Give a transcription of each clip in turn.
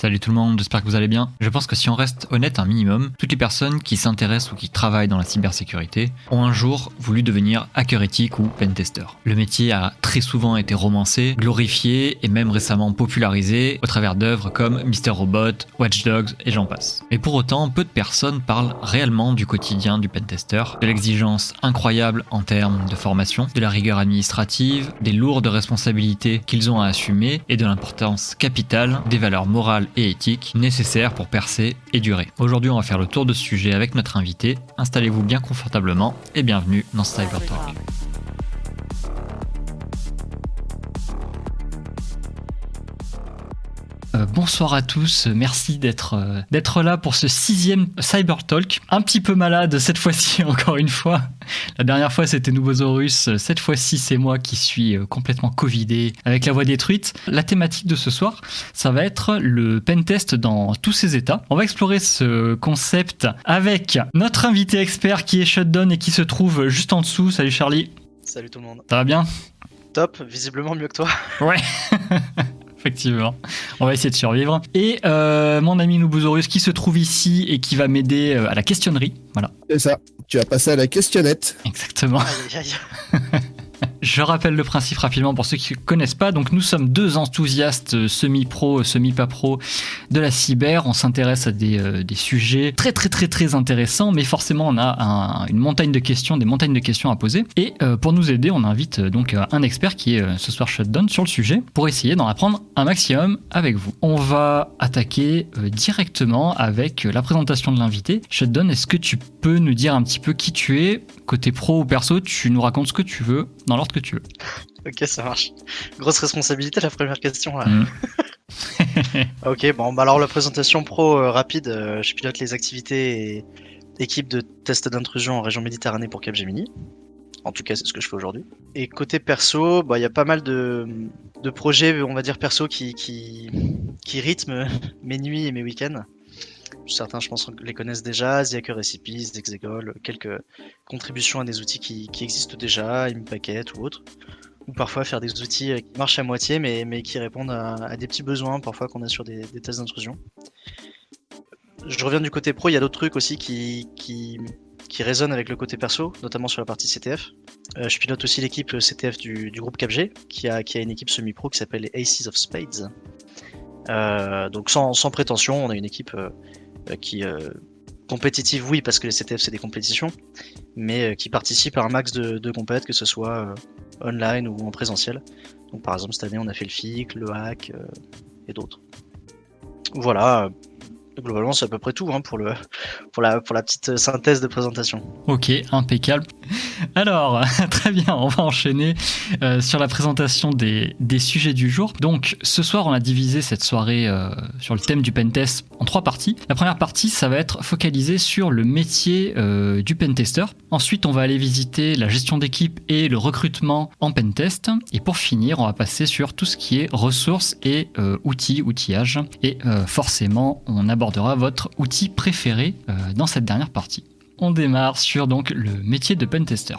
Salut tout le monde, j'espère que vous allez bien. Je pense que si on reste honnête un minimum, toutes les personnes qui s'intéressent ou qui travaillent dans la cybersécurité ont un jour voulu devenir hacker éthique ou pentester. Le métier a très souvent été romancé, glorifié et même récemment popularisé au travers d'œuvres comme Mr. Robot, Watch Dogs et j'en passe. Mais pour autant, peu de personnes parlent réellement du quotidien du pentester, de l'exigence incroyable en termes de formation, de la rigueur administrative, des lourdes responsabilités qu'ils ont à assumer et de l'importance capitale des valeurs morales et éthiques nécessaires pour percer et durer. Aujourd'hui, on va faire le tour de ce sujet avec notre invité. Installez-vous bien confortablement et bienvenue dans Cyber Talk. Euh, bonsoir à tous, merci d'être euh, d'être là pour ce sixième Cyber Talk. Un petit peu malade cette fois-ci, encore une fois. La dernière fois c'était Nouveausaurus, cette fois-ci c'est moi qui suis euh, complètement covidé avec la voix détruite. La thématique de ce soir, ça va être le pentest dans tous ses états. On va explorer ce concept avec notre invité expert qui est Shutdown et qui se trouve juste en dessous. Salut Charlie. Salut tout le monde. Ça va bien? Top, visiblement mieux que toi. Ouais. Effectivement. On va essayer de survivre. Et euh, mon ami Nubusaurus qui se trouve ici et qui va m'aider euh, à la questionnerie. Voilà. C'est ça. Tu vas passer à la questionnette. Exactement. Je rappelle le principe rapidement pour ceux qui ne connaissent pas. Donc, nous sommes deux enthousiastes semi-pro, semi-pas pro de la cyber. On s'intéresse à des, euh, des, sujets très, très, très, très intéressants, mais forcément, on a un, une montagne de questions, des montagnes de questions à poser. Et euh, pour nous aider, on invite euh, donc un expert qui est ce soir Shutdown sur le sujet pour essayer d'en apprendre un maximum avec vous. On va attaquer directement avec la présentation de l'invité. Shutdown, est-ce que tu peux nous dire un petit peu qui tu es, côté pro ou perso Tu nous racontes ce que tu veux dans l'ordre que tu veux. Ok, ça marche. Grosse responsabilité la première question là. Mm. ok, bon, bah alors la présentation pro euh, rapide, euh, je pilote les activités et équipe de test d'intrusion en région Méditerranée pour Capgemini. En tout cas, c'est ce que je fais aujourd'hui. Et côté perso, bah il y a pas mal de, de projets, on va dire perso, qui, qui, qui rythment mes nuits et mes week-ends. Certains, je pense, les connaissent déjà, Hacker Recipes, Dexegol, quelques contributions à des outils qui, existent déjà, Impacket ou autres. Ou parfois faire des outils qui marchent à moitié, mais, qui répondent à, des petits besoins, parfois qu'on a sur des, tests d'intrusion. Je reviens du côté pro, il y a d'autres trucs aussi qui, résonnent avec le côté perso, notamment sur la partie CTF. Euh, je pilote aussi l'équipe CTF du, groupe CapG, qui a, qui une équipe semi-pro qui s'appelle les Aces of Spades. Euh, donc sans, prétention, on a une équipe euh, qui euh, compétitive, oui, parce que les CTF c'est des compétitions, mais euh, qui participe à un max de, de compètes, que ce soit euh, online ou en présentiel. Donc par exemple cette année on a fait le FIC, le hack et d'autres. Voilà, globalement c'est à peu près tout hein, pour, le, pour, la, pour la petite synthèse de présentation. Ok, impeccable. Alors, très bien, on va enchaîner euh, sur la présentation des, des, sujets du jour. Donc, ce soir, on a divisé cette soirée euh, sur le thème du pentest en trois parties. La première partie, ça va être focalisé sur le métier euh, du pentester. Ensuite, on va aller visiter la gestion d'équipe et le recrutement en pentest. Et pour finir, on va passer sur tout ce qui est ressources et outils, outillage. Et forcément, on votre outil préféré dans cette dernière partie on démarre sur donc le métier de pentester.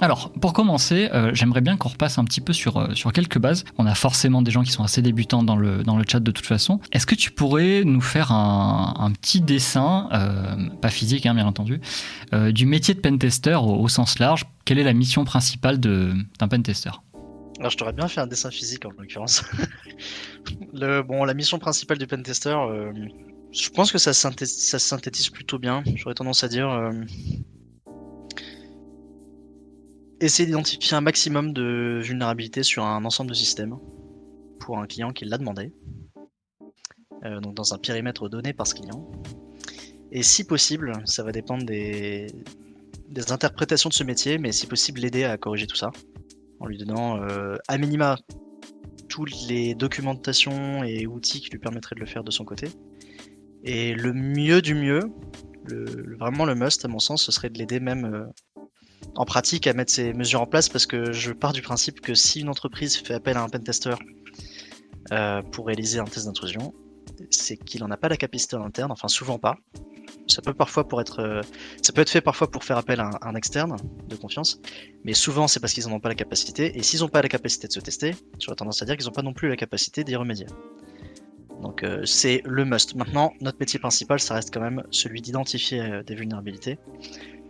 Alors, pour commencer, euh, j'aimerais bien qu'on repasse un petit peu sur, euh, sur quelques bases. On a forcément des gens qui sont assez débutants dans le, dans le chat de toute façon. Est-ce que tu pourrais nous faire un, un petit dessin, euh, pas physique hein, bien entendu, euh, du métier de pentester au, au, sens large? Quelle est la mission principale d'un pentester? Alors je t'aurais bien fait un dessin physique en l'occurrence. bon, la mission principale du pentester, euh, je pense que ça, synthétise, synthétise plutôt bien. J'aurais tendance à dire euh, essayer d'identifier un maximum de vulnérabilités sur un ensemble de systèmes pour un client qui l'a demandé. Euh, donc dans un périmètre donné par ce client. Et si possible, ça va dépendre des, des interprétations de ce métier, mais si possible l'aider à corriger tout ça en lui donnant euh, à minima toutes les documentations et outils qui lui permettraient de le faire de son côté. Et le mieux du mieux, le, vraiment le must à mon sens, ce serait de l'aider même euh, en pratique à mettre ces mesures en place parce que je pars du principe que si une entreprise fait appel à un pentester euh, pour réaliser un test d'intrusion, c'est qu'il n'en a pas la capacité en interne, enfin souvent pas. Ça peut parfois pour être, euh, ça peut être fait parfois pour faire appel à un, un externe de confiance, mais souvent c'est parce qu'ils n'en ont pas la capacité. Et s'ils n'ont pas la capacité de se tester, j'aurais tendance à dire qu'ils n'ont pas non plus la capacité d'y remédier. Donc euh, c'est le must. Maintenant, notre métier principal, ça reste quand même celui d'identifier euh, des vulnérabilités.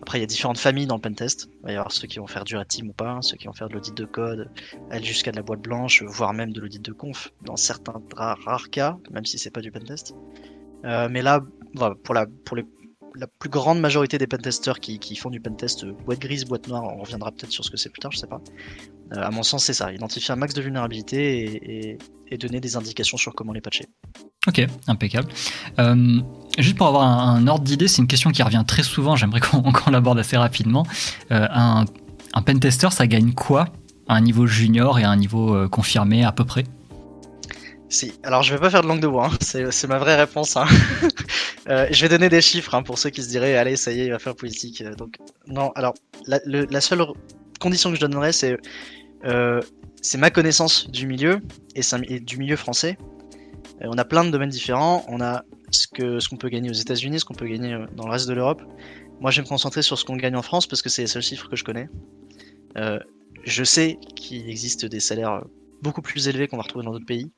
Après, il y a différentes familles dans le pentest. Il va y avoir ceux qui vont faire du team ou pas, ceux qui vont faire de l'audit de code, aller jusqu'à de la boîte blanche, voire même de l'audit de conf, dans certains rares cas, même si c'est pas du pentest. Euh, mais là, voilà, pour, la, pour les, la plus grande majorité des pentesters qui, qui font du pentest euh, boîte grise, boîte noire, on reviendra peut-être sur ce que c'est plus tard, je sais pas. Euh, à mon sens, c'est ça, identifier un max de vulnérabilités et, donner des indications sur comment les patcher. Ok, impeccable. Euh, juste pour avoir un, ordre d'idée, c'est une question qui revient très souvent, j'aimerais qu'on qu l'aborde assez rapidement. Euh, un, un pentester, ça gagne quoi un niveau junior et à un niveau confirmé à peu près? Si, alors je vais pas faire de langue de bois, hein. c'est ma vraie réponse. Hein. euh, je vais donner des chiffres hein, pour ceux qui se diraient, allez, ça y est, il va faire politique. Euh, donc, non, alors, la, le, la seule condition que je donnerais, c'est euh, ma connaissance du milieu et, du milieu français. On a plein de domaines différents. On a ce qu'on ce peut gagner aux États-Unis, ce qu'on peut gagner dans le reste de l'Europe. Moi, je vais me concentrer sur ce qu'on gagne en France parce que c'est les seuls chiffres que je connais. Je sais qu'il existe des salaires beaucoup plus élevés qu'on va retrouver dans d'autres pays.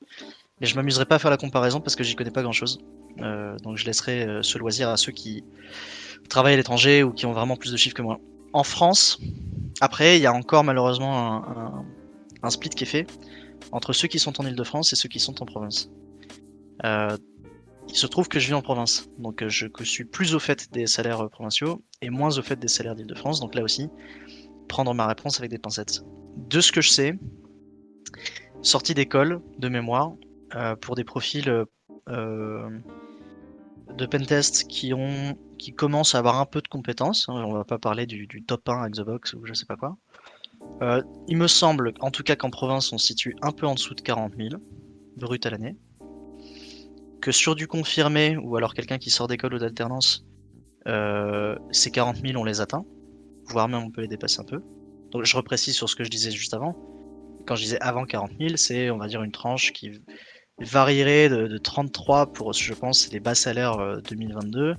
Mais je m'amuserai pas à faire la comparaison parce que j'y connais pas grand chose. Euh, donc je laisserai euh, ce loisir à ceux qui travaillent à l'étranger ou qui ont vraiment plus de chiffres que moi. En France, après, il y a encore malheureusement un, split qui est fait entre ceux qui sont en Ile-de-France et ceux qui sont en province. Euh, il se trouve que je vis en province, donc je, suis plus au fait des salaires provinciaux et moins au fait des salaires d'Île-de-France. Donc là aussi, prendre ma réponse avec des pincettes. De ce que je sais, sortie d'école, de mémoire, pour des profils euh, de pentest qui ont qui commencent à avoir un peu de compétences. Hein, on va pas parler du, top 1 avec The Box ou je sais pas quoi. Euh, il me semble, en tout cas qu'en province, on se situe un peu en dessous de 40 000 brut à l'année. Que sur du confirmé ou alors quelqu'un qui sort d'école ou d'alternance, euh, ces 40 000 on les atteint, voire même on peut les dépasser un peu. Donc je reprécise sur ce que je disais juste avant. Quand je disais avant 40 000, c'est on va dire une tranche qui varierait de, de 33 pour, je pense, les bas salaires euh, 2022,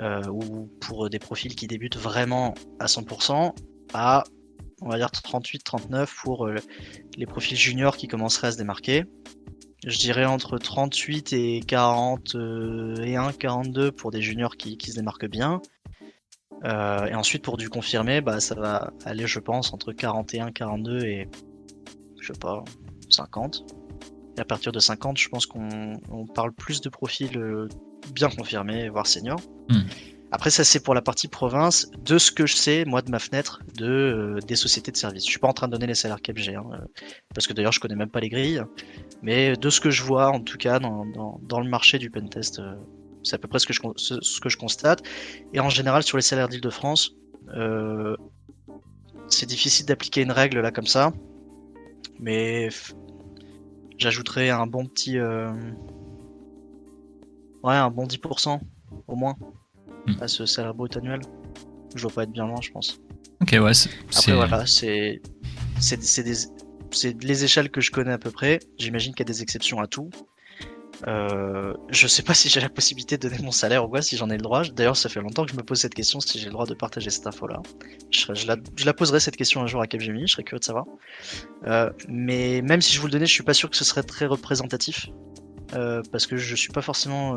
euh, ou pour des profils qui débutent vraiment à 100%, à, on va dire, 38-39 pour euh, les profils juniors qui commenceraient à se démarquer. Je dirais entre 38 et 41, 42 pour des juniors qui, qui se démarquent bien. Euh, et ensuite, pour du confirmé, bah, ça va aller, je pense, entre 41, 42 et, je sais pas, 50. Et à partir de 50, je pense qu'on on parle plus de profils euh, bien confirmés, voire seniors. Mm. Après, ça, c'est pour la partie province. De ce que je sais, moi, de ma fenêtre, de, euh, des sociétés de services. Je suis pas en train de donner les salaires KPG, hein, euh, parce que d'ailleurs, je connais même pas les grilles. Mais de ce que je vois, en tout cas, dans, dans, dans le marché du pentest, euh, c'est à peu près ce que, je, ce, ce, que je constate. Et en général, sur les salaires d'Île-de-France, euh, c'est difficile d'appliquer une règle là comme ça. Mais j'ajouterais un bon petit. Euh... Ouais, un bon 10% au moins Mm. à ce salaire brut annuel. Je dois pas être bien loin, je pense. Ok, ouais. Après, voilà, c'est. C'est des. C'est les échelles que je connais à peu près. J'imagine qu'il y a des exceptions à tout. Euh, je sais pas si j'ai la possibilité de donner mon salaire ou quoi, si j'en ai le droit. D'ailleurs, ça fait longtemps que je me pose cette question, si j'ai le droit de partager cette info-là. Je, je, la, je la poserai cette question un jour à Capgemini, je serais curieux de savoir. Euh, mais même si je vous le donnais, je suis pas sûr que ce serait très représentatif. Euh, parce que je suis pas forcément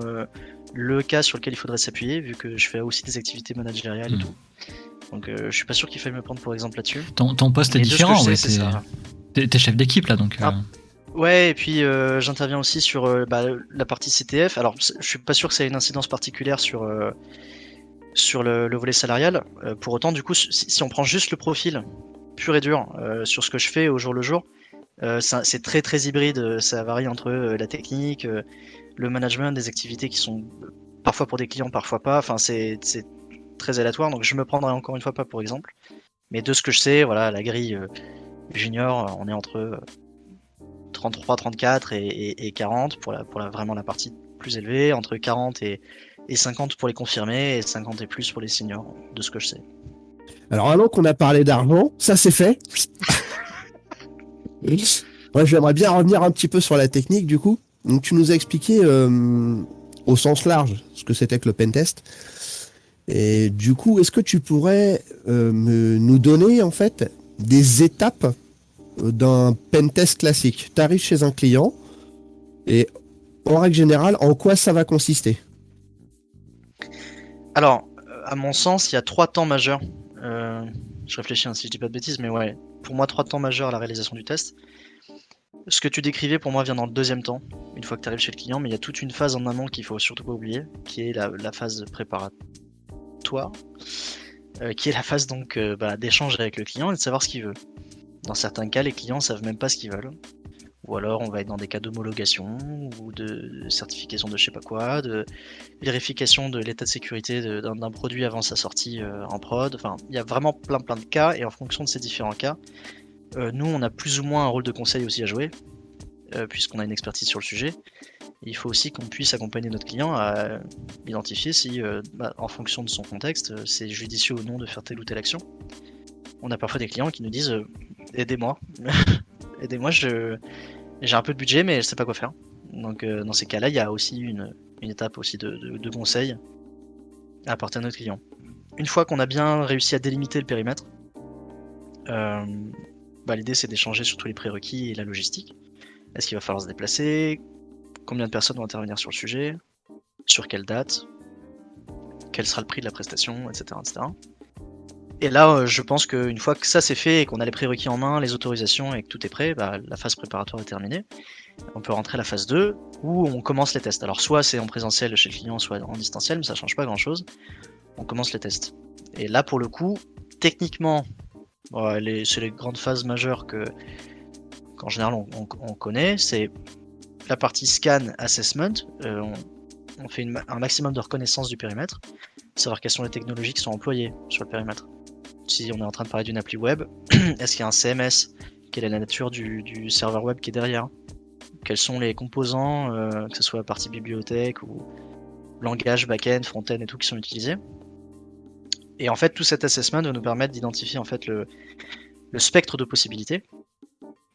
le cas sur lequel il faudrait s'appuyer, vu que je fais aussi des activités managériales mmh. et tout. Donc je suis pas sûr qu'il faille me prendre pour exemple là-dessus. Ton, ton, poste est différent, ouais, t'es es chef d'équipe là, donc. Ah. Ouais, et puis euh, j'interviens aussi sur euh, bah, la partie CTF. Alors, je suis pas sûr que ça ait une incidence particulière sur euh, sur le, le, volet salarial. Euh, pour autant, du coup, si, si, on prend juste le profil pur et dur euh, sur ce que je fais au jour le jour, c'est très très hybride. Ça varie entre la technique, le management, des activités qui sont parfois pour des clients, parfois pas. Enfin, c'est très aléatoire. Donc, je me prendrai encore une fois pas pour exemple. Mais de ce que je sais, voilà, la grille junior, on est entre 33, 34 et, et, et, 40 pour, la, pour la, vraiment la partie plus élevée, entre 40 et, et 50 pour les confirmés et 50 et plus pour les seniors, de ce que je sais. Alors, alors qu'on a parlé d'argent, ça c'est fait. Moi, j'aimerais bien revenir un petit peu sur la technique du coup. Donc, tu nous as expliqué euh, au sens large ce que c'était que le pentest. Et du coup, est-ce que tu pourrais euh, me, nous donner en fait des étapes d'un pentest classique. Tu arrives chez un client et en règle générale, en quoi ça va consister? Alors, euh, à mon sens, il y a trois temps majeurs. Euh, je réfléchis hein, si je dis pas de bêtises, mais ouais, pour moi, trois temps majeurs à la réalisation du test. Ce que tu décrivais pour moi vient dans le deuxième temps, une fois que tu arrives chez le client, mais il y a toute une phase en amont qu'il faut surtout pas oublier, qui est la, phase préparatoire, euh, qui est la phase donc bah, d'échange avec le client et de savoir ce qu'il veut. Dans certains cas, les clients savent même pas ce qu'ils veulent. Ou alors on va être dans des cas d'homologation ou de certification de je sais pas quoi, de vérification de l'état de sécurité d'un produit avant sa sortie euh, en prod. Enfin, il y a vraiment plein plein de cas et en fonction de ces différents cas, euh, nous on a plus ou moins un rôle de conseil aussi à jouer euh, puisqu'on a une expertise sur le sujet. il faut aussi qu'on puisse accompagner notre client à identifier si, bah, en fonction de son contexte, c'est judicieux ou non de faire telle ou telle action. On a parfois des clients qui nous disent aidez-moi, aidez-moi, je j'ai un peu de budget, mais je sais pas quoi faire. Donc euh, dans ces cas-là, il y a aussi une, étape aussi de, conseils à apporter à notre client. Une fois qu'on a bien réussi à délimiter le périmètre, euh, bah, l'idée c'est d'échanger sur tous les prérequis et la logistique. Est-ce qu'il va falloir se déplacer? Combien de personnes vont intervenir sur le sujet? Sur quelle date? Quel sera le prix de la prestation? Etc. Et là, euh, je pense qu'une fois que ça c'est fait et qu'on a les prérequis en main, les autorisations et que tout est prêt, bah, la phase préparatoire est terminée. On peut rentrer à la phase 2 où on commence les tests. Alors soit c'est en présentiel chez le client, soit en distanciel, mais ça change pas grand chose. On commence les tests. Et là pour le coup, techniquement, c'est les grandes phases majeures que qu'en général on, connaît. C'est la partie scan assessment. Euh, on, fait un maximum de reconnaissance du périmètre, savoir quelles sont les technologies qui sont employées sur le périmètre si on est en train de parler d'une appli web, est-ce qu'il y a un CMS Quelle est la nature du, serveur web qui est derrière? Quels sont les composants, euh, que ce soit la partie bibliothèque ou langage, back-end, front-end et tout qui sont utilisés? Et en fait, tout cet assessment va nous permettre d'identifier en fait le, spectre de possibilités.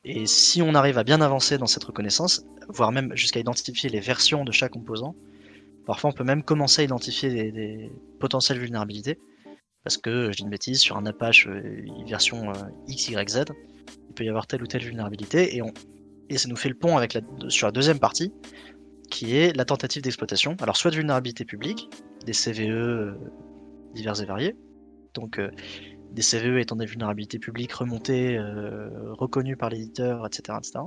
Et si on arrive à bien avancer dans cette reconnaissance, voire même jusqu'à identifier les versions de chaque composant, parfois on peut même commencer à identifier des potentielles vulnérabilités parce que, je dis une bêtise, sur un Apache euh, version euh, XYZ, il peut y avoir telle ou telle vulnérabilité, et, ça nous fait le pont avec sur la deuxième partie, qui est la tentative d'exploitation. Alors, soit de vulnérabilité publique, des CVE euh, divers et variés, donc des CVE étant des vulnérabilités publiques remontées, reconnues par l'éditeur, etc., etc.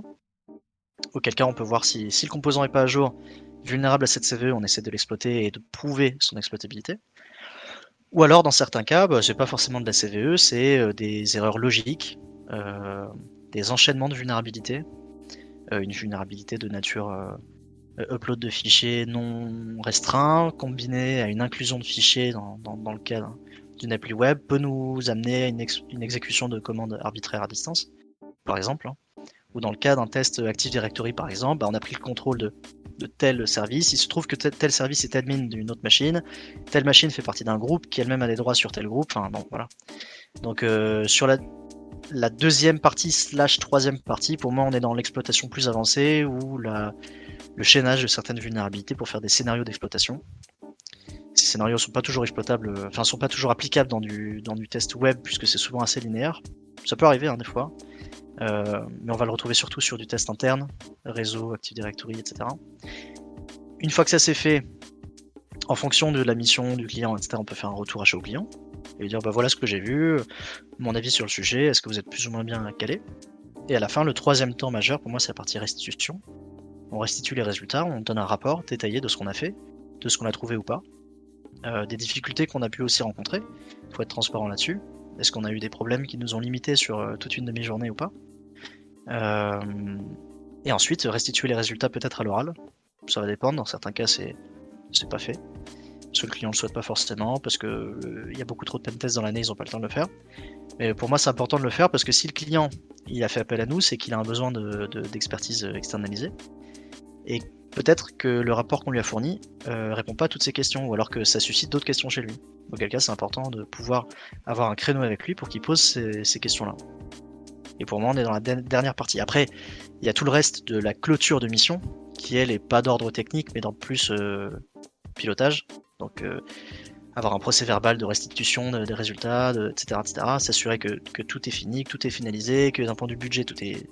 Auquel cas, on peut voir si, si le composant n'est pas à jour, vulnérable à cette CVE, on essaie de l'exploiter et de prouver son exploitabilité. Ou alors, dans certains cas, bah, c'est pas forcément de la CVE, c'est euh, des erreurs logiques, euh, des enchaînements de vulnérabilité, euh, une vulnérabilité de nature upload de fichiers non restreint, combiné à une inclusion de fichiers dans, le cadre d'une appli web, peut nous amener à une, exécution de commandes arbitraires à distance, par exemple. Hein. Ou dans le cas d'un test Active Directory, par exemple, bah, on a pris le contrôle de tel service. Il se trouve que tel, service est admin d'une autre machine. Telle machine fait partie d'un groupe qui elle-même a des droits sur tel groupe. Enfin, voilà. Donc, euh, sur la, deuxième partie slash troisième partie, pour moi, on est dans l'exploitation plus avancée ou le chaînage de certaines vulnérabilités pour faire des scénarios d'exploitation. Ces scénarios sont pas toujours exploitables, euh, enfin, sont pas toujours applicables dans du, dans du test web puisque c'est souvent assez linéaire. Ça peut arriver, hein, des fois. Euh, mais on va le retrouver surtout sur du test interne, réseau, Active Directory, etc. Une fois que ça c'est fait, en fonction de la mission du client, etc., on peut faire un retour à chaud au client et lui dire bah voilà ce que j'ai vu, mon avis sur le sujet, est-ce que vous êtes plus ou moins bien calé? Et à la fin, le troisième temps majeur pour moi c'est la partie restitution. On restitue les résultats, on donne un rapport détaillé de ce qu'on a fait, de ce qu'on a trouvé ou pas, euh, des difficultés qu'on a pu aussi rencontrer. Il faut être transparent là-dessus. Est-ce qu'on a eu des problèmes qui nous ont limités sur euh, toute une demi-journée ou pas? Et ensuite, restituer les résultats peut-être à l'oral. Ça va dépendre. Dans certains cas, c'est pas fait. Parce que le client le souhaite pas forcément, parce que euh, y a beaucoup trop de pentests dans l'année, ils ont pas le temps de le faire. Mais pour moi, c'est important de le faire parce que si le client il a fait appel à nous, c'est qu'il a un besoin d'expertise de, externalisée. Et peut-être que le rapport qu'on lui a fourni euh, répond pas à toutes ces questions, ou alors que ça suscite d'autres questions chez lui. Auquel cas, c'est important de pouvoir avoir un créneau avec lui pour qu'il pose ces, questions-là. Et pour moi, on est dans la dernière partie. Après, il y a tout le reste de la clôture de mission, qui elle est pas d'ordre technique, mais dans plus euh, pilotage. Donc, euh, avoir un procès verbal de restitution des résultats, etc., etc. S'assurer que, que, tout est fini, que tout est finalisé, que d'un point de vue budget, tout est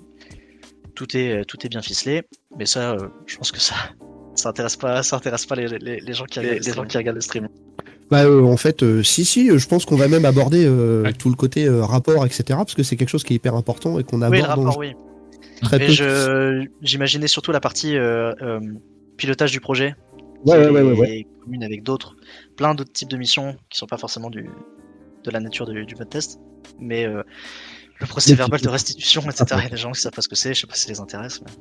tout est, tout est bien ficelé. Mais ça, euh, je pense que ça, Ça intéresse pas, ça intéresse pas les, les, les gens qui regardent, les gens qui regardent le stream. Bah, euh, en fait, euh, si, si, euh, je pense qu'on va même aborder euh, Ouais. tout le côté euh, rapport, etc. Parce que c'est quelque chose qui est hyper important et qu'on aborde Oui, le rapport, dans- oui. très Mais peu. je, j'imaginais surtout la partie euh, euh, pilotage du projet. Ouais, ouais, qui ouais, ouais, commune avec d'autres, plein d'autres types de missions qui sont pas forcément du, de la nature du, du test. Mais euh, le procès verbal de restitution, etc. Il y a des gens qui savent pas ce que c'est, je sais pas si ça les intéresse. mais-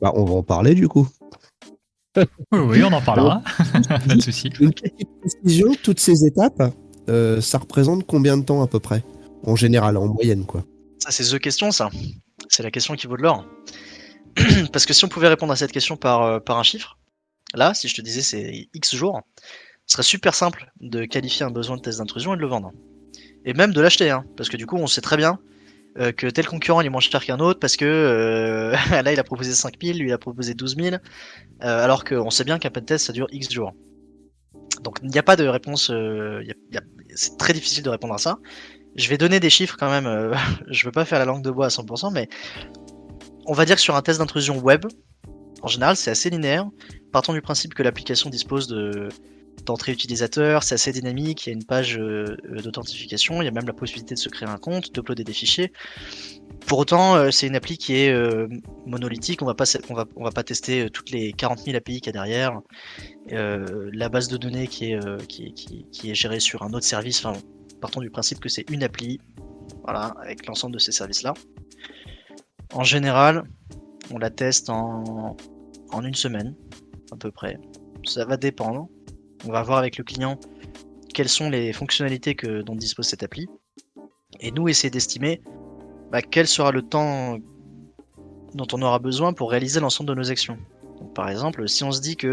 Bah, on va en parler du coup. Oui, oui, on en parlera. pas de souci. Une petite précision, toutes ces étapes, euh, ça représente combien de temps à peu près? En général, en moyenne, quoi. Ça, c'est the question, ça. C'est la question qui vaut de l'or. Parce que si on pouvait répondre à cette question par, euh, par un chiffre, là, si je te disais c'est X jours, ce serait super simple de qualifier un besoin de test d'intrusion et de le vendre. Et même de l'acheter, hein, parce que du coup, on sait très bien euh, que tel concurrent il est moins cher qu'un autre, parce que euh, là, il a proposé 5000, lui, il a proposé 12 000, euh, alors qu'on sait bien qu'un pentest, ça dure X jours. Donc, il n'y a pas de réponse, euh, c'est très difficile de répondre à ça. Je vais donner des chiffres quand même, euh, je veux pas faire la langue de bois à 100%, mais on va dire que sur un test d'intrusion web, en général, c'est assez linéaire. Partons du principe que l'application dispose de d'entrée utilisateur, c'est assez dynamique, il y a une page euh, euh, d'authentification, il y a même la possibilité de se créer un compte, d'uploader des fichiers. Pour autant, euh, c'est une appli qui est monolithique, on va pas va pas tester toutes les 40 000 API qu'il y a derrière, la base de données qui est gérée sur un autre service. Enfin, partons du principe que c'est une appli, voilà, avec l'ensemble de ces services-là. En général, on la teste en, en une semaine, à peu près. Ça va dépendre. On va voir avec le client quelles sont les fonctionnalités que, dont dispose cette appli. Et nous, essayer d'estimer bah, quel sera le temps dont on aura besoin pour réaliser l'ensemble de nos actions. Par exemple, si on se dit que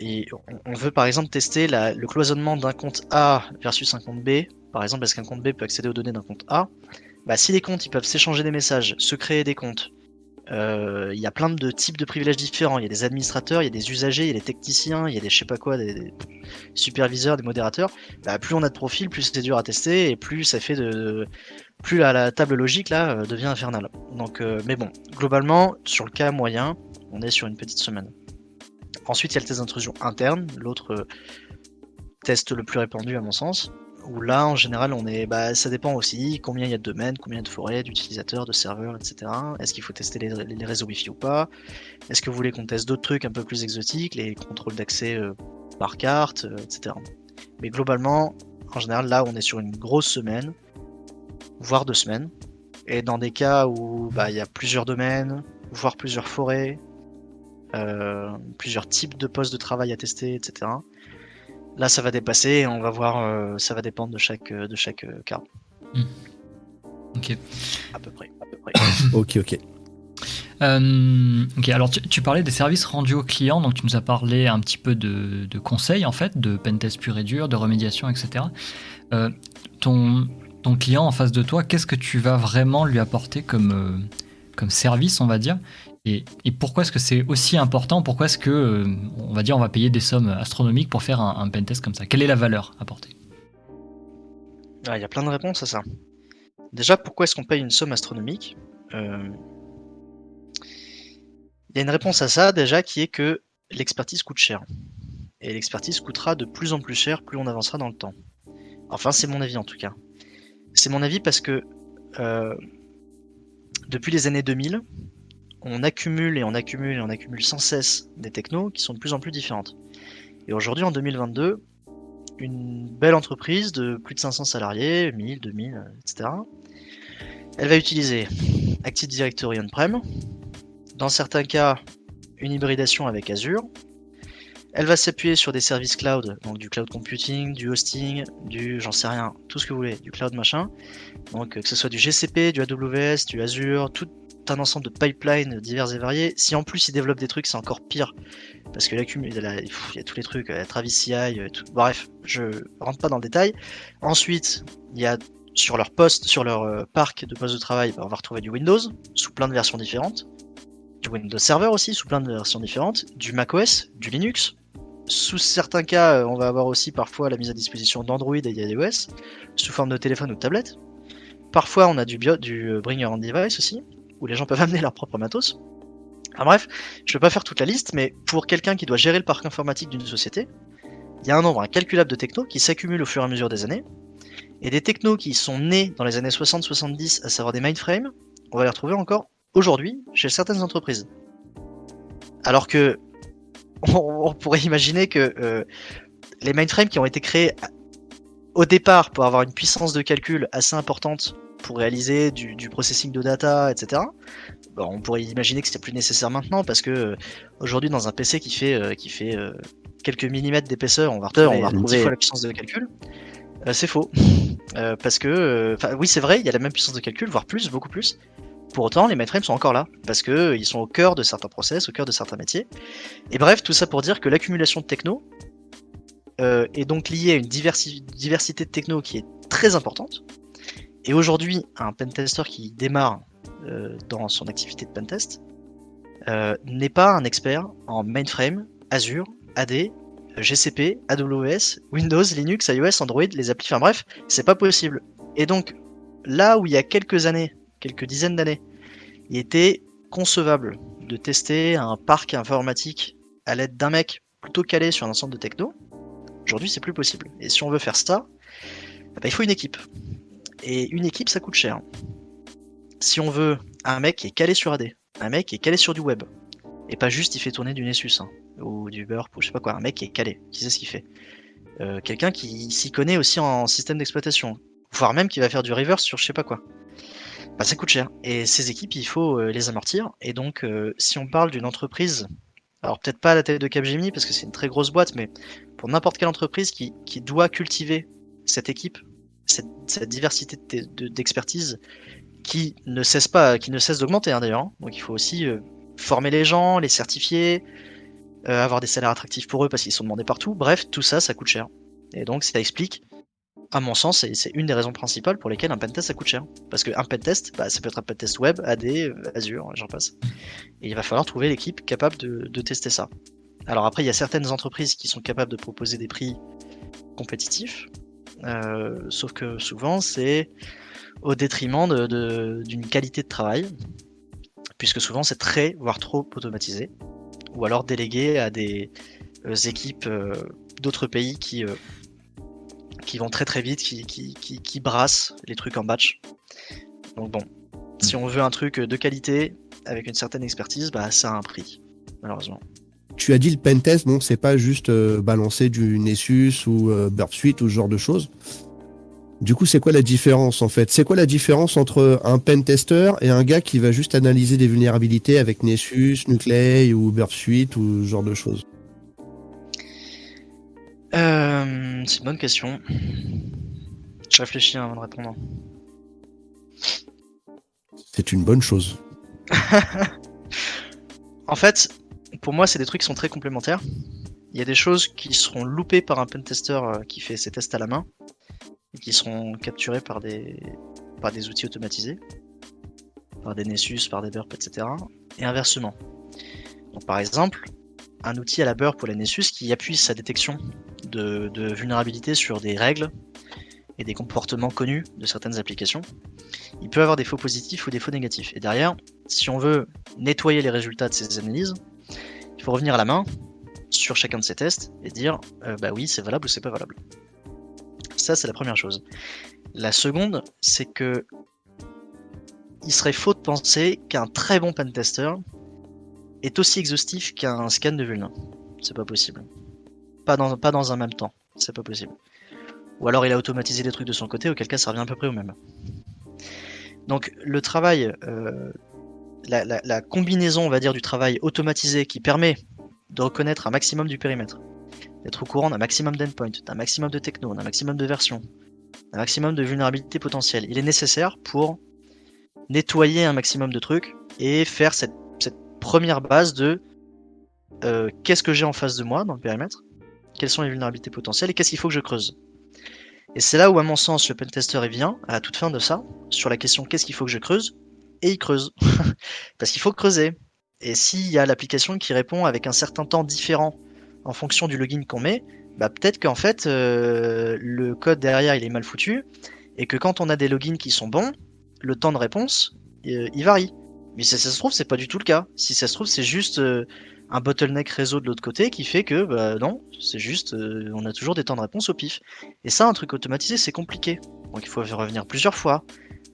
euh, on- veut par exemple tester le cloisonnement d'un compte A versus un compte B, par exemple, est-ce qu'un compte B peut accéder aux données d'un compte A? Bah, Si les comptes ils peuvent s'échanger des messages, se créer des comptes, il y a plein de types de privilèges différents. Il y a des administrateurs, il y a des usagers, il y a des techniciens, il y a des je sais pas quoi, des, superviseurs, des modérateurs. Bah, plus on a de profils, plus c'est dur à tester et plus ça fait de. Plus la, table logique là euh, devient infernale. Donc, euh, mais bon, globalement, sur le cas moyen, on est sur une petite semaine. Ensuite, il y a le test d'intrusion interne, l'autre euh, test le plus répandu à mon sens. Où là, en général, on est, bah, ça dépend aussi combien il y a de domaines, combien de forêts, d'utilisateurs, de serveurs, etc. Est-ce qu'il faut tester les, réseaux Wi-Fi ou pas? Est-ce que vous voulez qu'on teste d'autres trucs un peu plus exotiques, les contrôles d'accès euh, par carte, euh, etc. Mais globalement, en général, là, on est sur une grosse semaine, voire deux semaines. Et dans des cas où bah, il y a plusieurs domaines, voire plusieurs forêts, euh, plusieurs types de postes de travail à tester, etc. Là, ça va dépasser et on va voir, euh, ça va dépendre de chaque, euh, de chaque euh, cas, Ok. à peu près. À peu près. Ok, ok. Euh, ok, alors tu, tu parlais des services rendus aux clients, donc tu nous as parlé un petit peu de, de conseils en fait, de pentest pur et dur, de remédiation, etc. Euh, ton, ton client en face de toi, qu'est-ce que tu vas vraiment lui apporter comme, euh, comme service, on va dire? Et, pourquoi est-ce que c'est aussi important? Pourquoi est-ce que, euh, on va dire, on va payer des sommes astronomiques pour faire un, un pentest comme ça? Quelle est la valeur apportée? Ah, Il y a plein de réponses à ça. Déjà, pourquoi est-ce qu'on paye une somme astronomique? Euh, Il y a une réponse à ça déjà qui est que l'expertise coûte cher. Et l'expertise coûtera de plus en plus cher plus on avancera dans le temps. Enfin, c'est mon avis en tout cas. C'est mon avis parce que euh, depuis les années 2000, on accumule et on accumule et on accumule sans cesse des technos qui sont de plus en plus différentes. Et aujourd'hui, en 2022, une belle entreprise de plus de 500 salariés, 1000, 2000, euh, etc. Elle va utiliser Active Directory on-prem, dans certains cas une hybridation avec Azure. Elle va s'appuyer sur des services cloud, donc du cloud computing, du hosting, du j'en sais rien, tout ce que vous voulez, du cloud machin. Donc euh, que ce soit du GCP, du AWS, du Azure, tout un ensemble de pipelines divers et variés. Si en plus ils développent des trucs, c'est encore pire. Parce que l'accumul, il y a la- tous les trucs, euh, Travis CI, euh, tout- bref, je rentre pas dans le détail. Ensuite, il y a sur leur poste, sur leur euh, parc de postes de travail, bah, on va retrouver du Windows sous plein de versions différentes, du Windows Server aussi sous plein de versions différentes, du macOS, du Linux. Sous certains cas, on va avoir aussi parfois la mise à disposition d'Android et d'iOS sous forme de téléphone ou de tablette. Parfois, on a du, bio, du Bring Your Device aussi, où les gens peuvent amener leur propre matos. bref, je vais pas faire toute la liste, mais pour quelqu'un qui doit gérer le parc informatique d'une société, il y a un nombre incalculable de technos qui s'accumulent au fur et à mesure des années. Et des technos qui sont nés dans les années 60-70, à savoir des mainframes, on va les retrouver encore aujourd'hui chez certaines entreprises. Alors que on, pourrait imaginer que euh, les mainframes qui ont été créés au départ pour avoir une puissance de calcul assez importante pour réaliser du, processing de data, etc. on pourrait imaginer que c'est plus nécessaire maintenant parce que euh, aujourd'hui dans un PC qui fait euh, qui fait quelques millimètres d'épaisseur, on va retrouver, on va retrouver fois la puissance de calcul. c'est faux, parce que, oui c'est vrai, il y a la même puissance de calcul, voire plus, beaucoup plus. Pour autant, les mainframes sont encore là, parce que ils sont au cœur de certains process, au cœur de certains métiers. Et bref, tout ça pour dire que l'accumulation de techno euh, est donc liée à une diversité de techno qui est très importante. Et aujourd'hui, un pentester qui démarre euh, dans son activité de pentest euh, n'est pas un expert en mainframe, Azure, AD, GCP, AWS, Windows, Linux, iOS, Android, les applis, enfin bref, c'est pas possible. Et donc, là où il y a quelques années, quelques dizaines d'années, il était concevable de tester un parc informatique à l'aide d'un mec plutôt calé sur un ensemble de techno. Aujourd'hui, c'est plus possible. Et si on veut faire ça, ben, il faut une équipe. Et une équipe, ça coûte cher. Si on veut un mec qui est calé sur AD, un mec qui est calé sur du web, et pas juste il fait tourner du Nessus, hein, ou du Burp, ou je sais pas quoi, un mec qui est calé, qui sait ce qu'il fait. Euh, quelqu'un qui s'y connaît aussi en système d'exploitation, voire même qui va faire du reverse sur je sais pas quoi bah, ça coûte cher. Et ces équipes, il faut euh, les amortir. Et donc, euh, si on parle d'une entreprise, alors peut-être pas à la tête de Capgemini parce que c'est une très grosse boîte, mais pour n'importe quelle entreprise qui, qui, doit cultiver cette équipe, cette, diversité d'expertise qui ne cesse pas, qui ne cesse d'augmenter hein, d'ailleurs. Hein. Donc il faut aussi euh, former les gens, les certifier, avoir des salaires attractifs pour eux parce qu'ils sont demandés partout. Bref, tout ça, ça coûte cher. Et donc ça explique à mon sens, c'est une des raisons principales pour lesquelles un pentest ça coûte cher. Parce qu'un pentest, bah, ça peut être un pentest web, AD, Azure, j'en passe. Et il va falloir trouver l'équipe capable de, tester ça. Alors après, il y a certaines entreprises qui sont capables de proposer des prix compétitifs, euh, sauf que souvent c'est au détriment d'une qualité de travail, puisque souvent c'est très, voire trop automatisé, ou alors délégué à des euh, équipes euh, d'autres pays qui qui vont très très vite, qui, qui, qui, brassent les trucs en batch. Donc bon, si on veut un truc de qualité, avec une certaine expertise, bah ça a un prix, malheureusement. Tu as dit le pentest, bon, c'est pas juste euh, balancer du Nessus ou euh, Burp Suite ou ce genre de choses. Du coup, c'est quoi la différence en fait? C'est quoi la différence entre un pentester et un gars qui va juste analyser des vulnérabilités avec Nessus, Nuclei ou Burp Suite ou ce genre de choses? Euh, c'est une bonne question. Je réfléchis avant de répondre. C'est une bonne chose. en fait, pour moi, c'est des trucs qui sont très complémentaires. Il y a des choses qui seront loupées par un pentester euh, qui fait ses tests à la main et qui seront capturées par des, par des outils automatisés, par des Nessus, par des Burp, etc. Et inversement. Donc, par exemple, un outil à la beurre pour la Nessus qui appuie sa détection de, vulnérabilité sur des règles et des comportements connus de certaines applications. Il peut avoir des faux positifs ou des faux négatifs. Et derrière, si on veut nettoyer les résultats de ces analyses, revenir à la main sur chacun de ces tests et dire euh, bah oui, c'est valable ou c'est pas valable. Ça, c'est la première chose. La seconde, c'est que il serait faux de penser qu'un très bon pentester est aussi exhaustif qu'un scan de vuln. C'est pas possible. Pas dans, pas dans un même temps. C'est pas possible. Ou alors il a automatisé des trucs de son côté, auquel cas ça revient à peu près au même. Donc le travail, euh, la, combinaison, on va dire, du travail automatisé qui permet de reconnaître un maximum du périmètre, d'être au courant d'un maximum d'endpoint, d'un maximum de techno, d'un maximum de versions, d'un maximum de vulnérabilité potentielle. Il est nécessaire pour nettoyer un maximum de trucs et faire cette première base de euh, qu'est-ce que j'ai en face de moi dans le périmètre, quelles sont les vulnérabilités potentielles et qu'est-ce qu'il faut que je creuse. Et c'est là où, à mon sens, le pentester vient, à la toute fin de ça, sur la question qu'est-ce qu'il faut que je creuse, et il creuse. Parce qu'il faut creuser. Et s'il y a l'application qui répond avec un certain temps différent en fonction du login qu'on met, bah peut-être qu'en fait, euh, le code derrière, il est mal foutu, et que quand on a des logins qui sont bons, le temps de réponse, euh, il varie Mais si ça se trouve, c'est pas du tout le cas. Si ça se trouve, c'est juste euh, un bottleneck réseau de l'autre côté qui fait que, bah non, c'est juste, on a toujours des temps de réponse au pif. Et ça, un truc automatisé, c'est compliqué. Donc il faut revenir plusieurs fois,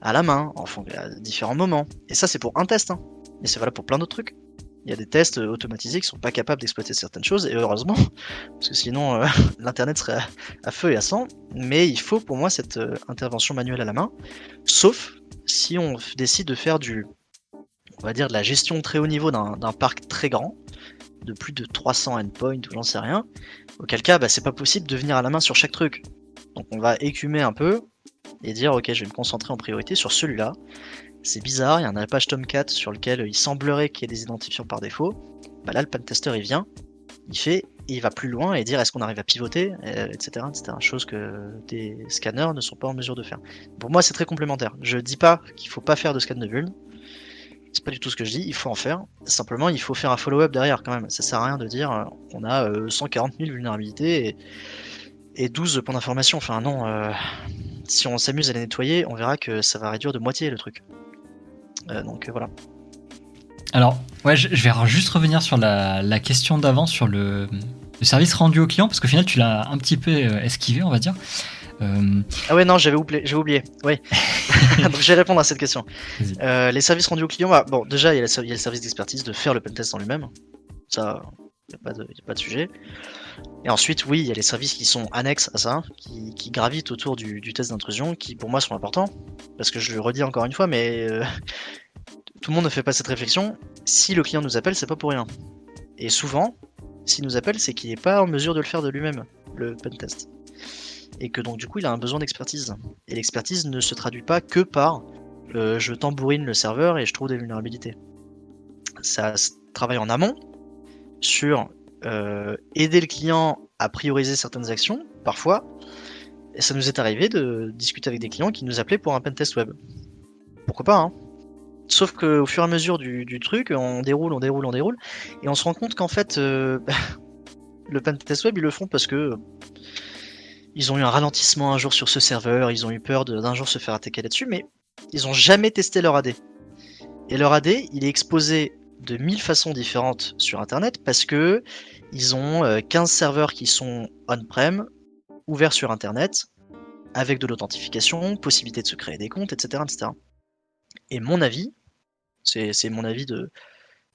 à la main, en à différents moments. Et ça, c'est pour un test. Hein. Et c'est valable pour plein d'autres trucs. Il y a des tests euh, automatisés qui sont pas capables d'exploiter certaines choses, et heureusement, parce que sinon euh, l'internet serait à, feu et à sang. Mais il faut pour moi cette euh, intervention manuelle à la main, sauf si on décide de faire du, on va dire, de la gestion très haut niveau d'un parc très grand, de plus de 300 endpoints ou j'en sais rien. Auquel cas, bah, c'est pas possible de venir à la main sur chaque truc. Donc on va écumer un peu et dire ok, je vais me concentrer en priorité sur celui-là c'est bizarre, il y a un Apache Tomcat sur lequel il semblerait qu'il y ait des identifiants par défaut. Bah là, le pentester il vient, il fait, il va plus loin et dire est-ce qu'on arrive à pivoter, etc., etc. Chose que des scanners ne sont pas en mesure de faire. Pour moi, c'est très complémentaire. Je dis pas qu'il faut pas faire de scan de vuln. C'est pas du tout ce que je dis, il faut en faire. Simplement, il faut faire un follow-up derrière quand même. Ça sert à rien de dire euh, on a 140 euh, 000 vulnérabilités et, 12 points d'information. Enfin, non. Euh, si on s'amuse à les nettoyer, on verra que ça va réduire de moitié le truc. Euh, donc euh, voilà. Alors, ouais, je, vais juste revenir sur la, question d'avant, sur le, service rendu au client, parce qu'au final, tu l'as un petit peu esquivé, on va dire. Ah ouais, non, j'avais oublié. Oublié. Oui. donc je vais répondre à cette question. les services rendus au client, bah, bon, déjà, il y, a le service d'expertise de faire le pentest en lui-même. Ça, il n'y a, a, pas de sujet. Et ensuite, oui, il y a les services qui sont annexes à ça, qui, gravitent autour du, test d'intrusion, qui pour moi sont importants, parce que je le redis encore une fois, mais euh, tout le monde ne fait pas cette réflexion. Si le client nous appelle, c'est pas pour rien. Et souvent, s'il nous appelle, c'est qu'il n'est pas en mesure de le faire de lui-même, le pentest. Et que donc du coup, il a un besoin d'expertise. Et l'expertise ne se traduit pas que par euh, je tambourine le serveur et je trouve des vulnérabilités. Ça travaille en amont sur euh, aider le client à prioriser certaines actions, parfois. Et ça nous est arrivé de discuter avec des clients qui nous appelaient pour un pentest web. Pourquoi pas, hein Sauf qu'au fur et à mesure du, truc, on déroule, on déroule, on déroule, et on se rend compte qu'en fait, euh, le pentest web, ils le font parce que ils ont eu un ralentissement un jour sur ce serveur, ils ont eu peur d'un jour se faire attaquer là-dessus, mais ils ont jamais testé leur AD. Et leur AD, il est exposé de mille façons différentes sur Internet parce que ils ont 15 euh, serveurs qui sont on-prem, ouverts sur Internet, avec de l'authentification, possibilité de se créer des comptes, etc. etc. Et mon avis, c'est mon avis de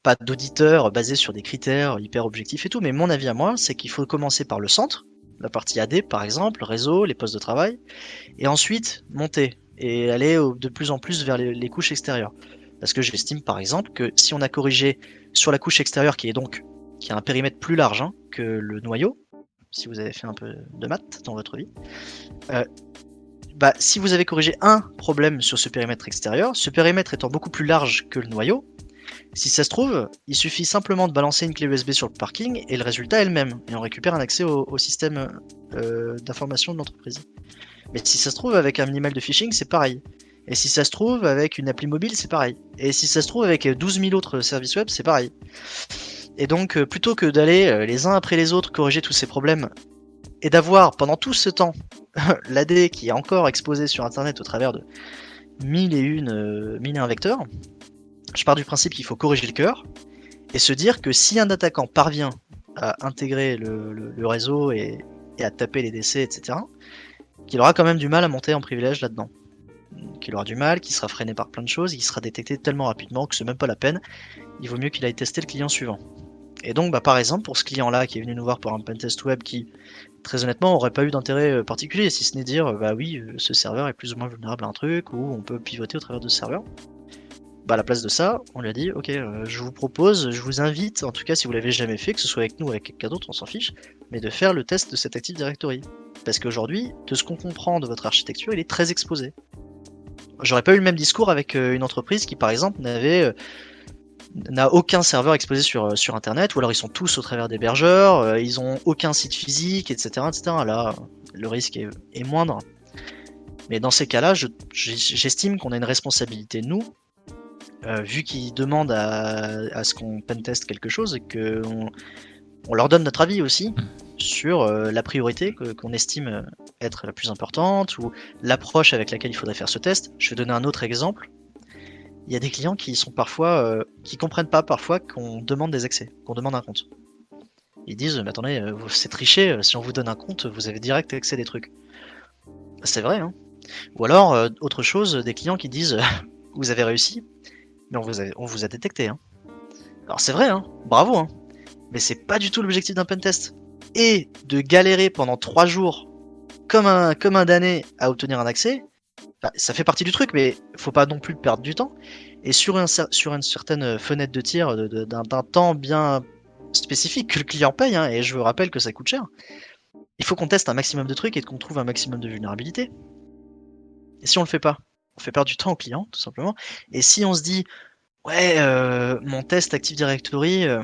pas d'auditeur basé sur des critères hyper objectifs et tout, mais mon avis à moi, c'est qu'il faut commencer par le centre, la partie AD par exemple, réseau, les postes de travail, et ensuite monter et aller de plus en plus vers les couches extérieures. Parce que j'estime par exemple que si on a corrigé sur la couche extérieure qui est donc qui a un périmètre plus large hein, que le noyau, si vous avez fait un peu de maths dans votre vie, euh, bah, si vous avez corrigé un problème sur ce périmètre extérieur, ce périmètre étant beaucoup plus large que le noyau, si ça se trouve, il suffit simplement de balancer une clé USB sur le parking et le résultat est le même, et on récupère un accès au, système euh, d'information de l'entreprise. Mais si ça se trouve, avec un minimal de phishing, c'est pareil. Et si ça se trouve, avec une appli mobile, c'est pareil. Et si ça se trouve, avec 12 000 autres services web, c'est pareil. Et donc, euh, plutôt que d'aller euh, les uns après les autres corriger tous ces problèmes, et d'avoir pendant tout ce temps l'AD qui est encore exposé sur Internet au travers de mille et une, euh, mille et un vecteurs, je pars du principe qu'il faut corriger le cœur, et se dire que si un attaquant parvient à intégrer le, réseau et, et, à taper les décès, etc., qu'il aura quand même du mal à monter en privilège là-dedans qu'il aura du mal, qu'il sera freiné par plein de choses, il sera détecté tellement rapidement que c'est même pas la peine. Il vaut mieux qu'il aille tester le client suivant. Et donc, bah, par exemple, pour ce client-là qui est venu nous voir pour un pentest web qui, très honnêtement, aurait pas eu d'intérêt euh, particulier, si ce n'est dire, bah oui, euh, ce serveur est plus ou moins vulnérable à un truc, ou on peut pivoter au travers de ce serveur. Bah, à la place de ça, on lui a dit, ok, euh, je vous propose, je vous invite, en tout cas si vous l'avez jamais fait, que ce soit avec nous ou avec quelqu'un d'autre, on s'en fiche, mais de faire le test de cet Active Directory. Parce qu'aujourd'hui, de ce qu'on comprend de votre architecture, il est très exposé. J'aurais pas eu le même discours avec euh, une entreprise qui, par exemple, n'avait euh, n'a aucun serveur exposé sur, euh, sur internet, ou alors ils sont tous au travers d'hébergeurs, ils ont aucun site physique, etc. etc. Là, le risque est, moindre. Mais dans ces cas-là, j'estime qu'on a une responsabilité, nous, vu qu'ils demandent à, ce qu'on penteste quelque chose et qu'on on leur donne notre avis aussi sur la priorité qu'on estime être la plus importante ou l'approche avec laquelle il faudrait faire ce test. Je vais donner un autre exemple. il y a des clients qui sont parfois, euh, qui comprennent pas parfois qu'on demande des accès, qu'on demande un compte. Ils disent, mais attendez, euh, c'est triché, euh, si on vous donne un compte, vous avez direct accès à des trucs. C'est vrai, hein. Ou alors, euh, autre chose, des clients qui disent, vous avez réussi, mais on vous a, on vous a détecté, hein. Alors c'est vrai, hein, bravo, hein. Mais c'est pas du tout l'objectif d'un pentest. Et de galérer pendant trois jours comme un, comme un damné à obtenir un accès, bah, ça fait partie du truc, mais faut pas non plus perdre du temps. Et sur, un, sur une certaine fenêtre de tir d'un temps bien spécifique que le client paye, hein, et je vous rappelle que ça coûte cher, il faut qu'on teste un maximum de trucs et qu'on trouve un maximum de vulnérabilité. Et si on le fait pas, on fait perdre du temps au client, tout simplement. Et si on se dit, ouais, euh, mon test Active Directory, euh,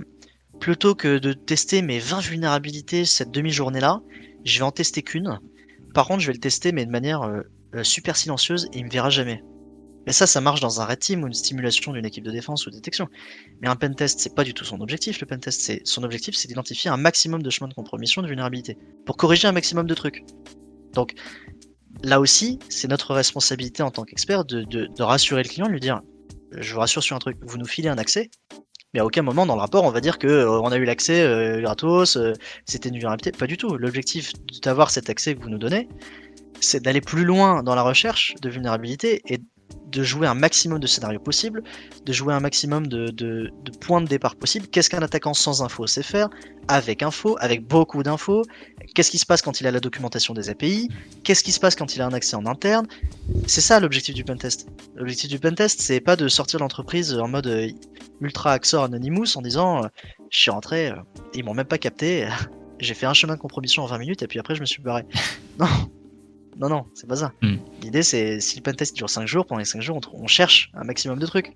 plutôt que de tester mes 20 vulnérabilités cette demi-journée-là, je vais en tester qu'une. Par contre, je vais le tester, mais de manière euh, euh, super silencieuse et il me verra jamais. Mais ça, ça marche dans un red team ou une stimulation d'une équipe de défense ou de détection. Mais un pentest, c'est pas du tout son objectif. Le pentest, c'est son objectif, c'est d'identifier un maximum de chemins de compromission de vulnérabilité pour corriger un maximum de trucs. Donc là aussi, c'est notre responsabilité en tant qu'expert de, de, de rassurer le client, de lui dire, je vous rassure sur un truc, vous nous filez un accès, mais à aucun moment dans le rapport on va dire que euh, on a eu l'accès euh, gratos, euh, c'était une vulnérabilité. Pas du tout. L'objectif d'avoir cet accès que vous nous donnez, c'est d'aller plus loin dans la recherche de vulnérabilité et de jouer un maximum de scénarios possibles, de jouer un maximum de, de, de points de départ possibles. Qu'est-ce qu'un attaquant sans info sait faire? Avec info, avec beaucoup d'infos. Qu'est-ce qui se passe quand il a la documentation des API Qu'est-ce qui se passe quand il a un accès en interne? C'est ça l'objectif du pentest. L'objectif du pentest, c'est pas de sortir l'entreprise en mode euh, ultra Axor Anonymous en disant euh, je suis rentré, euh, ils m'ont même pas capté, j'ai fait un chemin de compromission en 20 minutes et puis après je me suis barré. Non, non, non, c'est pas ça. Mm. L'idée c'est si le pentest dure 5 jours, pendant les 5 jours on, on cherche un maximum de trucs.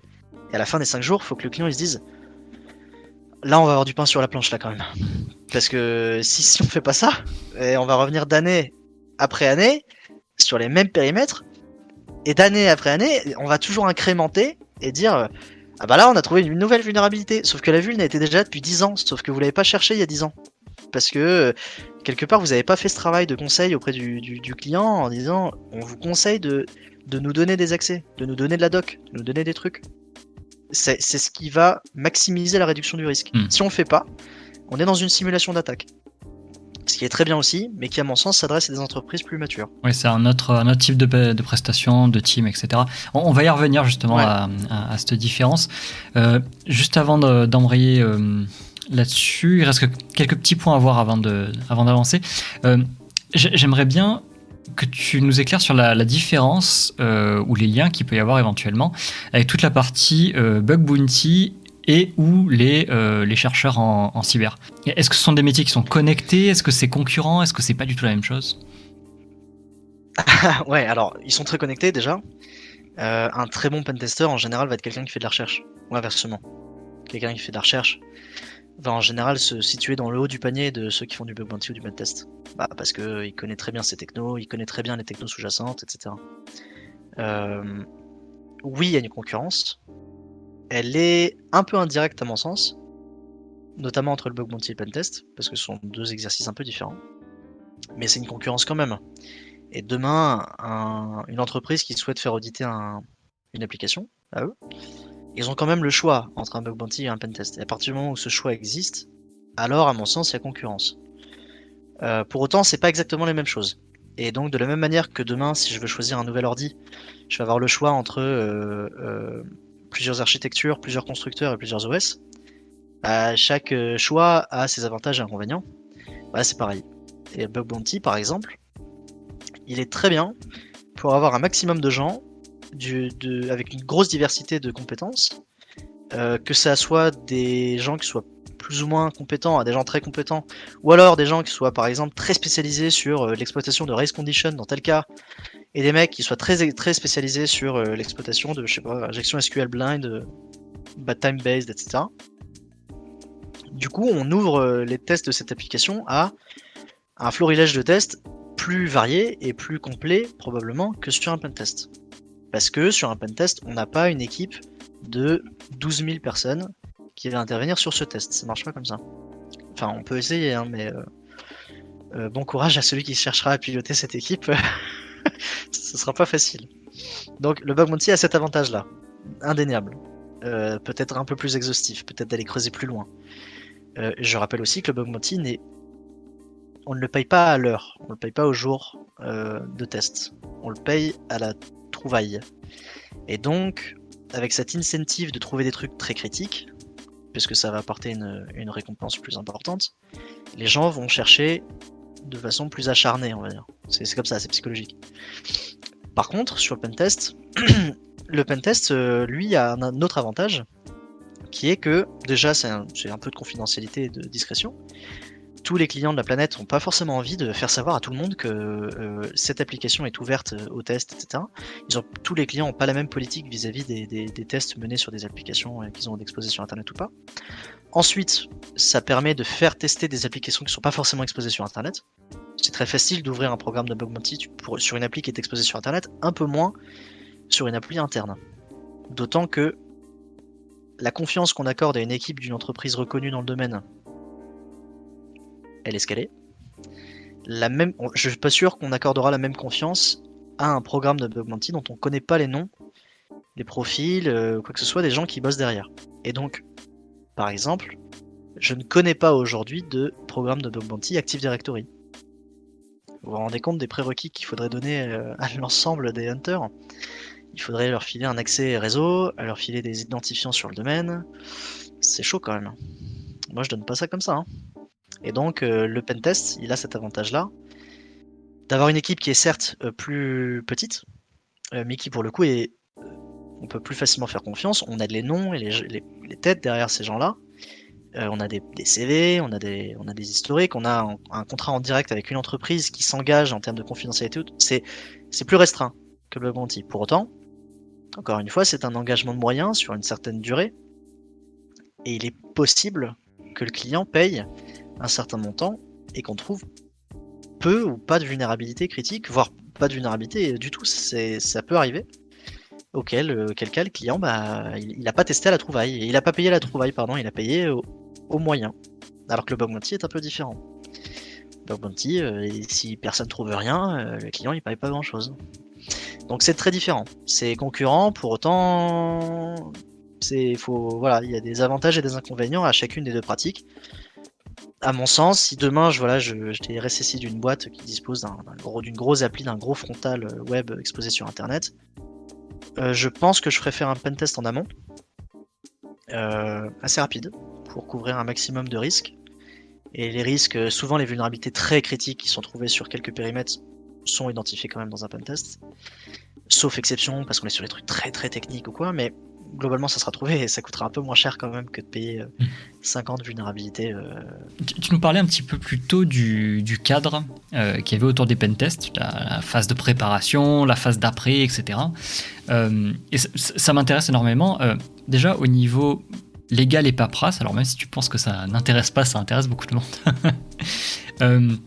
Et à la fin des 5 jours, faut que le client il se dise là on va avoir du pain sur la planche là quand même. Parce que si, si on fait pas ça, et on va revenir d'année après année sur les mêmes périmètres et d'année après année, on va toujours incrémenter et dire ah bah là on a trouvé une nouvelle vulnérabilité. Sauf que la vulne était déjà depuis 10 ans, sauf que vous l'avez pas cherché il y a 10 ans. Parce que quelque part vous n'avez pas fait ce travail de conseil auprès du, du- du client en disant on vous conseille de, de nous donner des accès, de nous donner de la doc, de nous donner des trucs. C'est ce qui va maximiser la réduction du risque. Hmm. Si on le fait pas, on est dans une simulation d'attaque. Ce qui est très bien aussi, mais qui à mon sens s'adresse à des entreprises plus matures. Oui, c'est un autre, un autre type de, de prestation, de team, etc. On, on va y revenir justement Ouais. à, à- à cette différence. Euh, juste avant de- d'embrayer euh, là-dessus, il reste que quelques petits points à voir avant d'avancer. Euh, j'ai- J'aimerais bien que tu nous éclaires sur la, la différence euh, ou les liens qu'il peut y avoir éventuellement avec toute la partie euh, bug bounty et ou les, euh, les chercheurs en, cyber. Est-ce que ce sont des métiers qui sont connectés? Est-ce que c'est concurrent? Est-ce que c'est pas du tout la même chose? Ouais, alors ils sont très connectés déjà. Euh, un très bon pentester en général va être quelqu'un qui fait de la recherche, ou inversement. Quelqu'un qui fait de la recherche va en général se situer dans le haut du panier de ceux qui font du bug bounty ou du pentest. Bah, parce que euh, il connaît très bien ses technos, il connaît très bien les technos sous-jacentes, etc. Euh, oui, il y a une concurrence. Elle est un peu indirecte à mon sens, notamment entre le bug bounty et le pentest, parce que ce sont deux exercices un peu différents. Mais c'est une concurrence quand même. Et demain, un- une entreprise qui souhaite faire auditer un- une application à eux, ils ont quand même le choix entre un bug bounty et un pentest. Et à partir du moment où ce choix existe, alors à mon sens, il y a concurrence. Euh, pour autant, c'est pas exactement les mêmes choses. Et donc, de la même manière que demain, si je veux choisir un nouvel ordi, je vais avoir le choix entre euh, euh, plusieurs architectures, plusieurs constructeurs et plusieurs OS. Bah, chaque euh, choix a ses avantages et inconvénients. Bah, c'est pareil. Et Bug Bounty, par exemple, il est très bien pour avoir un maximum de gens avec une grosse diversité de compétences, euh, que ça soit des gens qui soient plus ou moins compétents à des gens très compétents, ou alors des gens qui soient par exemple très spécialisés sur euh, l'exploitation de race condition dans tel cas, et des mecs qui soient très, très spécialisés sur euh, l'exploitation de, je sais pas, injection SQL blind, euh, bad time based, etc. Du coup, on ouvre euh, les tests de cette application à un florilège de tests plus varié et plus complet probablement que sur un pentest. Parce que sur un pentest, on n'a pas une équipe de 12 000 personnes qui va intervenir sur ce test. Ça marche pas comme ça. Enfin, on peut essayer, hein, mais euh, bon courage à celui qui cherchera à piloter cette équipe. Ce sera pas facile. Donc le bug bounty a cet avantage-là. indéniable. Euh, peut-être un peu plus exhaustif, peut-être d'aller creuser plus loin. Euh, je rappelle aussi que le bug bounty n'est on ne le paye pas à l'heure, on ne le paye pas au jour euh, de test, on le paye à la trouvaille. Et donc, avec cette incentive de trouver des trucs très critiques, puisque ça va apporter une, récompense plus importante, les gens vont chercher de façon plus acharnée, on va dire. C'est comme ça, c'est psychologique. Par contre, sur le pentest, le pentest, euh, lui, a un autre avantage, qui est que, déjà, c'est un, un, peu de confidentialité et de discrétion, tous les clients de la planète n'ont pas forcément envie de faire savoir à tout le monde que euh, cette application est ouverte aux tests, etc. Tous les clients n'ont pas la même politique vis-à-vis des, tests menés sur des applications euh, qu'ils ont exposées sur Internet ou pas. Ensuite, ça permet de faire tester des applications qui ne sont pas forcément exposées sur Internet. C'est très facile d'ouvrir un programme de bug bounty sur une appli qui est exposée sur Internet, un peu moins sur une appli interne. D'autant que la confiance qu'on accorde à une équipe d'une entreprise reconnue dans le domaine elle est scalée. La même, je suis pas sûr qu'on accordera la même confiance à un programme de bug bounty dont on connaît pas les noms, les profils, euh, quoi que ce soit des gens qui bossent derrière. Et donc, par exemple, je ne connais pas aujourd'hui de programme de bug bounty Active Directory. Vous vous rendez compte des prérequis qu'il faudrait donner euh, à l'ensemble des hunters? Il faudrait leur filer un accès réseau, leur filer des identifiants sur le domaine. C'est chaud quand même. Moi, je donne pas ça comme ça. Hein. Et donc, euh, le pentest, il a cet avantage-là d'avoir une équipe qui est certes euh, plus petite, euh, mais qui pour le coup est. On peut plus facilement faire confiance. On a les noms et les, têtes derrière ces gens-là. on a des, CV, on a des, on a des historiques, on a un, contrat en direct avec une entreprise qui s'engage en termes de confidentialité. C'est, c'est plus restreint que le Bounty. Pour autant, encore une fois, c'est un engagement de moyens sur une certaine durée. Et il est possible que le client paye un certain montant et qu'on trouve peu ou pas de vulnérabilité critique, voire pas de vulnérabilité du tout, ça peut arriver. Auquel, euh, le client, bah, il n'a pas testé à la trouvaille, il n'a pas payé la trouvaille, pardon, il a payé au, moyen. Alors que le bug bounty est un peu différent. Le bug bounty, euh, si personne trouve rien, euh, le client il paye pas grand chose. Donc c'est très différent. C'est concurrent, pour autant, c'est faut voilà, il y a des avantages et des inconvénients à chacune des deux pratiques à mon sens, si demain je voilà, j'étais RSSI d'une boîte qui dispose d'un gros, d'une grosse appli, d'un gros frontal euh, web exposé sur Internet, euh, je pense que je ferais faire un pentest en amont, euh, assez rapide, pour couvrir un maximum de risques. Et les risques, souvent les vulnérabilités très critiques qui sont trouvées sur quelques périmètres, sont identifiées quand même dans un pentest. Sauf exception, parce qu'on est sur des trucs très très techniques ou quoi, mais globalement, ça sera trouvé et ça coûtera un peu moins cher quand même que de payer 50 euh, vulnérabilités. Euh. Tu, nous parlais un petit peu plus tôt du, cadre euh, qu'il y avait autour des pentests, la, la phase de préparation, la phase d'après, etc. et ça, m'intéresse énormément. déjà, au niveau légal et paperasse, alors même si tu penses que ça n'intéresse pas, ça intéresse beaucoup de monde.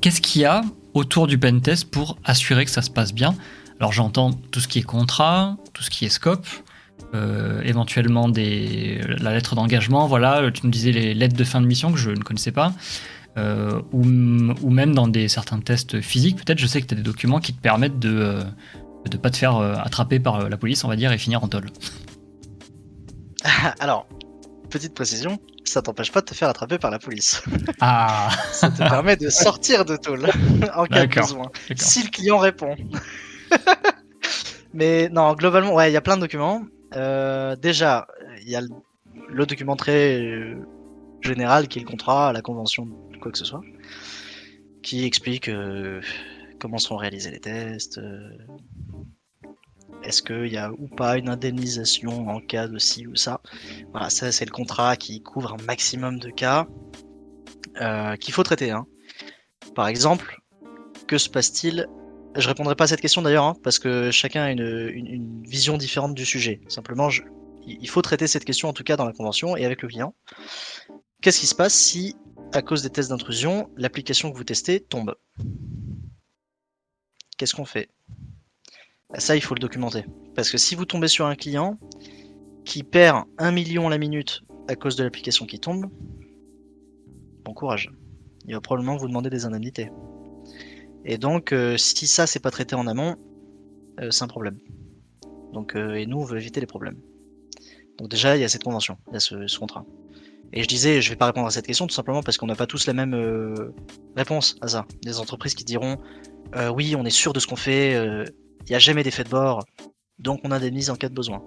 Qu'est-ce qu'il y a autour du pentest pour assurer que ça se passe bien? Alors j'entends tout ce qui est contrat, tout ce qui est scope, euh, éventuellement des, la lettre d'engagement, voilà, tu me disais les lettres de fin de mission que je ne connaissais pas, euh, ou, ou, même dans des, certains tests physiques, peut-être, je sais que tu as des documents qui te permettent de ne euh, pas te faire attraper par la police, on va dire, et finir en tôle. Alors, petite précision, ça t'empêche pas de te faire attraper par la police. Ah Ça te permet de sortir de tôle en cas de besoin, si le client répond. Mais non, globalement, ouais, il y a plein de documents. Euh, déjà, il y a le, document très euh, général qui est le contrat, la convention, quoi que ce soit, qui explique euh, comment sont réalisés les tests, est-ce qu'il y a ou pas une indemnisation en cas de ci ou ça. Voilà, ça c'est le contrat qui couvre un maximum de cas qu'il faut traiter. Hein. Par exemple, que se passe-t-il je répondrai pas à cette question d'ailleurs, hein, parce que chacun a une, vision différente du sujet. Simplement, il faut traiter cette question en tout cas dans la convention et avec le client. Qu'est-ce qui se passe si, à cause des tests d'intrusion, l'application que vous testez tombe? Qu'est-ce qu'on fait? Bah, Ça, il faut le documenter. Parce que si vous tombez sur un client qui perd 1 million la minute à cause de l'application qui tombe, bon courage. Il va probablement vous demander des indemnités. Et donc, euh, si ça, c'est pas traité en amont, euh, c'est un problème. Donc, et nous, on veut éviter les problèmes. Donc déjà, il y a cette convention, il y a ce, contrat. Et je disais, je vais pas répondre à cette question tout simplement parce qu'on n'a pas tous la même réponse à ça. Des entreprises qui diront, oui, on est sûr de ce qu'on fait, il n'y a jamais d'effet de bord, donc on indemnise en cas de besoin.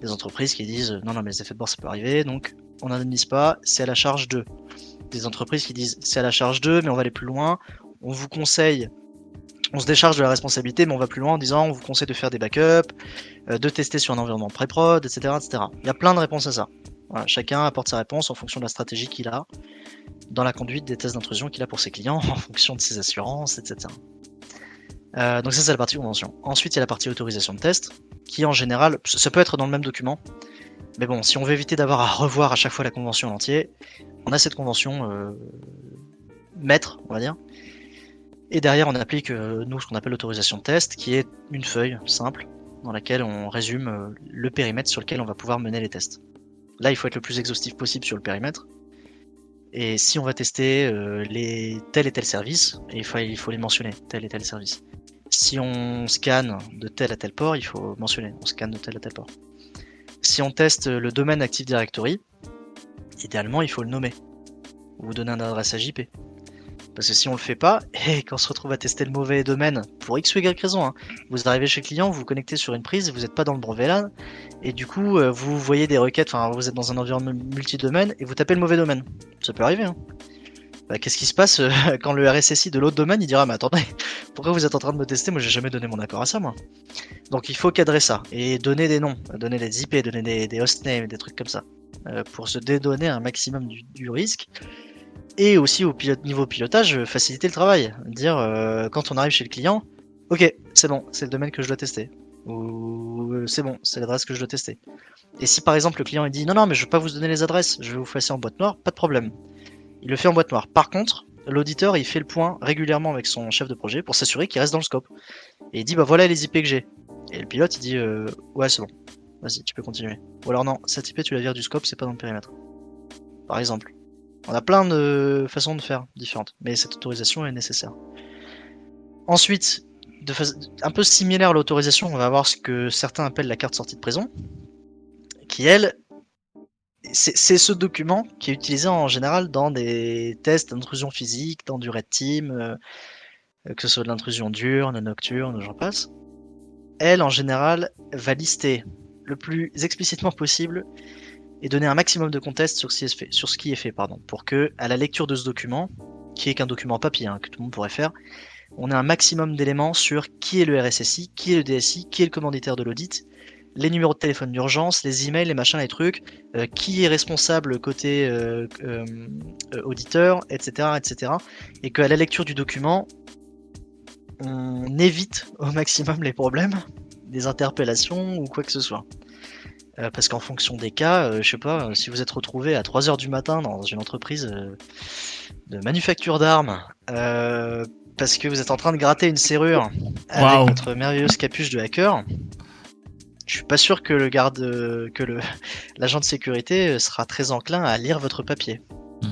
Des entreprises qui disent, non, non, mais les effets de bord, ça peut arriver, donc on n'indemnise pas, c'est à la charge d'eux. Des entreprises qui disent, c'est à la charge d'eux, mais on va aller plus loin, on vous conseille on se décharge de la responsabilité, mais on va plus loin en disant on vous conseille de faire des backups, euh, de tester sur un environnement pré-prod, etc., etc. Il y a plein de réponses à ça. chacun apporte sa réponse en fonction de la stratégie qu'il a dans la conduite des tests d'intrusion qu'il a pour ses clients, en fonction de ses assurances, etc. Euh, donc ça c'est la partie convention. Ensuite il y a la partie autorisation de test, qui en général, ça peut être dans le même document, mais bon, si on veut éviter d'avoir à revoir à chaque fois la convention en entier, on a cette convention euh, maître, on va dire, et derrière, on applique, euh, nous, ce qu'on appelle l'autorisation test, qui est une feuille simple dans laquelle on résume euh, le périmètre sur lequel on va pouvoir mener les tests. Là, il faut être le plus exhaustif possible sur le périmètre. Et si on va tester euh, tel et tel service, il faut, les mentionner, tel et tel service. Si on scanne de tel à tel port, il faut mentionner, on scanne de tel à tel port. Si on teste le domaine Active Directory, idéalement, il faut le nommer. Ou donner un adresse JP. Parce que si on le fait pas, et qu'on se retrouve à tester le mauvais domaine, pour X ou Y raison, hein, vous arrivez chez le client, vous vous connectez sur une prise, vous n'êtes pas dans le bon VLAN, et du coup, euh, vous voyez des requêtes, enfin, vous êtes dans un environnement multi-domaine, et vous tapez le mauvais domaine. Ça peut arriver, hein. Bah, qu'est-ce qui se passe euh, quand le RSSI de l'autre domaine il dira mais attendez pourquoi vous êtes en train de me tester? Moi j'ai jamais donné mon accord à ça moi donc il faut cadrer ça et donner des noms donner des IP donner des, des hostnames des trucs comme ça euh, pour se dédonner un maximum du risque et aussi au niveau pilotage, faciliter le travail. Dire euh, quand on arrive chez le client, ok, c'est bon, c'est le domaine que je dois tester. Ou euh, c'est bon, c'est l'adresse que je dois tester. Et si par exemple le client il dit non non mais je veux pas vous donner les adresses, je vais vous ça en boîte noire, pas de problème. Il le fait en boîte noire. Par contre, l'auditeur il fait le point régulièrement avec son chef de projet pour s'assurer qu'il reste dans le scope. Et il dit bah voilà les IP que j'ai. Et le pilote il dit euh, ouais c'est bon, vas-y tu peux continuer. Ou alors non, cette IP tu la vires du scope, c'est pas dans le périmètre. Par exemple. On a plein de façons de faire différentes, mais cette autorisation est nécessaire. Ensuite, de un peu similaire à l'autorisation, on va voir ce que certains appellent la carte sortie de prison, qui elle, c'est ce document qui est utilisé en général dans des tests d'intrusion physique, dans du red team, euh, que ce soit de l'intrusion diurne, nocturne, j'en passe. Elle, en général, va lister le plus explicitement possible et donner un maximum de contexte sur ce qui est fait, pardon, pour que, à la lecture de ce document, qui est qu'un document papier hein, que tout le monde pourrait faire, on ait un maximum d'éléments sur qui est le RSSI, qui est le DSI, qui est le commanditaire de l'audit, les numéros de téléphone d'urgence, les emails, les machins, les trucs, euh, qui est responsable côté euh, euh, auditeur, etc., etc. Et qu'à la lecture du document, on évite au maximum les problèmes, des interpellations ou quoi que ce soit. Euh, parce qu'en fonction des cas, euh, je sais pas, euh, si vous êtes retrouvé à 3h du matin dans une entreprise de manufacture d'armes, parce que vous êtes en train de gratter une serrure avec votre merveilleuse capuche de hacker, je suis pas sûr que le garde, que le l'agent de sécurité sera très enclin à lire votre papier. Hmm.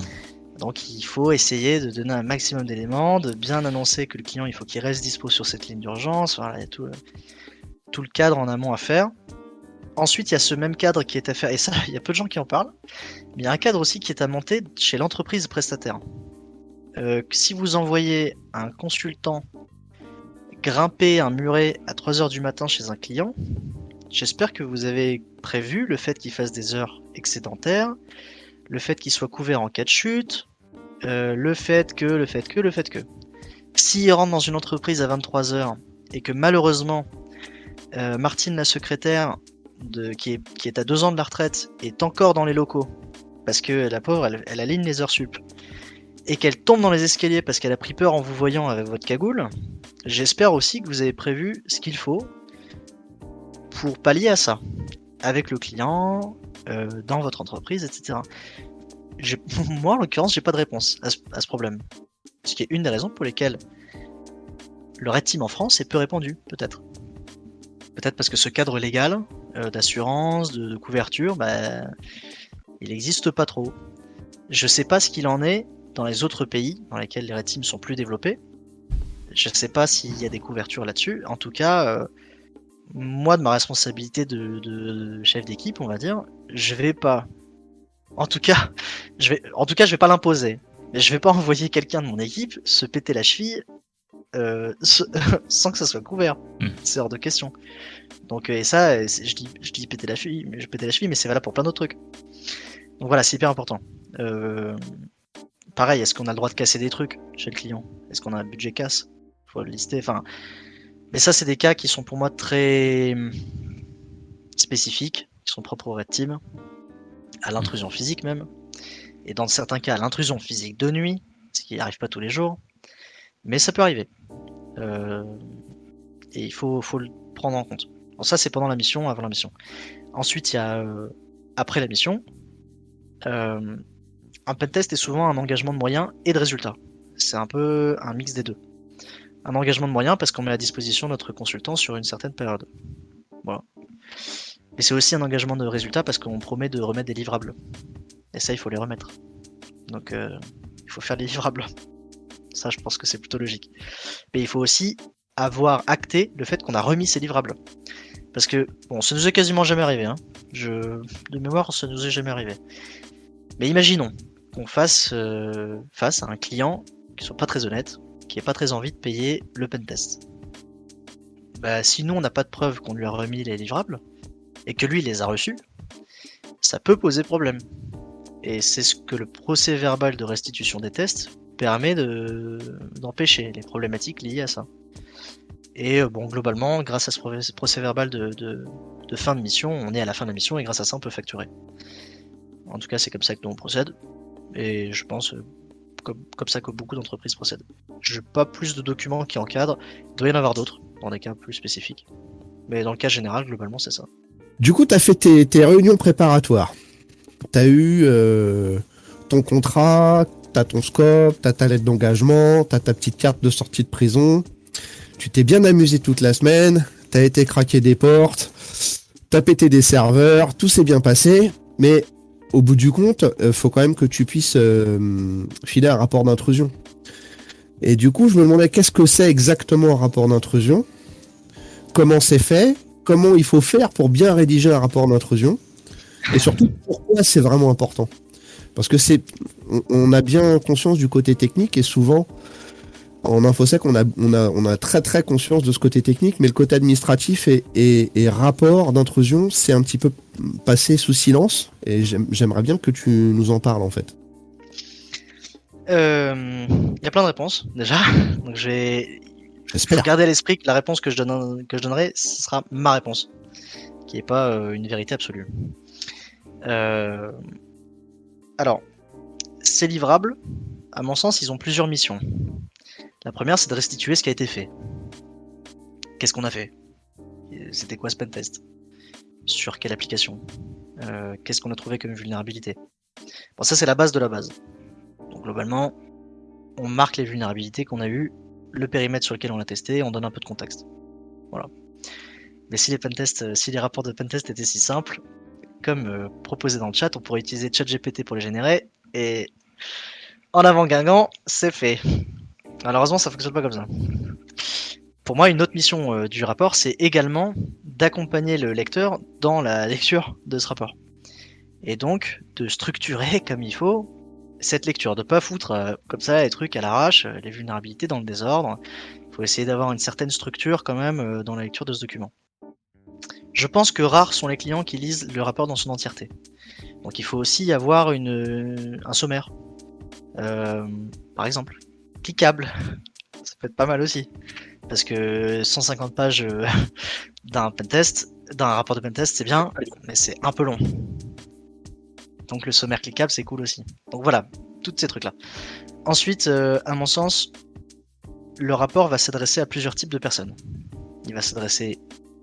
Donc il faut essayer de donner un maximum d'éléments, de bien annoncer que le client il faut qu'il reste dispo sur cette ligne d'urgence. Voilà, il y a tout, tout le cadre en amont à faire. Ensuite, il y a ce même cadre qui est à faire, et ça, il y a peu de gens qui en parlent, mais il y a un cadre aussi qui est à monter chez l'entreprise prestataire. Euh, si vous envoyez un consultant grimper un muret à 3h du matin chez un client, j'espère que vous avez prévu le fait qu'il fasse des heures excédentaires, le fait qu'il soit couvert en cas de chute, euh, le fait que, le fait que, le fait que. S'il rentre dans une entreprise à 23h et que malheureusement euh, Martine la secrétaire qui, est, à deux ans de la retraite est encore dans les locaux, parce que la pauvre, elle, aligne les heures sup, et qu'elle tombe dans les escaliers parce qu'elle a pris peur en vous voyant avec votre cagoule, j'espère aussi que vous avez prévu ce qu'il faut pour pallier à ça, avec le client, euh, dans votre entreprise, etc. Moi, en l'occurrence, j'ai pas de réponse à ce, problème. Ce qui est une des raisons pour lesquelles le Red Team en France est peu répandu, peut-être. Peut-être parce que ce cadre légal euh, d'assurance, de, couverture, bah, il n'existe pas trop. Je sais pas ce qu'il en est dans les autres pays dans lesquels les red teams sont plus développés. Je ne sais pas s'il y a des couvertures là-dessus. En tout cas, euh, moi, de ma responsabilité de, de chef d'équipe, on va dire, je vais pas. En tout cas, je vais, en tout cas, je vais pas l'imposer. Mais je vais pas envoyer quelqu'un de mon équipe se péter la cheville euh, sans que ça soit couvert. Hmm. C'est hors de question. Donc, euh, et ça, c'est- je dis, je dis péter la cheville, mais je péter la cheville, mais c'est valable pour plein d'autres trucs. Donc voilà, c'est hyper important. Euh, pareil, est-ce qu'on a le droit de casser des trucs chez le client? Est-ce qu'on a un budget casse? Faut le lister. Enfin, mais ça, c'est des cas qui sont pour moi très spécifiques, qui sont propres au Red Team, à l'intrusion physique même, et dans certains cas à l'intrusion physique de nuit, ce qui n'arrive pas tous les jours, mais ça peut arriver. Euh, et il faut, le prendre en compte. Alors ça, c'est pendant la mission, avant la mission. Ensuite, il y a euh, après la mission. Euh, un pentest est souvent un engagement de moyens et de résultats. C'est un peu un mix des deux. Un engagement de moyens parce qu'on met à disposition notre consultant sur une certaine période. Voilà. C'est aussi un engagement de résultats parce qu'on promet de remettre des livrables. Et ça, il faut les remettre. Donc, euh, il faut faire des livrables. Ça, je pense que c'est plutôt logique. Mais il faut aussi avoir acté le fait qu'on a remis ces livrables. Parce que, bon, ça nous est quasiment jamais arrivé. Hein. De mémoire, ça nous est jamais arrivé. Mais imaginons qu'on fasse euh, face à un client qui soit pas très honnête, qui ait pas très envie de payer le pentest. Bah, si nous, on n'a pas de preuve qu'on lui a remis les livrables, et que lui, il les a reçus, ça peut poser problème. Et c'est ce que le procès verbal de restitution des tests permet de- d'empêcher les problématiques liées à ça. Et euh, bon, globalement, grâce à ce pro- ce procès verbal de, de- fin de mission, on est à la fin de la mission et grâce à ça, on peut facturer. En tout cas, c'est comme ça que nous on procède. Et je pense euh, comme, comme ça que beaucoup d'entreprises procèdent. Je n'ai pas plus de documents qui encadrent. Il doit y en avoir d'autres, dans des cas plus spécifiques. Mais dans le cas général, globalement, c'est ça. Du coup, tu as fait tes, tes réunions préparatoires. Tu as eu euh, ton contrat, tu as ton scope, tu as ta lettre d'engagement, tu as ta petite carte de sortie de prison. Tu t'es bien amusé toute la semaine, tu as été craquer des portes, tu as pété des serveurs, tout s'est bien passé, mais au bout du compte, euh, faut quand même que tu puisses euh, filer un rapport d'intrusion. Et du coup, je me demandais qu'est-ce que c'est exactement un rapport d'intrusion, comment c'est fait, comment il faut faire pour bien rédiger un rapport d'intrusion? Et surtout pourquoi c'est vraiment important? Parce que c'est, on, on a bien conscience du côté technique et souvent en infosec on a, on a, on a très très conscience de ce côté technique, mais le côté administratif et, et, et rapport d'intrusion c'est un petit peu passé sous silence et j'aime- j'aimerais bien que tu nous en parles en fait. Euh, Il y a plein de réponses, déjà. Donc je vais garder à l'esprit que la réponse que je, donne, que je donnerai, ce sera ma réponse, qui n'est pas euh, une vérité absolue. Euh, Alors, ces livrables, à mon sens, ils ont plusieurs missions. La première, c'est de restituer ce qui a été fait. Qu'est-ce qu'on a fait? C'était quoi ce pentest Sur quelle application? Euh, Qu'est-ce qu'on a trouvé comme vulnérabilité? Bon, ça, c'est la base de la base. Donc, globalement, on marque les vulnérabilités qu'on a eues le périmètre sur lequel on l'a testé, on donne un peu de contexte. Voilà. Mais si les pentests, euh, si les rapports de pentest étaient si simples, comme euh, proposé dans le chat, on pourrait utiliser ChatGPT pour les générer, et en avant Guingamp, c'est fait. Malheureusement, ça fonctionne pas comme ça. Pour moi, une autre mission euh, du rapport, c'est également d'accompagner le lecteur dans la lecture de ce rapport. Et donc, de structurer comme il faut cette lecture, de pas foutre euh, comme ça les trucs à l'arrache, les vulnérabilités dans le désordre. Il faut essayer d'avoir une certaine structure quand même dans la lecture de ce document. Je pense que rares sont les clients qui lisent le rapport dans son entièreté. Donc il faut aussi avoir un sommaire. Euh, par exemple, cliquable. Ça peut être pas mal aussi. Parce que 150 pages euh, d'un rapport de pentest, c'est bien, mais c'est un peu long. Donc le sommaire cliquable, c'est cool aussi. Donc voilà, tous ces trucs-là. Ensuite, euh, à mon sens, le rapport va s'adresser à plusieurs types de personnes. Il va s'adresser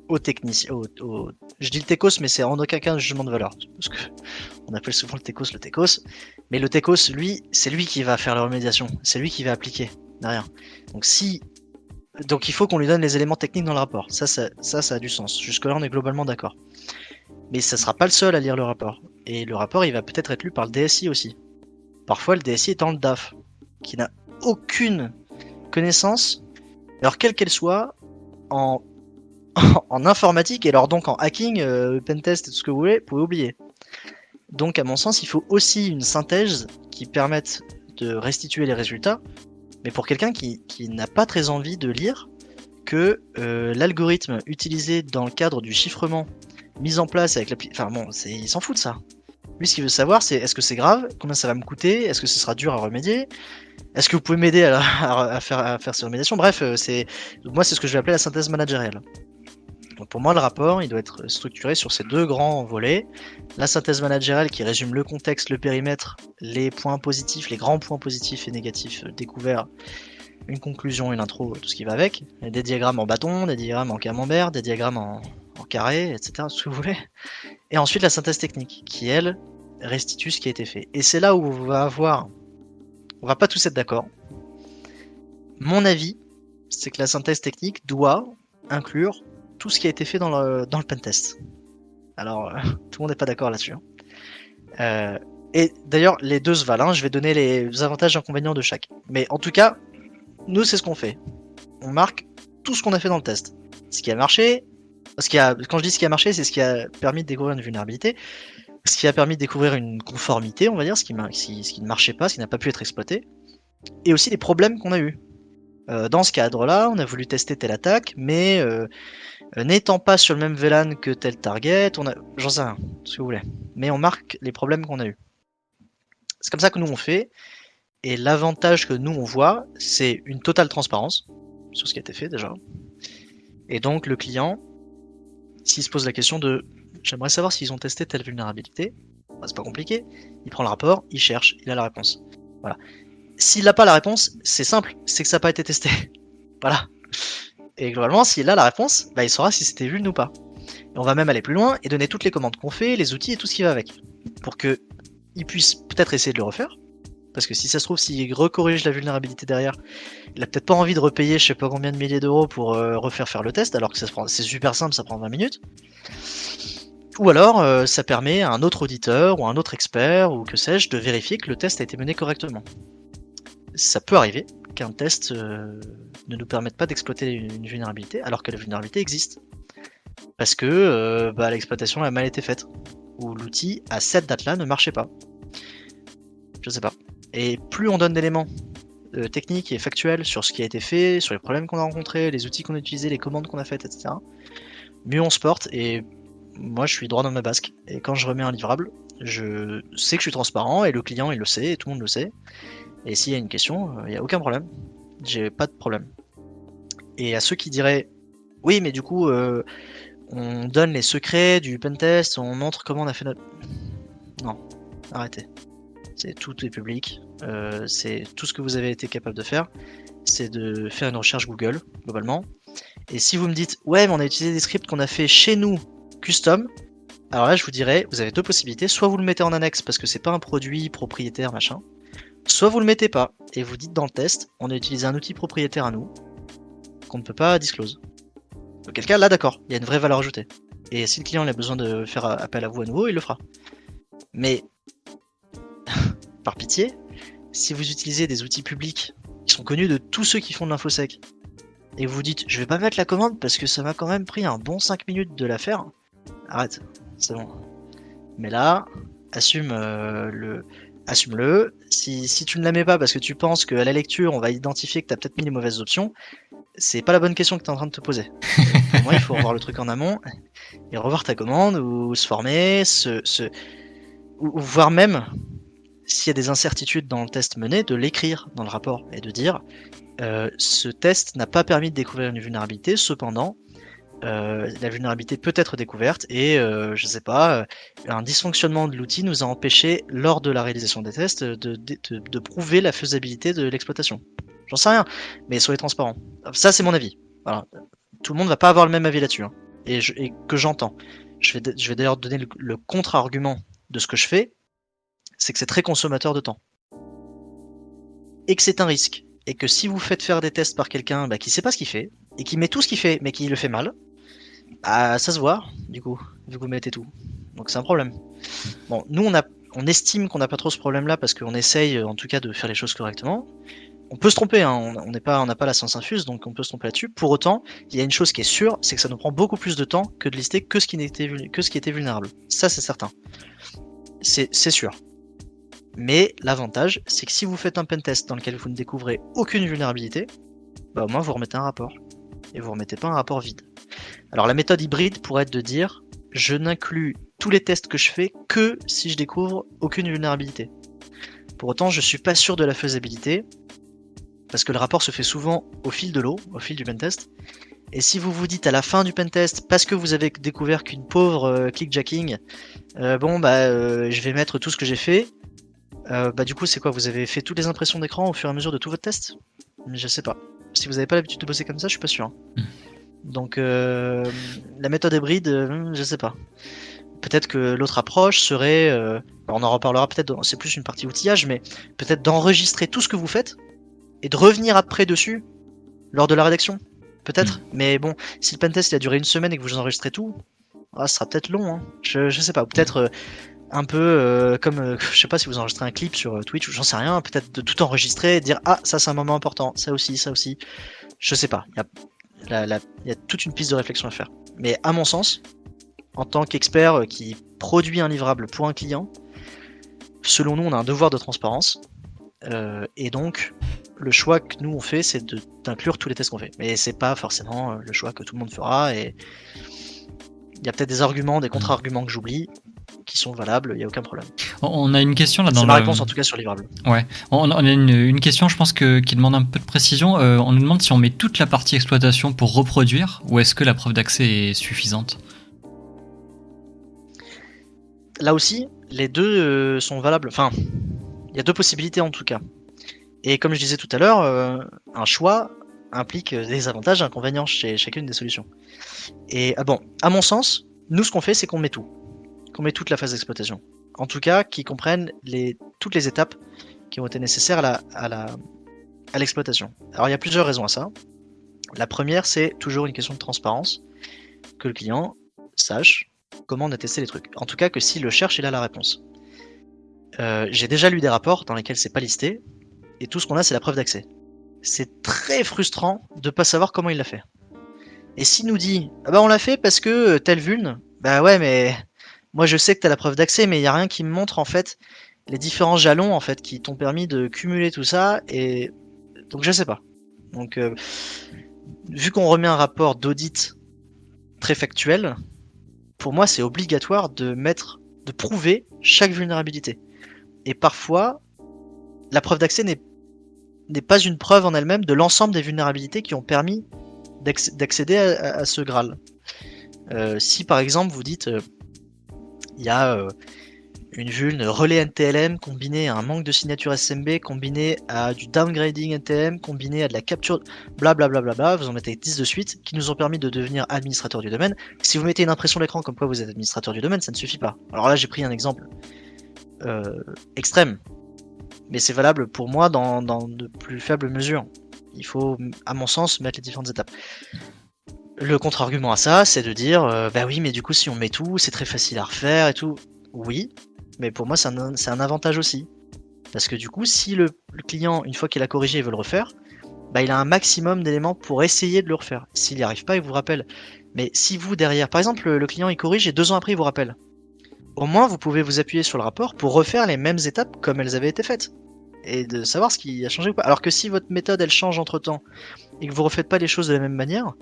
aux techniciens, aux, je dis le techos, mais c'est en aucun cas un jugement de valeur, parce que on appelle souvent le techos le techos, mais le techos, lui, c'est lui qui va faire la remédiation, c'est lui qui va appliquer derrière. Donc si, donc il faut qu'on lui donne les éléments techniques dans le rapport. Ça, ça, ça, ça a du sens. Jusque là, on est globalement d'accord. Mais ça sera pas le seul à lire le rapport. Et le rapport, il va peut-être être lu par le DSI aussi. Parfois, le DSI étant le DAF, qui n'a aucune connaissance, alors quelle qu'elle soit, en en informatique et alors donc en hacking, euh, pentest tout ce que vous voulez, vous pouvez oublier. Donc à mon sens, il faut aussi une synthèse qui permette de restituer les résultats, mais pour quelqu'un qui, qui n'a pas très envie de lire que euh, l'algorithme utilisé dans le cadre du chiffrement mis en place avec l'appli... Enfin bon, il s'en fout de ça. Lui, ce qu'il veut savoir, c'est est-ce que c'est grave? Combien ça va me coûter? Est-ce que ce sera dur à remédier? Est-ce que vous pouvez m'aider à, à, faire, à faire ces remédiations? Bref, euh, c'est moi, c'est ce que je vais appeler la synthèse managériale. Donc pour moi, le rapport, il doit être structuré sur ces deux grands volets. La synthèse managériale qui résume le contexte, le périmètre, les points positifs, les grands points positifs et négatifs découverts, une conclusion, une intro, tout ce qui va avec. Des diagrammes en bâton, des diagrammes en camembert, des diagrammes en, en carré, etc. Ce que vous voulez. Et ensuite la synthèse technique, qui elle restitue ce qui a été fait. Et c'est là où on va avoir, on va pas tous être d'accord. Mon avis, c'est que la synthèse technique doit inclure tout ce qui a été fait dans le, dans le pentest. Alors, euh, tout le monde n'est pas d'accord là-dessus. Hein. Euh, et d'ailleurs, les deux se valent. Hein. Je vais donner les avantages et inconvénients de chaque. Mais en tout cas, nous, c'est ce qu'on fait. On marque tout ce qu'on a fait dans le test. Ce qui a marché, ce qui a, quand je dis ce qui a marché, c'est ce qui a permis de découvrir une vulnérabilité, ce qui a permis de découvrir une conformité, on va dire, ce qui, ne marchait pas, ce qui n'a pas pu être exploité, et aussi les problèmes qu'on a eu. Euh, dans ce cadre-là, on a voulu tester telle attaque, mais n'étant pas sur le même VLAN que tel target, on a, j'en sais rien, ce que vous voulez, mais on marque les problèmes qu'on a eu. C'est comme ça que nous on fait, et l'avantage que nous on voit, c'est une totale transparence sur ce qui a été fait déjà. Et donc le client, s'il se pose la question de j'aimerais savoir s'ils ont testé telle vulnérabilité, bah, c'est pas compliqué, il prend le rapport, il cherche, il a la réponse. Voilà. S'il n'a pas la réponse, c'est simple, c'est que ça n'a pas été testé. voilà. Et globalement, s'il a la réponse, bah, il saura si c'était vuln ou pas. Et on va même aller plus loin et donner toutes les commandes qu'on fait, les outils et tout ce qui va avec. Pour que il puisse peut-être essayer de le refaire, parce que si ça se trouve, s'il recorrige la vulnérabilité derrière, il a peut-être pas envie de repayer je sais pas combien de milliers d'euros pour euh, refaire faire le test, alors que c'est super simple, ça prend 20 minutes. Ou alors, euh, ça permet à un autre auditeur ou un autre expert ou que sais-je de vérifier que le test a été mené correctement. Ça peut arriver qu'un test euh, ne nous permette pas d'exploiter une vulnérabilité alors que la vulnérabilité existe. Parce que bah, l'exploitation a mal été faite. Ou l'outil à cette date-là ne marchait pas. Je sais pas. Et plus on donne d'éléments euh, techniques et factuels sur ce qui a été fait, sur les problèmes qu'on a rencontrés, les outils qu'on a utilisés, les commandes qu'on a faites, etc., mieux on se porte. Et moi, je suis droit dans ma basque. Et quand je remets un livrable, je sais que je suis transparent et le client, il le sait et tout le monde le sait. Et s'il y a une question, euh, il n'y a aucun problème. J'ai pas de problème. Et à ceux qui diraient, oui, mais du coup, euh, on donne les secrets du pentest, on montre comment on a fait notre. Non, arrêtez. C'est tout est public. Euh, c'est tout ce que vous avez été capable de faire, c'est de faire une recherche Google globalement. Et si vous me dites ouais, mais on a utilisé des scripts qu'on a fait chez nous custom, alors là je vous dirais, vous avez deux possibilités. Soit vous le mettez en annexe parce que c'est pas un produit propriétaire machin, soit vous le mettez pas et vous dites dans le test, on a utilisé un outil propriétaire à nous qu'on ne peut pas disclose. Auquel cas là d'accord, il y a une vraie valeur ajoutée. Et si le client a besoin de faire appel à vous à nouveau, il le fera. Mais par pitié, si vous utilisez des outils publics qui sont connus de tous ceux qui font de l'infosec, et vous dites je vais pas mettre la commande parce que ça m'a quand même pris un bon 5 minutes de la faire, arrête, c'est bon. Mais là, assume euh, le. Assume-le. Si, si, tu ne la mets pas parce que tu penses qu'à la lecture on va identifier que tu as peut-être mis les mauvaises options, c'est pas la bonne question que tu es en train de te poser. Pour moi, il faut revoir le truc en amont et revoir ta commande ou se former, se, se ou, voire même s'il y a des incertitudes dans le test mené, de l'écrire dans le rapport et de dire euh, ce test n'a pas permis de découvrir une vulnérabilité, cependant, euh, la vulnérabilité peut être découverte et, euh, je sais pas, euh, un dysfonctionnement de l'outil nous a empêché, lors de la réalisation des tests, de, de, de, prouver la faisabilité de l'exploitation. J'en sais rien, mais soyez transparent. Ça, c'est mon avis. Voilà. Tout le monde va pas avoir le même avis là-dessus, hein. et, je, et, que j'entends. Je vais, je vais d'ailleurs donner le, le contre-argument de ce que je fais, c'est que c'est très consommateur de temps. Et que c'est un risque. Et que si vous faites faire des tests par quelqu'un bah, qui sait pas ce qu'il fait, et qui met tout ce qu'il fait, mais qui le fait mal, bah, ça se voit, du coup, vu que vous mettez tout. Donc c'est un problème. Bon, nous, on, a, on estime qu'on n'a pas trop ce problème-là parce qu'on essaye, en tout cas, de faire les choses correctement. on peut se tromper, hein, on n'a pas la science infuse, donc on peut se tromper là-dessus. Pour autant, il y a une chose qui est sûre, c'est que ça nous prend beaucoup plus de temps que de lister que ce qui, n'était, que ce qui était vulnérable. Ça, c'est certain. C'est, c'est sûr. Mais l'avantage, c'est que si vous faites un pentest dans lequel vous ne découvrez aucune vulnérabilité, bah au moins vous remettez un rapport. Et vous remettez pas un rapport vide. Alors la méthode hybride pourrait être de dire je n'inclus tous les tests que je fais que si je découvre aucune vulnérabilité. Pour autant, je suis pas sûr de la faisabilité, parce que le rapport se fait souvent au fil de l'eau, au fil du pentest. Et si vous vous dites à la fin du pentest, parce que vous avez découvert qu'une pauvre euh, clickjacking, euh, bon bah euh, je vais mettre tout ce que j'ai fait, bah du coup c'est quoi Vous avez fait toutes les impressions d'écran au fur et à mesure de tout votre test Je sais pas. Si vous n'avez pas l'habitude de bosser comme ça, je suis pas sûr. Hein. Donc la méthode hybride, je sais pas. Peut-être que l'autre approche serait, on en reparlera peut-être, c'est plus une partie outillage, mais peut-être d'enregistrer tout ce que vous faites et de revenir après dessus lors de la rédaction. Peut-être. Hmm. Mais bon, si le pentest il a duré une semaine et que vous enregistrez tout, ah, ça sera peut-être long. Hein. Je, je sais pas. Peut-être euh, un peu euh, comme, euh, je sais pas si vous enregistrez un clip sur Twitch ou j'en sais rien. Peut-être de tout enregistrer et dire ah ça c'est un moment important, ça aussi, ça aussi. Je sais pas. Il y a, il y a toute une piste de réflexion à faire. Mais à mon sens, en tant qu'expert qui produit un livrable pour un client, selon nous, on a un devoir de transparence. et donc, le choix que nous on fait, c'est d'inclure tous les tests qu'on fait. Mais c'est pas forcément euh, le choix que tout le monde fera. Et il y a peut-être des arguments, des contre-arguments que j'oublie qui sont valables, il n'y a aucun problème. On a une question là dans C'est ma réponse en tout cas sur livrable. Ouais, on a une, question, je pense que qui demande un peu de précision. Euh, on nous demande si on met toute la partie exploitation pour reproduire ou est-ce que la preuve d'accès est suffisante? Là aussi, les deux euh, sont valables. Enfin, il y a deux possibilités en tout cas. Et comme je disais tout à l'heure, euh, un choix implique des avantages et inconvénients chez chacune des solutions. Et ah bon, à mon sens, nous ce qu'on fait, c'est qu'on met tout, qu'on met toute la phase d'exploitation. En tout cas, qui comprennent les, toutes les étapes qui ont été nécessaires à la, à la, à l'exploitation. Alors il y a plusieurs raisons à ça. La première, c'est toujours une question de transparence, que le client sache comment on a testé les trucs. En tout cas, que s'il le cherche, il a la réponse. Euh, j'ai déjà lu des rapports dans lesquels c'est pas listé, et tout ce qu'on a, c'est la preuve d'accès. C'est très frustrant de pas savoir comment il l'a fait. Et s'il nous dit, ah bah on l'a fait parce que euh, tel vulne, bah ouais, mais moi je sais que t'as la preuve d'accès, mais il y a rien qui me montre en fait les différents jalons en fait qui t'ont permis de cumuler tout ça, et donc je sais pas. Donc euh, vu qu'on remet un rapport d'audit très factuel, pour moi c'est obligatoire de mettre, de prouver chaque vulnérabilité. Et parfois, la preuve d'accès n'est pas une preuve en elle-même de l'ensemble des vulnérabilités qui ont permis d'accéder à, ce Graal. Euh, si par exemple vous dites euh, il y a euh, une vulne relais NTLM combinée à un manque de signature SMB, combiné à du downgrading NTM, combiné à de la capture, blablabla, bla bla bla, vous en mettez 10 de suite, qui nous ont permis de devenir administrateur du domaine. Si vous mettez une impression d'écran comme quoi vous êtes administrateur du domaine, ça ne suffit pas. Alors là j'ai pris un exemple extrême, mais c'est valable pour moi dans, de plus faibles mesures. Il faut, à mon sens, mettre les différentes étapes. Le contre-argument à ça, c'est de dire, euh, bah oui, mais du coup, si on met tout, c'est très facile à refaire et tout. Oui, mais pour moi, c'est un, avantage aussi. Parce que du coup, si le, client, une fois qu'il a corrigé, il veut le refaire, bah, il a un maximum d'éléments pour essayer de le refaire. S'il n'y arrive pas, il vous rappelle. Mais si vous, derrière, par exemple, le client, il corrige et deux ans après, il vous rappelle au moins vous pouvez vous appuyer sur le rapport pour refaire les mêmes étapes comme elles avaient été faites et de savoir ce qui a changé ou pas. Alors que si votre méthode elle change entre temps et que vous refaites pas les choses de la même manière,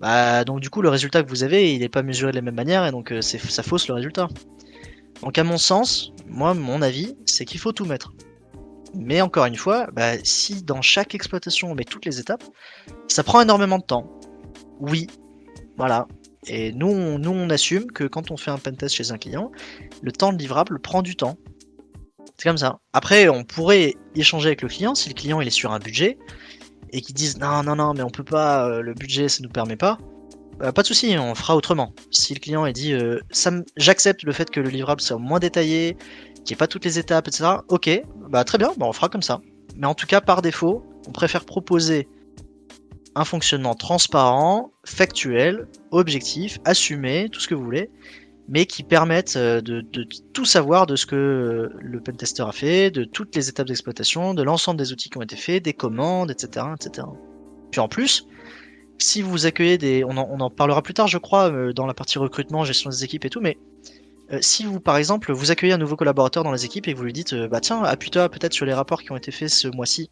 bah donc du coup le résultat que vous avez il n'est pas mesuré de la même manière et donc euh, ça fausse le résultat. Donc à mon sens, moi mon avis c'est qu'il faut tout mettre. Mais encore une fois, bah, si dans chaque exploitation on met toutes les étapes, ça prend énormément de temps. Oui, voilà, et nous on, nous, on assume que quand on fait un pentest chez un client, le temps de livrable prend du temps. C'est comme ça. Après, on pourrait échanger avec le client si le client il est sur un budget et qu'il dise non, non, non, mais on peut pas, euh, le budget ça nous permet pas. Bah, pas de souci, on fera autrement. Si le client est dit euh, j'accepte le fait que le livrable soit moins détaillé, qu'il n'y ait pas toutes les étapes, etc. Ok, bah très bien, bah, on fera comme ça. Mais en tout cas, par défaut, on préfère proposer un fonctionnement transparent, factuel, objectif, assumé, tout ce que vous voulez. Mais qui permettent euh, de, de tout savoir de ce que euh, le pentester a fait, de toutes les étapes d'exploitation, de l'ensemble des outils qui ont été faits, des commandes, etc., etc. Puis en plus, si vous accueillez des, on en, on en parlera plus tard, je crois, euh, dans la partie recrutement, gestion des équipes et tout, mais si vous, par exemple, vous accueillez un nouveau collaborateur dans les équipes et vous lui dites, bah tiens, appuie-toi peut-être sur les rapports qui ont été faits ce mois-ci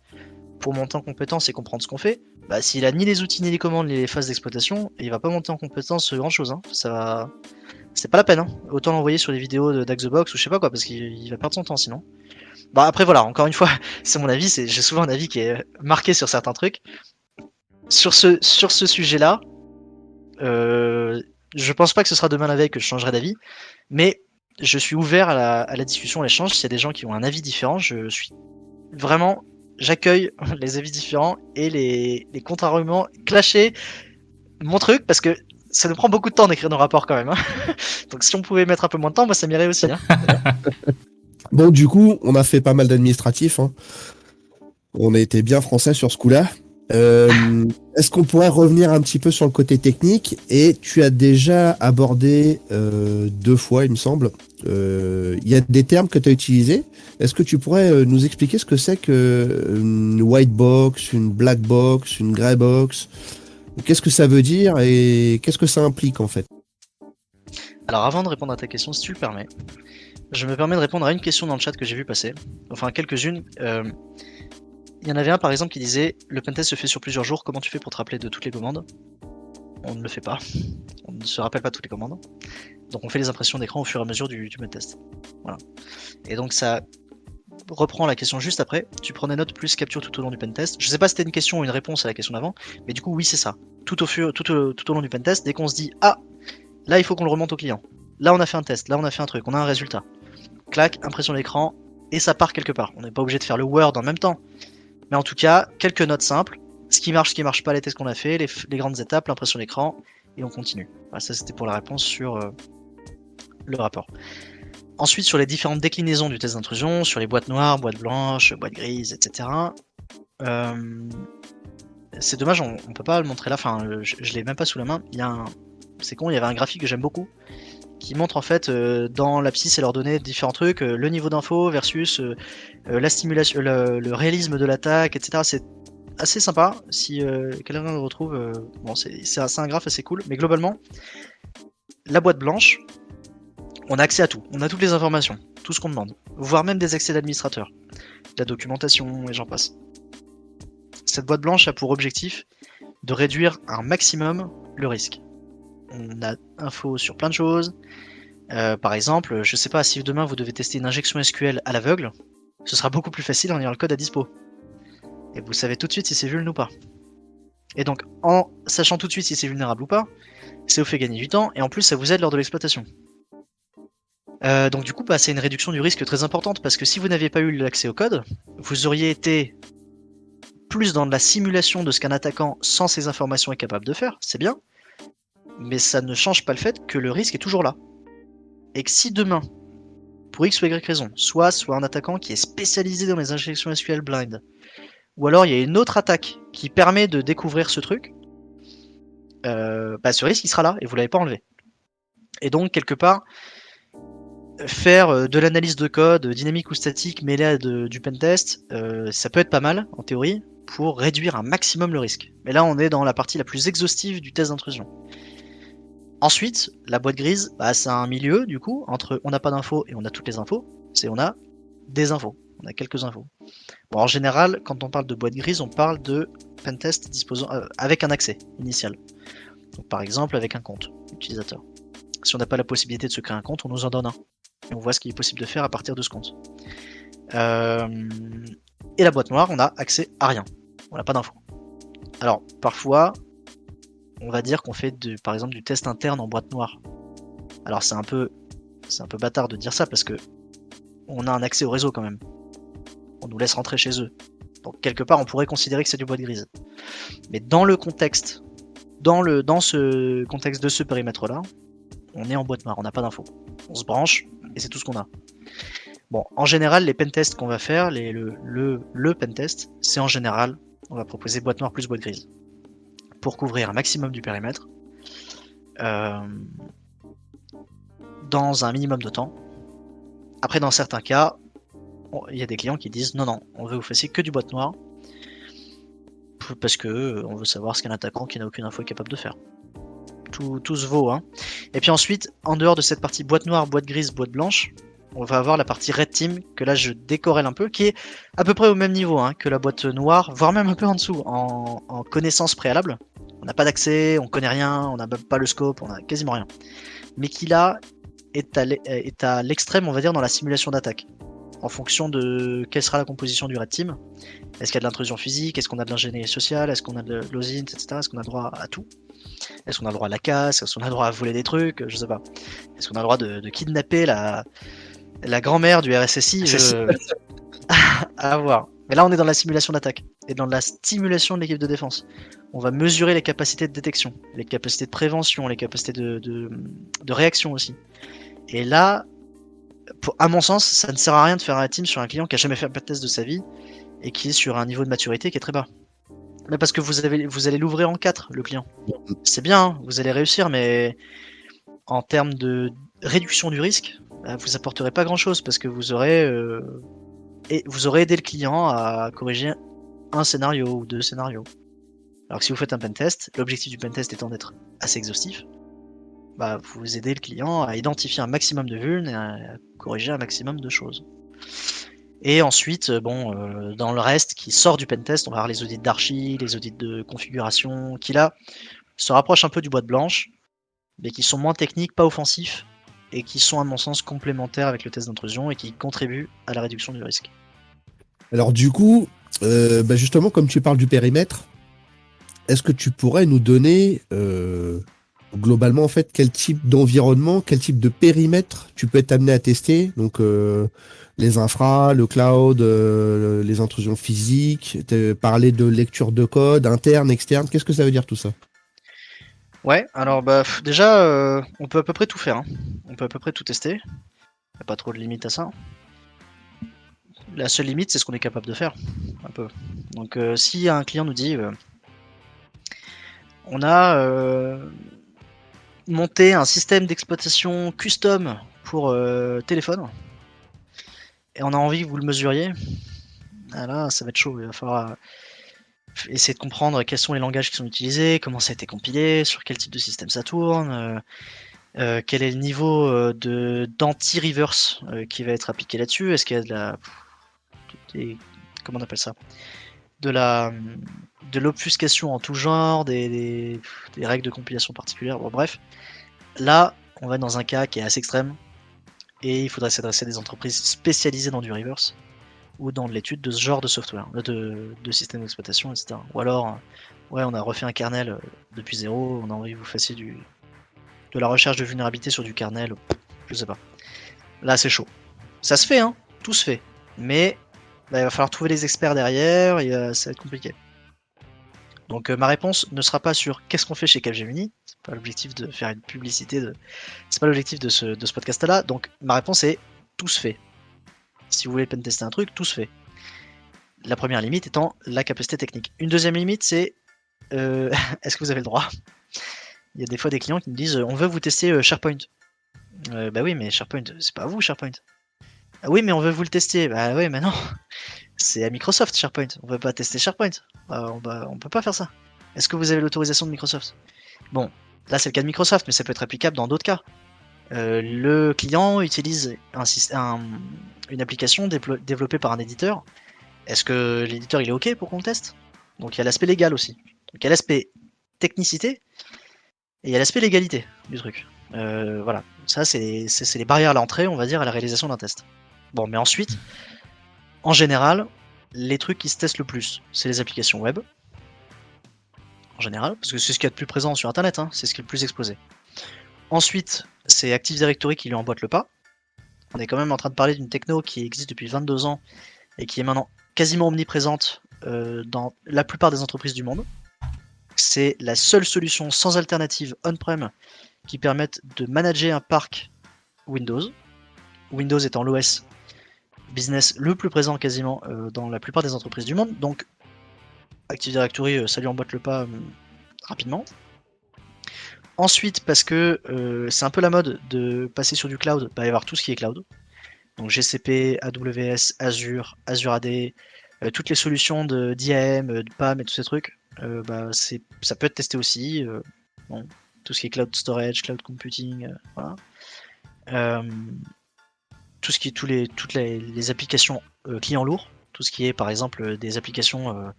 pour monter en compétence et comprendre ce qu'on fait, bah s'il a ni les outils, ni les commandes, ni les phases d'exploitation, il va pas monter en compétence grand chose, hein. Ça va, c'est pas la peine, hein. Autant l'envoyer sur des vidéos de Dax the Box ou je sais pas quoi, parce qu'il il va perdre son temps sinon. Bah après voilà, encore une fois, c'est mon avis, c'est, j'ai souvent un avis qui est marqué sur certains trucs. Sur ce, sur ce sujet-là, euh, je pense pas que ce sera demain la veille que je changerai d'avis, mais je suis ouvert à la, à la discussion, à l'échange. S'il y a des gens qui ont un avis différent, je suis vraiment, j'accueille les avis différents et les, les contre-arguments clashés. Mon truc, parce que ça nous prend beaucoup de temps d'écrire nos rapports quand même. hein. Donc si on pouvait mettre un peu moins de temps, moi ça m'irait aussi. Hein. Bon, du coup, on a fait pas mal d'administratifs. hein. On a été bien français sur ce coup-là. Euh, Est-ce qu'on pourrait revenir un petit peu sur le côté technique? Et tu as déjà abordé euh, deux fois, il me semble. Euh, Il y a des termes que tu as utilisés. Est-ce que tu pourrais nous expliquer ce que c'est qu'une white box, une black box, une grey box? Qu'est-ce que ça veut dire et qu'est-ce que ça implique en fait? Alors avant de répondre à ta question, si tu le permets, je me permets de répondre à une question dans le chat que j'ai vu passer. Enfin quelques-unes. Euh, Il y en avait un par exemple qui disait le pentest se fait sur plusieurs jours, comment tu fais pour te rappeler de toutes les commandes? On ne le fait pas. On ne se rappelle pas toutes les commandes. Donc on fait les impressions d'écran au fur et à mesure du, du pentest. Voilà. Et donc ça reprend la question juste après. Tu prends des notes plus capture tout au long du pentest. Je sais pas si c'était une question ou une réponse à la question d'avant, mais du coup oui c'est ça. Tout au, fur, tout, au, long du pentest, dès qu'on se dit ah là il faut qu'on le remonte au client. Là on a fait un test, là on a fait un truc, on a un résultat. Clac, impression d'écran, et ça part quelque part. On n'est pas obligé de faire le Word en même temps. Mais en tout cas, quelques notes simples. Ce qui marche, ce qui marche pas, les tests qu'on a fait, les, les grandes étapes, l'impression d'écran, et on continue. Voilà, ça c'était pour la réponse sur euh, le rapport. Ensuite, sur les différentes déclinaisons du test d'intrusion, sur les boîtes noires, boîtes blanches, boîtes grises, etc. euh, c'est dommage, on, on peut pas le montrer là, enfin, euh, je, je l'ai même pas sous la main. Il y a un, c'est con, il y avait un graphique que j'aime beaucoup qui montre en fait euh, dans l'abscisse et leur donner différents trucs, euh, le niveau d'info versus la stimulation, le, réalisme de l'attaque, etc. C'est assez sympa. Si quelqu'un le retrouve, bon, c'est un graphe assez cool. Mais globalement, la boîte blanche, on a accès à tout. On a toutes les informations, tout ce qu'on demande, voire même des accès d'administrateur, de la documentation et j'en passe. Cette boîte blanche a pour objectif de réduire un maximum le risque. On a info sur plein de choses. Euh, par exemple, je sais pas si demain vous devez tester une injection SQL à l'aveugle, ce sera beaucoup plus facile en ayant le code à dispo. Et vous savez tout de suite si c'est vulnérable ou pas. Et donc, en sachant tout de suite si c'est vulnérable ou pas, ça vous fait gagner du temps et en plus ça vous aide lors de l'exploitation. Euh, donc du coup, bah, c'est une réduction du risque très importante parce que si vous n'aviez pas eu l'accès au code, vous auriez été plus dans la simulation de ce qu'un attaquant sans ces informations est capable de faire, c'est bien, mais ça ne change pas le fait que le risque est toujours là. Et que si demain, pour X ou Y raison, soit soit un attaquant qui est spécialisé dans les injections SQL blind, ou alors il y a une autre attaque qui permet de découvrir ce truc, euh, bah, ce risque il sera là et vous l'avez pas enlevé. Et donc quelque part, faire euh, de l'analyse de code dynamique ou statique mêlée à du pentest, euh, ça peut être pas mal en théorie pour réduire un maximum le risque. Mais là on est dans la partie la plus exhaustive du test d'intrusion. Ensuite, la boîte grise, bah, c'est un milieu du coup entre on n'a pas d'infos et on a toutes les infos. C'est on a des infos, on a quelques infos. Bon, en général, quand on parle de boîte grise, on parle de pentest disposant euh, avec un accès initial. Donc, par exemple, avec un compte utilisateur. Si on n'a pas la possibilité de se créer un compte, on nous en donne un. Et on voit ce qu'il est possible de faire à partir de ce compte. Euh, Et la boîte noire, on a accès à rien. On n'a pas d'infos. Alors, parfois, on va dire qu'on fait par exemple du test interne en boîte noire. Alors c'est un peu, c'est un peu bâtard de dire ça parce que on a un accès au réseau quand même. On nous laisse rentrer chez eux. Donc quelque part, on pourrait considérer que c'est du boîte grise. Mais dans le contexte, dans ce contexte de ce périmètre-là, on est en boîte noire. On n'a pas d'infos. On se branche et c'est tout ce qu'on a. Bon, en général, les pentests qu'on va faire, le, le, le pentest, c'est en général, on va proposer boîte noire plus boîte grise pour couvrir un maximum du périmètre. Euh, dans un minimum de temps. Après, dans certains cas, il y a des clients qui disent non, non, on veut vous fassiez que du boîte noire parce que euh, veut savoir ce qu'un attaquant qui n'a aucune info est capable de faire. Tout, se vaut. Hein. Et puis ensuite, en dehors de cette partie boîte noire, boîte grise, boîte blanche, on va avoir la partie Red Team, que là je décorèle un peu, qui est à peu près au même niveau hein, que la boîte noire, voire même un peu en dessous, en, connaissance préalable. On n'a pas d'accès, on connaît rien, on n'a pas le scope, on a quasiment rien. Mais qui là est à l'extrême, on va dire, dans la simulation d'attaque. En fonction de quelle sera la composition du Red Team. Est-ce qu'il y a de l'intrusion physique? Est-ce qu'on a de l'ingénierie sociale? Est-ce qu'on a de l'osint, etc. Est-ce qu'on a droit à tout? Est-ce qu'on a le droit à la casse? Est-ce qu'on a le droit à voler des trucs? Je sais pas. Est-ce qu'on a le droit de, kidnapper la, la grand-mère du RSSI À voir. Mais là, on est dans la simulation d'attaque et dans la stimulation de l'équipe de défense. On va mesurer les capacités de détection, les capacités de prévention, les capacités de, de, réaction aussi. Et là, pour, à mon sens, ça ne sert à rien de faire un team sur un client qui a jamais fait un test de sa vie et qui est sur un niveau de maturité qui est très bas. Mais parce que vous, avez, vous allez l'ouvrir en 4, le client. C'est bien, hein, vous allez réussir, mais en termes de réduction du risque, bah, vous apporterez pas grand chose parce que vous aurez, euh, et vous aurez aidé le client à corriger un scénario ou deux scénarios. Alors que si vous faites un pentest, l'objectif du pentest étant d'être assez exhaustif, bah, vous aidez le client à identifier un maximum de vulnes et à corriger un maximum de choses. Et ensuite, euh, bon, euh, dans le reste qui sort du pentest, on va avoir les audits d'archi, les audits de configuration, qui là se rapprochent un peu du boîte blanche, mais qui sont moins techniques, pas offensifs, et qui sont à mon sens complémentaires avec le test d'intrusion et qui contribuent à la réduction du risque. Alors du coup, euh, bah, justement, comme tu parles du périmètre, est-ce que tu pourrais nous donner globalement en fait quel type d'environnement, quel type de périmètre tu peux être amené à tester? Donc les infras, le cloud, euh, les intrusions physiques, parler de lecture de code interne, externe. Qu'est-ce que ça veut dire tout ça? Ouais, alors bah déjà, euh, on peut à peu près tout faire. Hein. On peut à peu près tout tester. Il a pas trop de limites à ça. La seule limite, c'est ce qu'on est capable de faire. Un peu. Donc euh, si un client nous dit on a monté un système d'exploitation custom pour téléphone et on a envie que vous le mesuriez, ah là, ça va être chaud. Il va falloir euh, essayer de comprendre quels sont les langages qui sont utilisés, comment ça a été compilé, sur quel type de système ça tourne, euh, euh, quel est le niveau de d'anti-reverse qui va être appliqué là-dessus. Est-ce qu'il y a de la. comment on appelle ça? De l'obfuscation en tout genre, des, des, règles de compilation particulières. Bref, là, on va dans un cas qui est assez extrême, et il faudrait s'adresser à des entreprises spécialisées dans du reverse ou dans l'étude de ce genre de software, de, de système d'exploitation, etc. Ou alors, ouais, on a refait un kernel euh, depuis zéro, on a envie que vous fassiez du, de la recherche de vulnérabilité sur du kernel, je sais pas. Là, c'est chaud. Ça se fait, hein, tout se fait. Mais bah, il va falloir trouver les experts derrière, et ça va être compliqué. Donc euh, ma réponse ne sera pas sur qu'est-ce qu'on fait chez Capgemini, c'est pas l'objectif de faire une publicité, de... c'est pas l'objectif de ce, podcast-là. Donc ma réponse est tout se fait. Si vous voulez tester un truc, tout se fait. La première limite étant la capacité technique. Une deuxième limite, c'est euh, est-ce que vous avez le droit? Il y a des fois des clients qui me disent on veut vous tester euh, SharePoint. bah oui, mais SharePoint, c'est pas vous SharePoint. Oui, mais on veut vous le tester. Bah oui, mais non c'est à Microsoft SharePoint. On peut pas tester SharePoint. Euh, on, on peut pas faire ça. Est-ce que vous avez l'autorisation de Microsoft? Bon, là c'est le cas de Microsoft, mais ça peut être applicable dans d'autres cas. Euh, le client utilise un, une application développée par un éditeur. Est-ce que l'éditeur il est OK pour qu'on le teste? Donc il y a l'aspect légal aussi. Donc il y a l'aspect technicité et il y a l'aspect légalité du truc. Euh, voilà, ça c'est les barrières à l'entrée, on va dire, à la réalisation d'un test. Bon, mais ensuite, en général, les trucs qui se testent le plus, c'est les applications web. En général, parce que c'est ce qu'il y a de plus présent sur Internet, hein, c'est ce qui est le plus exposé. Ensuite, c'est Active Directory qui lui emboîte le pas. On est quand même en train de parler d'une techno qui existe depuis 22 ans et qui est maintenant quasiment omniprésente euh, dans la plupart des entreprises du monde. C'est la seule solution sans alternative on-prem qui permette de manager un parc Windows. Windows étant l'OS business le plus présent quasiment euh, dans la plupart des entreprises du monde. Donc Active Directory, euh, ça lui emboîte le pas euh, rapidement. ensuite, parce que euh, c'est un peu la mode de passer sur du cloud, bah, il va y avoir tout ce qui est cloud. Donc GCP, AWS, Azure, Azure AD, euh, toutes les solutions de d'IAM, de PAM et tous ces trucs, euh, bah, ça peut être testé aussi. euh, bon, tout ce qui est cloud storage, cloud computing, euh, voilà. Tout ce qui est tous les, toutes les, les applications euh, clients lourds, tout ce qui est par exemple euh, des applications, euh,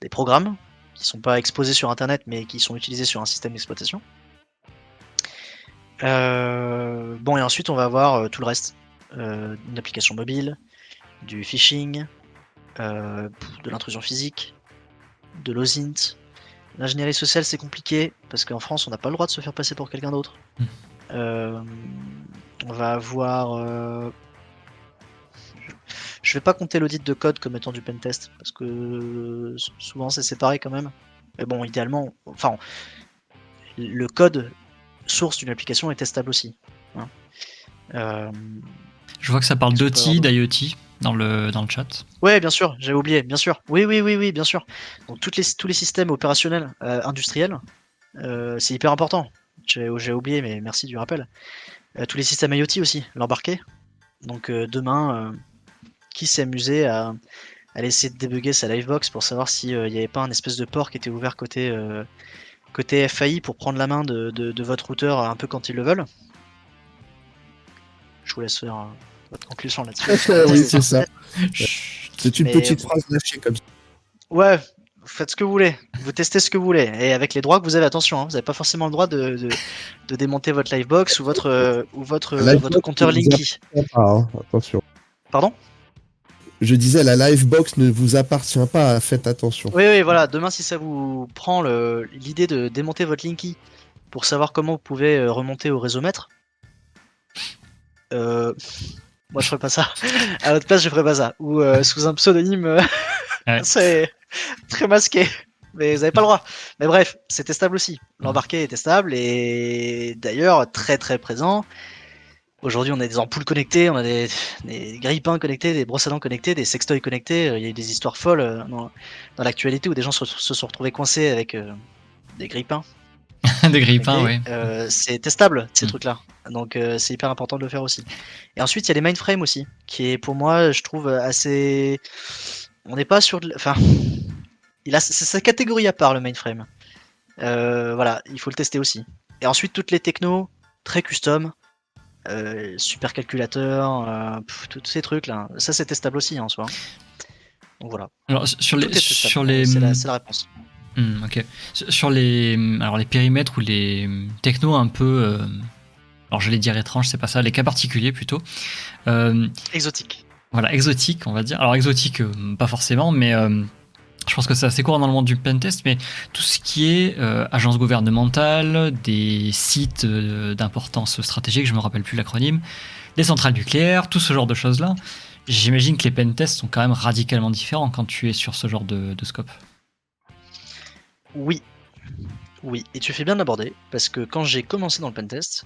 des programmes qui sont pas exposés sur internet mais qui sont utilisés sur un système d'exploitation. Euh, bon et ensuite on va avoir tout le reste, une application mobile, du phishing, de l'intrusion physique, de l'OSINT. L'ingénierie sociale c'est compliqué parce qu'en France on n'a pas le droit de se faire passer pour quelqu'un d'autre. Hmm. On va avoir euh, je vais pas compter l'audit de code comme étant du pentest parce que euh, souvent c'est séparé quand même. Mais bon, idéalement, enfin, le code source d'une application est testable aussi. hein. Euh, Je vois que ça parle d'OT, d'IoT dans le, dans le chat. Ouais, bien sûr, j'avais oublié, bien sûr. Oui, oui, oui, oui, bien sûr. Donc toutes les, tous les systèmes opérationnels euh, industriels, euh, c'est hyper important. J'ai oublié, mais merci du rappel. Euh, tous les systèmes IoT aussi, l'embarqué. Donc euh, demain, euh, qui s'est amusé à, à essayer de débugger sa livebox pour savoir s'il n'y avait pas un espèce de port qui était ouvert côté, euh, côté FAI pour prendre la main de, de- de votre routeur un peu quand ils le veulent? Je vous laisse faire euh, votre conclusion là-dessus. oui, c'est ça. C'est une Mais petite phrase lâchée comme ça. Ouais, faites ce que vous voulez. Vous testez ce que vous voulez. Et avec les droits que vous avez, attention, hein, vous n'avez pas forcément le droit de, de, de démonter votre livebox ou votre, euh, ou votre, votre compteur Linky. Ah, hein, attention. Pardon? Je disais, la livebox ne vous appartient pas, faites attention. Oui, oui, voilà. Demain, si ça vous prend l'idée de démonter votre Linky pour savoir comment vous pouvez euh, remonter au réseau maître, euh, moi je ferai pas ça. À votre place, je ferai pas ça. Ou euh, sous un pseudonyme, Ouais. c'est très masqué. Mais vous avez pas le droit. Mais bref, c'est testable aussi. L'embarqué est testable et d'ailleurs très très présent. Aujourd'hui, on a des ampoules connectées, on a des, des grille-pains connectés, des brosses à dents connectées, des sextoys connectés. Il y a eu des histoires folles euh, dans, dans l'actualité où des gens se, se sont retrouvés coincés avec euh, des grille-pains. Des grippins, oui. euh, c'est testable ces Mm. trucs-là. Donc euh, c'est hyper important de le faire aussi. Et ensuite il y a les mainframes aussi, qui est pour moi je trouve assez. On n'est pas sur. de Enfin, il a c'est sa catégorie à part le mainframe. Euh, voilà, il faut le tester aussi. Et ensuite toutes les technos très custom, euh, super calculateur, euh, pff, tous ces trucs là, ça c'est testable aussi hein, en soi. Donc voilà. Alors, sur les, sur les, C'est la, c'est la réponse. Hmm, ok. Sur sur les, alors les périmètres ou les technos un peu, euh, alors je vais dire étranges, c'est pas ça, les cas particuliers plutôt. Euh, Exotique. Voilà, exotique, on va dire. Alors exotique, euh, pas forcément, mais euh, je pense que c'est assez courant dans le monde du pentest, mais tout ce qui est euh, agence gouvernementale, des sites d'importance stratégique, je me rappelle plus l'acronyme, des centrales nucléaires, tout ce genre de choses-là. J'imagine que les pentests sont quand même radicalement différents quand tu es sur ce genre de, de scope. Oui. Oui, et tu fais bien d'aborder, parce que quand j'ai commencé dans le pentest,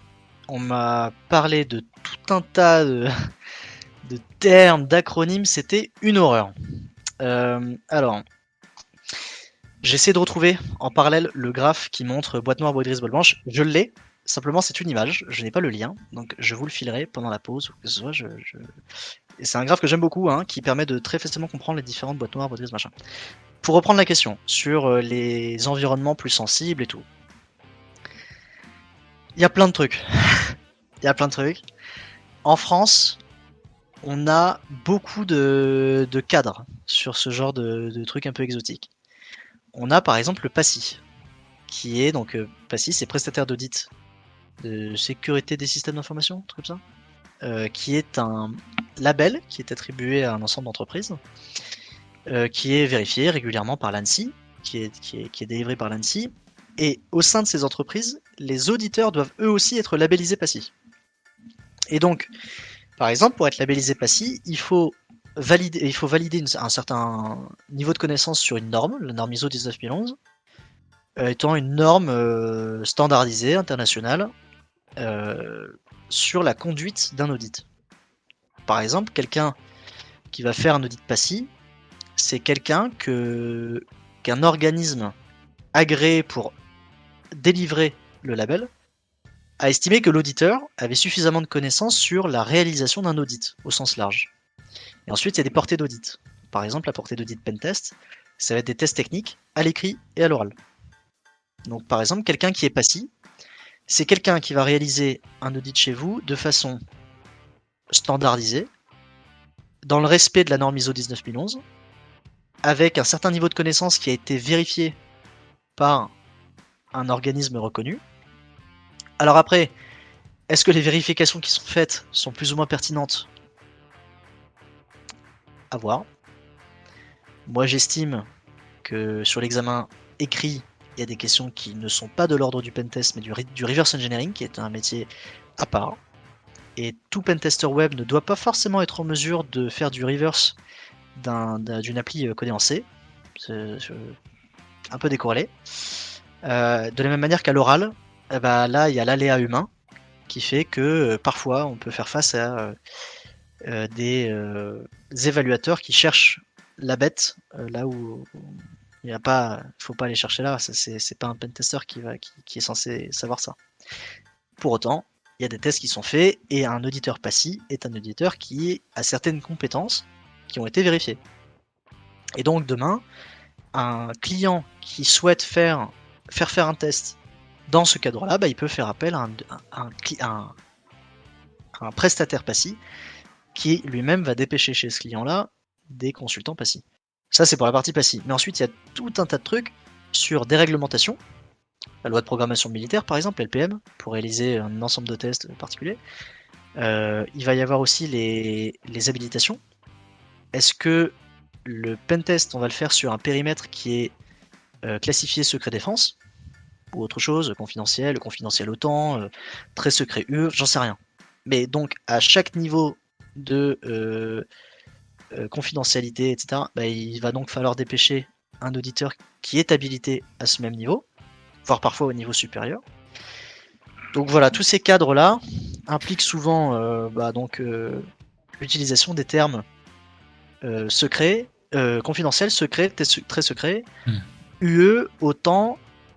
on m'a parlé de tout un tas de, de termes, d'acronymes, c'était une horreur. Euh, alors, j'essaie de retrouver en parallèle le graphe qui montre boîte noire, boîte grise, boîte blanche. Je l'ai, simplement c'est une image, je n'ai pas le lien, donc je vous le filerai pendant la pause, c'est un graphe que j'aime beaucoup, hein, qui permet de très facilement comprendre les différentes boîtes noires, boîtes grises, machin. Pour reprendre la question sur euh, les environnements plus sensibles et tout, il y a plein de trucs. Il y a plein de trucs. En France, on a beaucoup de, de cadres sur ce genre de, de trucs un peu exotiques. On a par exemple le PASSI, qui est donc euh, PASSI, c'est prestataire d'audit de sécurité des systèmes d'information, truc ça, euh, qui est un label qui est attribué à un ensemble d'entreprises euh, qui est vérifié régulièrement par l'ANSI, qui est, qui, est, qui est délivré par l'ANSI. Et au sein de ces entreprises, les auditeurs doivent eux aussi être labellisés PASSI. Et donc, par exemple, pour être labellisé PASSI, il faut valider, un certain niveau de connaissance sur une norme, la norme ISO 19011, euh, étant une norme euh, standardisée, internationale, euh, sur la conduite d'un audit. Par exemple, quelqu'un qui va faire un audit PASSI, c'est quelqu'un que qu'un organisme agréé pour délivrer le label, a estimé que l'auditeur avait suffisamment de connaissances sur la réalisation d'un audit au sens large. Et ensuite, il y a des portées d'audit. Par exemple, la portée d'audit pentest, ça va être des tests techniques à l'écrit et à l'oral. Donc, par exemple, quelqu'un qui est passif, c'est quelqu'un qui va réaliser un audit chez vous de façon standardisée, dans le respect de la norme ISO 19011, avec un certain niveau de connaissance qui a été vérifié par un organisme reconnu. Alors après, est-ce que les vérifications qui sont faites sont plus ou moins pertinentes? À voir. Moi j'estime que sur l'examen écrit, il y a des questions qui ne sont pas de l'ordre du pentest, mais du, reverse engineering, qui est un métier à part. Et tout pentester web ne doit pas forcément être en mesure de faire du reverse d'une appli euh, codée en C. C'est un peu décorrélé. Euh, de la même manière qu'à l'oral, eh ben, là il y a l'aléa humain qui fait que euh, parfois on peut faire face à des évaluateurs qui cherchent la bête là où il ne pas, faut pas aller chercher là. C'est pas un pentester qui, qui est censé savoir ça. Pour autant, il y a des tests qui sont faits et un auditeur passif est un auditeur qui a certaines compétences qui ont été vérifiées. Et donc demain, un client qui souhaite faire, faire faire un test dans ce cadre-là, bah, il peut faire appel à un, prestataire passif qui lui-même va dépêcher chez ce client-là des consultants passifs. Ça, c'est pour la partie passive. Mais ensuite, il y a tout un tas de trucs sur des réglementations la loi de programmation militaire par exemple, LPM, pour réaliser un ensemble de tests particuliers. Euh, il va y avoir aussi les, habilitations. Est-ce que le pentest, on va le faire sur un périmètre qui est euh, classifié secret défense? Ou autre chose, confidentiel, confidentiel autant, euh, très secret UE, j'en sais rien. Mais donc à chaque niveau de confidentialité, etc., bah, il va donc falloir dépêcher un auditeur qui est habilité à ce même niveau voire parfois au niveau supérieur. Donc voilà, tous ces cadres-là impliquent souvent euh, bah, donc euh, l'utilisation des termes euh, secrets, confidentiels, secrets, très secrets, UE, hmm.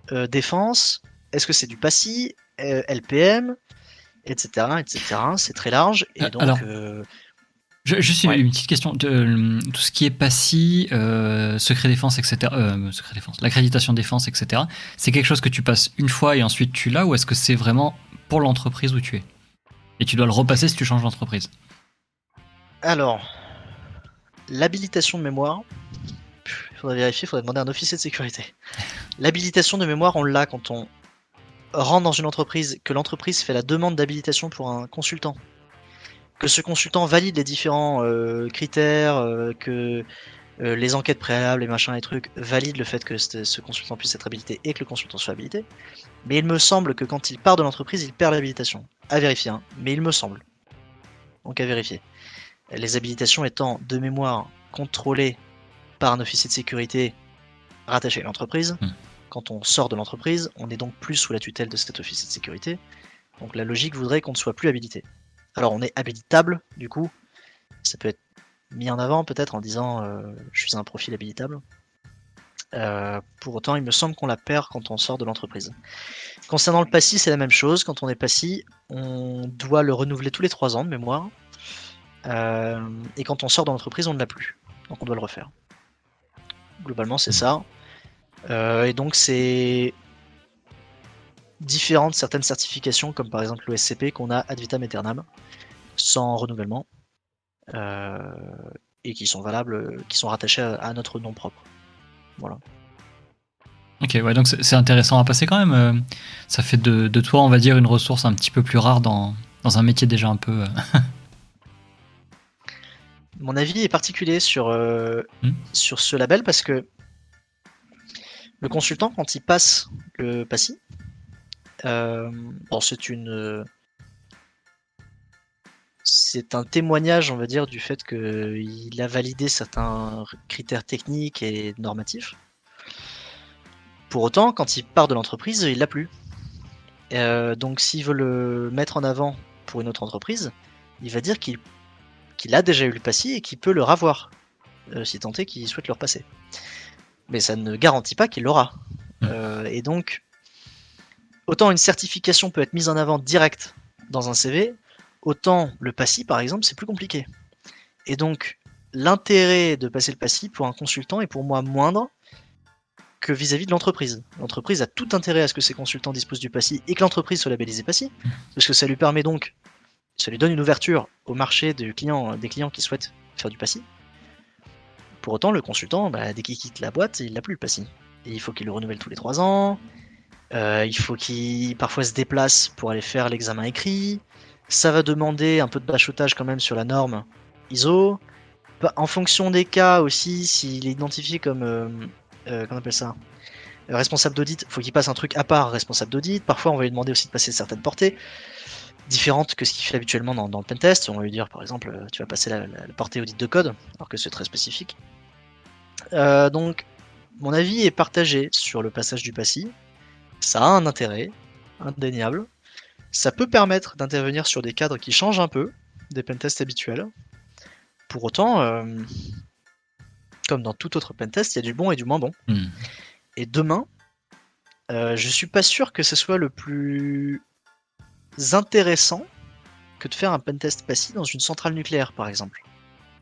OTAN, défense, est-ce que c'est du PASSI, LPM, etc. etc. C'est très large. Et donc, Juste une petite question. De, euh, tout ce qui est PASSI, euh, secret défense, etc. Euh, secret défense, l'accréditation défense, etc. C'est quelque chose que tu passes une fois et ensuite tu l'as ou est-ce que c'est vraiment pour l'entreprise où tu es? Et tu dois le repasser si tu changes d'entreprise? Alors, l'habilitation de mémoire, faudrait vérifier, faudrait demander à un officier de sécurité. L'habilitation de mémoire, on l'a quand on rentre dans une entreprise, que l'entreprise fait la demande d'habilitation pour un consultant que ce consultant valide les différents euh, critères, euh, que euh, les enquêtes préalables, les machins, les trucs valident le fait que ce consultant puisse être habilité et que le consultant soit habilité. Mais il me semble que quand il part de l'entreprise, il perd l'habilitation. À vérifier, hein, mais il me semble. Donc à vérifier. Les habilitations étant de mémoire contrôlées par un officier de sécurité rattaché à l'entreprise. Hmm. Quand on sort de l'entreprise, on est donc plus sous la tutelle de cet officier de sécurité. Donc la logique voudrait qu'on ne soit plus habilité. Alors on est habilitable, du coup. Ça peut être mis en avant peut-être en disant euh, je suis un profil habilitable. Euh, pour autant, il me semble qu'on la perd quand on sort de l'entreprise. Concernant le passif, c'est la même chose. Quand on est passif, on doit le renouveler tous les 3 ans de mémoire. Euh, et quand on sort de l'entreprise, on ne l'a plus. Donc on doit le refaire. Globalement, c'est ça. et donc c'est différentes certaines certifications, comme par exemple l'OSCP qu'on a ad vitam aeternam, sans renouvellement, euh, et qui sont valables, qui sont rattachées à, notre nom propre. Voilà. Ok, ouais, donc c'est intéressant à passer quand même. Euh, ça fait de, toi, on va dire, une ressource un petit peu plus rare dans un métier déjà un peu. Euh, Mon avis est particulier sur, hmm. sur ce label parce que le consultant, quand il passe le PASSI, euh, bon, c'est une. C'est un témoignage, on va dire, du fait qu'il a validé certains critères techniques et normatifs. Pour autant, quand il part de l'entreprise, il l'a plus. Euh, donc, s'il veut le mettre en avant pour une autre entreprise, il va dire qu'il a déjà eu le passé et qu'il peut le ravoir, euh, si tant est qu'il souhaite le repasser. Mais ça ne garantit pas qu'il l'aura. Mmh. et donc, autant une certification peut être mise en avant direct dans un CV, autant le PASSI, par exemple, c'est plus compliqué. Et donc, l'intérêt de passer le PASSI pour un consultant est pour moi moindre que vis-à-vis de l'entreprise. L'entreprise a tout intérêt à ce que ses consultants disposent du PASSI et que l'entreprise soit labellisée PASSI, parce que ça lui permet donc, ça lui donne une ouverture au marché des clients, qui souhaitent faire du PASSI. Pour autant, le consultant, bah, dès qu'il quitte la boîte, il n'a plus le PASSI. Et il faut qu'il le renouvelle tous les 3 ans, euh, il faut qu'il parfois se déplace pour aller faire l'examen écrit, ça va demander un peu de bachotage quand même sur la norme ISO. En fonction des cas aussi, s'il est identifié comme euh, euh, responsable d'audit, faut qu'il passe un truc à part responsable d'audit. Parfois, on va lui demander aussi de passer certaines portées différentes que ce qu'il fait habituellement dans, le pentest. On va lui dire, par exemple, euh, tu vas passer la, portée audit de code, alors que c'est très spécifique. donc, mon avis est partagé sur le passage du PASSI. Ça a un intérêt indéniable. Ça peut permettre d'intervenir sur des cadres qui changent un peu des pentests habituels. Pour autant, euh, comme dans tout autre pentest, il y a du bon et du moins bon. Hmm. Et demain, euh, je suis pas sûr que ce soit le plus intéressant que de faire un pentest passif dans une centrale nucléaire, par exemple.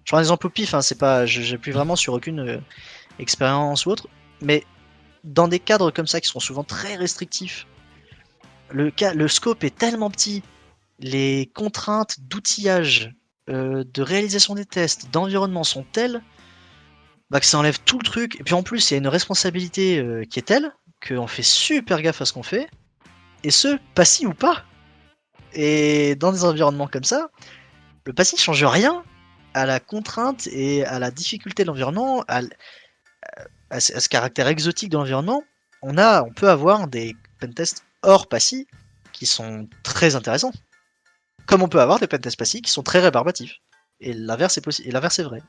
Je prends un exemple au pif, hein, c'est pas, j'appuie vraiment sur aucune euh, expérience ou autre, mais dans des cadres comme ça qui sont souvent très restrictifs, le, le scope est tellement petit, les contraintes d'outillage, euh, de réalisation des tests, d'environnement sont telles bah, que ça enlève tout le truc. Et puis en plus, il y a une responsabilité euh, qui est telle qu'on fait super gaffe à ce qu'on fait, et ce, passif ou pas. Et dans des environnements comme ça, le passif change rien à la contrainte et à la difficulté de l'environnement, à, ce caractère exotique de l'environnement. On, a, on peut avoir des pentests hors passif qui sont très intéressants. Comme on peut avoir des pentests passifs qui sont très rébarbatifs. Et l'inverse est. Et l'inverse est vrai.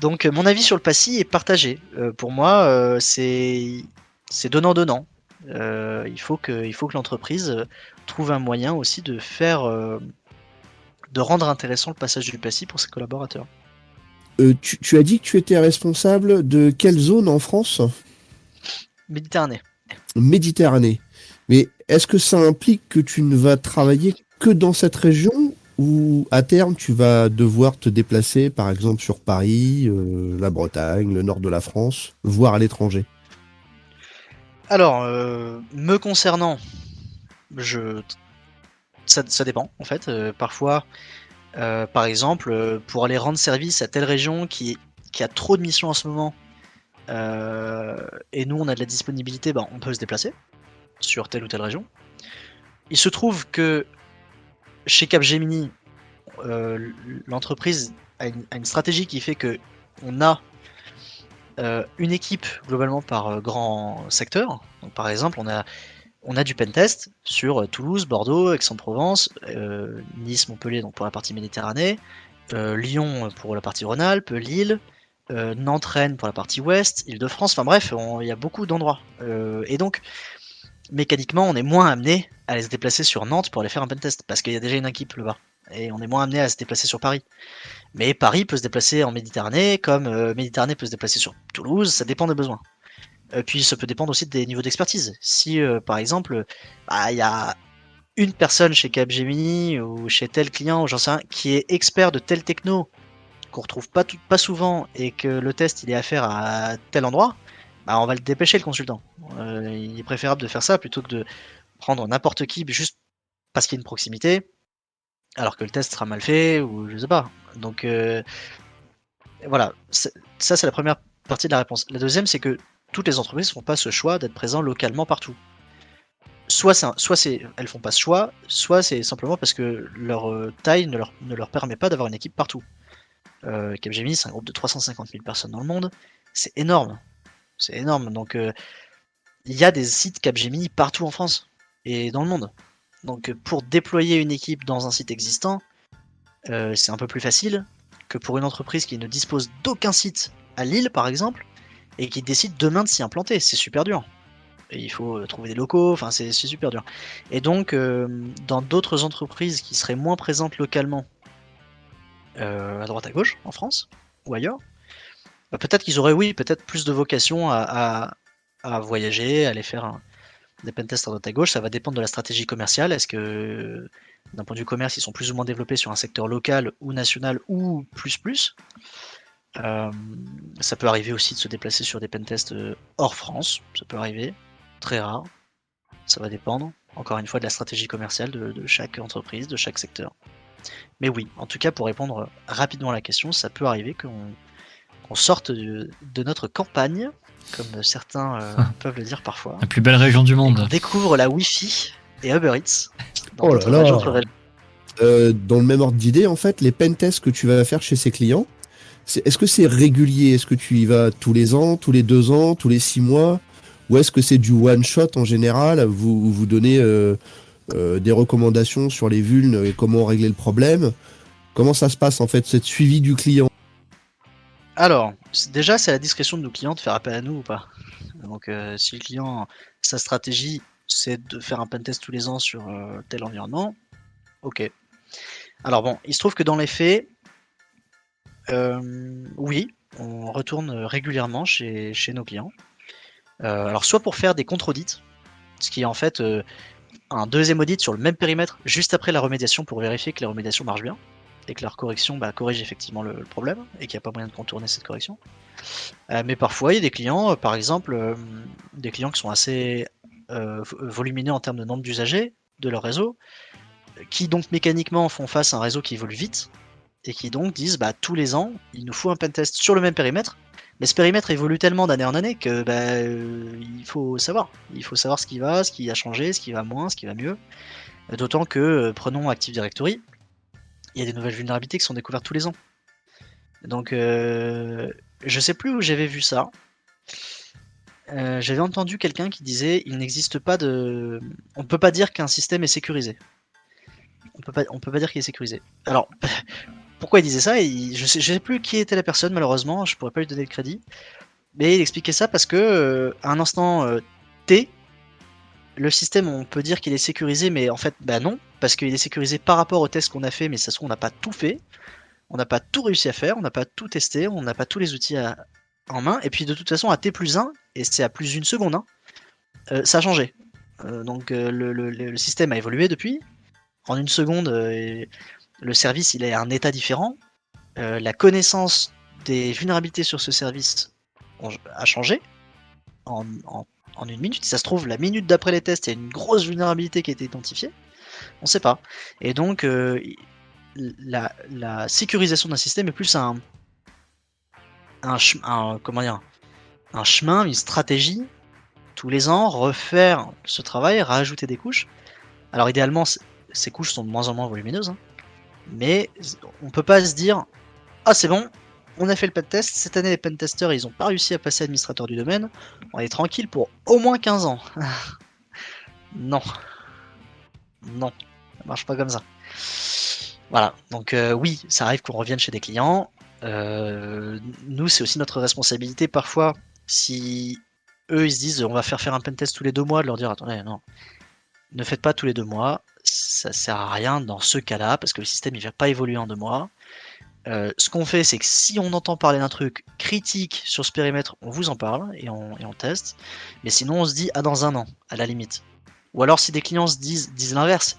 Donc mon avis sur le passif est partagé. Euh, pour moi, euh, c'est c'est donnant donnant. Euh, il faut que il faut que l'entreprise trouve un moyen aussi de faire de rendre intéressant le passage du passif pour ses collaborateurs. Tu, tu, as dit que tu étais responsable de quelle zone en France? Méditerranée. Méditerranée. Mais est-ce que ça implique que tu ne vas travailler que dans cette région ou à terme tu vas devoir te déplacer par exemple sur Paris, euh, la Bretagne, le nord de la France, voire à l'étranger? Alors, euh, me concernant, je... Ça, dépend en fait. Euh, parfois, par exemple, pour aller rendre service à telle région qui, qui a trop de missions en ce moment, et nous on a de la disponibilité, bah, on peut se déplacer sur telle ou telle région. Il se trouve que chez Capgemini, euh, l'entreprise a, une, stratégie qui fait que on a euh, une équipe globalement par euh, grand secteur. Donc, par exemple, on a, on a du pentest sur Toulouse, Bordeaux, Aix-en-Provence, Nice, Montpellier donc pour la partie Méditerranée, Lyon pour la partie Rhône-Alpes, Lille, Nantes, Rennes pour la partie ouest, Île-de-France, enfin bref, il y a beaucoup d'endroits. et donc, mécaniquement, on est moins amené à aller se déplacer sur Nantes pour aller faire un pentest, parce qu'il y a déjà une équipe là-bas. Et on est moins amené à se déplacer sur Paris. Mais Paris peut se déplacer en Méditerranée, comme euh, Méditerranée peut se déplacer sur Toulouse, ça dépend des besoins. Euh, puis ça peut dépendre aussi des niveaux d'expertise. Si euh, par exemple, bah, il y a une personne chez Capgemini ou chez tel client, ou j'en sais rien, qui est expert de tel techno qu'on retrouve pas, pas souvent et que le test il est à faire à tel endroit, bah, on va le dépêcher le consultant. Il est préférable de faire ça plutôt que de prendre n'importe qui juste parce qu'il y a une proximité, alors que le test sera mal fait ou je sais pas. Donc euh, voilà, ça c'est la première partie de la réponse. La deuxième, c'est que toutes les entreprises font pas ce choix d'être présents localement partout. Soit, soit c'est, elles font pas ce choix, soit c'est simplement parce que leur euh, taille ne leur, permet pas d'avoir une équipe partout. Euh, Capgemini, c'est un groupe de 350 000 personnes dans le monde, c'est énorme. C'est énorme. Donc, il y a des sites Capgemini partout en France et dans le monde. Donc, pour déployer une équipe dans un site existant, euh, c'est un peu plus facile que pour une entreprise qui ne dispose d'aucun site à Lille, par exemple, et qui décide demain de s'y implanter. C'est super dur. Et il faut euh, trouver des locaux, enfin, c'est super dur. Et donc, dans d'autres entreprises qui seraient moins présentes localement, à droite à gauche, en France ou ailleurs, bah, peut-être qu'ils auraient, oui, peut-être plus de vocation à, voyager, à aller faire des pentests à droite à gauche, ça va dépendre de la stratégie commerciale. Est-ce que d'un point de vue commerce, ils sont plus ou moins développés sur un secteur local ou national ou plus plus? Euh, ça peut arriver aussi de se déplacer sur des pentests euh, hors France, ça peut arriver, très rare, ça va dépendre, encore une fois, de la stratégie commerciale de, chaque entreprise, de chaque secteur. Mais oui, en tout cas, pour répondre rapidement à la question, ça peut arriver qu'on sorte de, notre campagne, comme certains euh, peuvent le dire parfois. La plus belle région du monde. On découvre la Wi-Fi et Uber Eats. Dans oh là là. dans le même ordre d'idée, en fait, les pentests que tu vas faire chez ces clients, est-ce que c'est régulier? Est-ce que tu y vas tous les ans, tous les deux ans, tous les six mois? Ou est-ce que c'est du one-shot en général? Vous vous donnez euh, euh, des recommandations sur les vulnes et comment régler le problème Comment ça se passe en fait, cette suivi du client? Alors, déjà, c'est à la discrétion de nos clients de faire appel à nous ou pas. Donc, euh, si le client, sa stratégie, c'est de faire un pentest tous les ans sur tel environnement, ok. Alors bon, il se trouve que dans les faits, euh, oui, on retourne régulièrement chez, nos clients. Euh, alors soit pour faire des contre-audits, ce qui est en fait euh, un deuxième audit sur le même périmètre juste après la remédiation pour vérifier que la remédiation marche bien et que leur correction bah, corrige effectivement le, problème et qu'il n'y a pas moyen de contourner cette correction. mais parfois, il y a des clients, par exemple, des clients qui sont assez volumineux en termes de nombre d'usagers de leur réseau, qui donc mécaniquement font face à un réseau qui évolue vite et qui donc disent bah tous les ans il nous faut un pentest sur le même périmètre mais ce périmètre évolue tellement d'année en année que bah, euh, il faut savoir. Il faut savoir ce qui va ce qui a changé ce qui va moins ce qui va mieux. D'autant que euh, prenons Active Directory il y a des nouvelles vulnérabilités qui sont découvertes tous les ans donc euh, je sais plus où j'avais vu ça j'avais entendu quelqu'un qui disait il n'existe pas de on peut pas dire qu'un système est sécurisé on peut pas, on peut pas dire qu'il est sécurisé. Alors, pourquoi il disait ça? Je sais, sais plus qui était la personne, malheureusement, je pourrais pas lui donner le crédit. Mais il expliquait ça parce que, euh, à un instant euh, T, le système, on peut dire qu'il est sécurisé, mais en fait, bah non, parce qu'il est sécurisé par rapport au test qu'on a fait, mais ça se trouve, on n'a pas tout fait, on n'a pas tout réussi à faire, on n'a pas tout testé, on n'a pas tous les outils en main, et puis de toute façon, à T plus 1, et c'est à plus d'une seconde, hein, euh, ça a changé. donc le, système a évolué depuis. En une seconde, le service il est à un état différent. Euh, la connaissance des vulnérabilités sur ce service a changé en, une minute. Si ça se trouve, la minute d'après les tests, il y a une grosse vulnérabilité qui a été identifiée. On ne sait pas. Et donc, euh, la, sécurisation d'un système est plus un chemin, une stratégie. Tous les ans, refaire ce travail, rajouter des couches. Alors idéalement, ces couches sont de moins en moins volumineuses. Hein mais on peut pas se dire ah c'est bon, on a fait le pentest, cette année les pentesters ils ont pas réussi à passer administrateur du domaine, on est tranquille pour au moins 15 ans. non. Non, ça marche pas comme ça. Voilà, donc euh, oui, ça arrive qu'on revienne chez des clients. Euh, nous, c'est aussi notre responsabilité parfois, si eux ils se disent on va faire faire un pentest tous les deux mois, de leur dire attendez, non, ne faites pas tous les deux mois, ça sert à rien dans ce cas-là, parce que le système il va pas évoluer en deux mois. Euh, ce qu'on fait, c'est que si on entend parler d'un truc critique sur ce périmètre, on vous en parle et on, teste. Mais sinon, on se dit, ah, dans un an, à la limite. Ou alors, si des clients se disent, disent l'inverse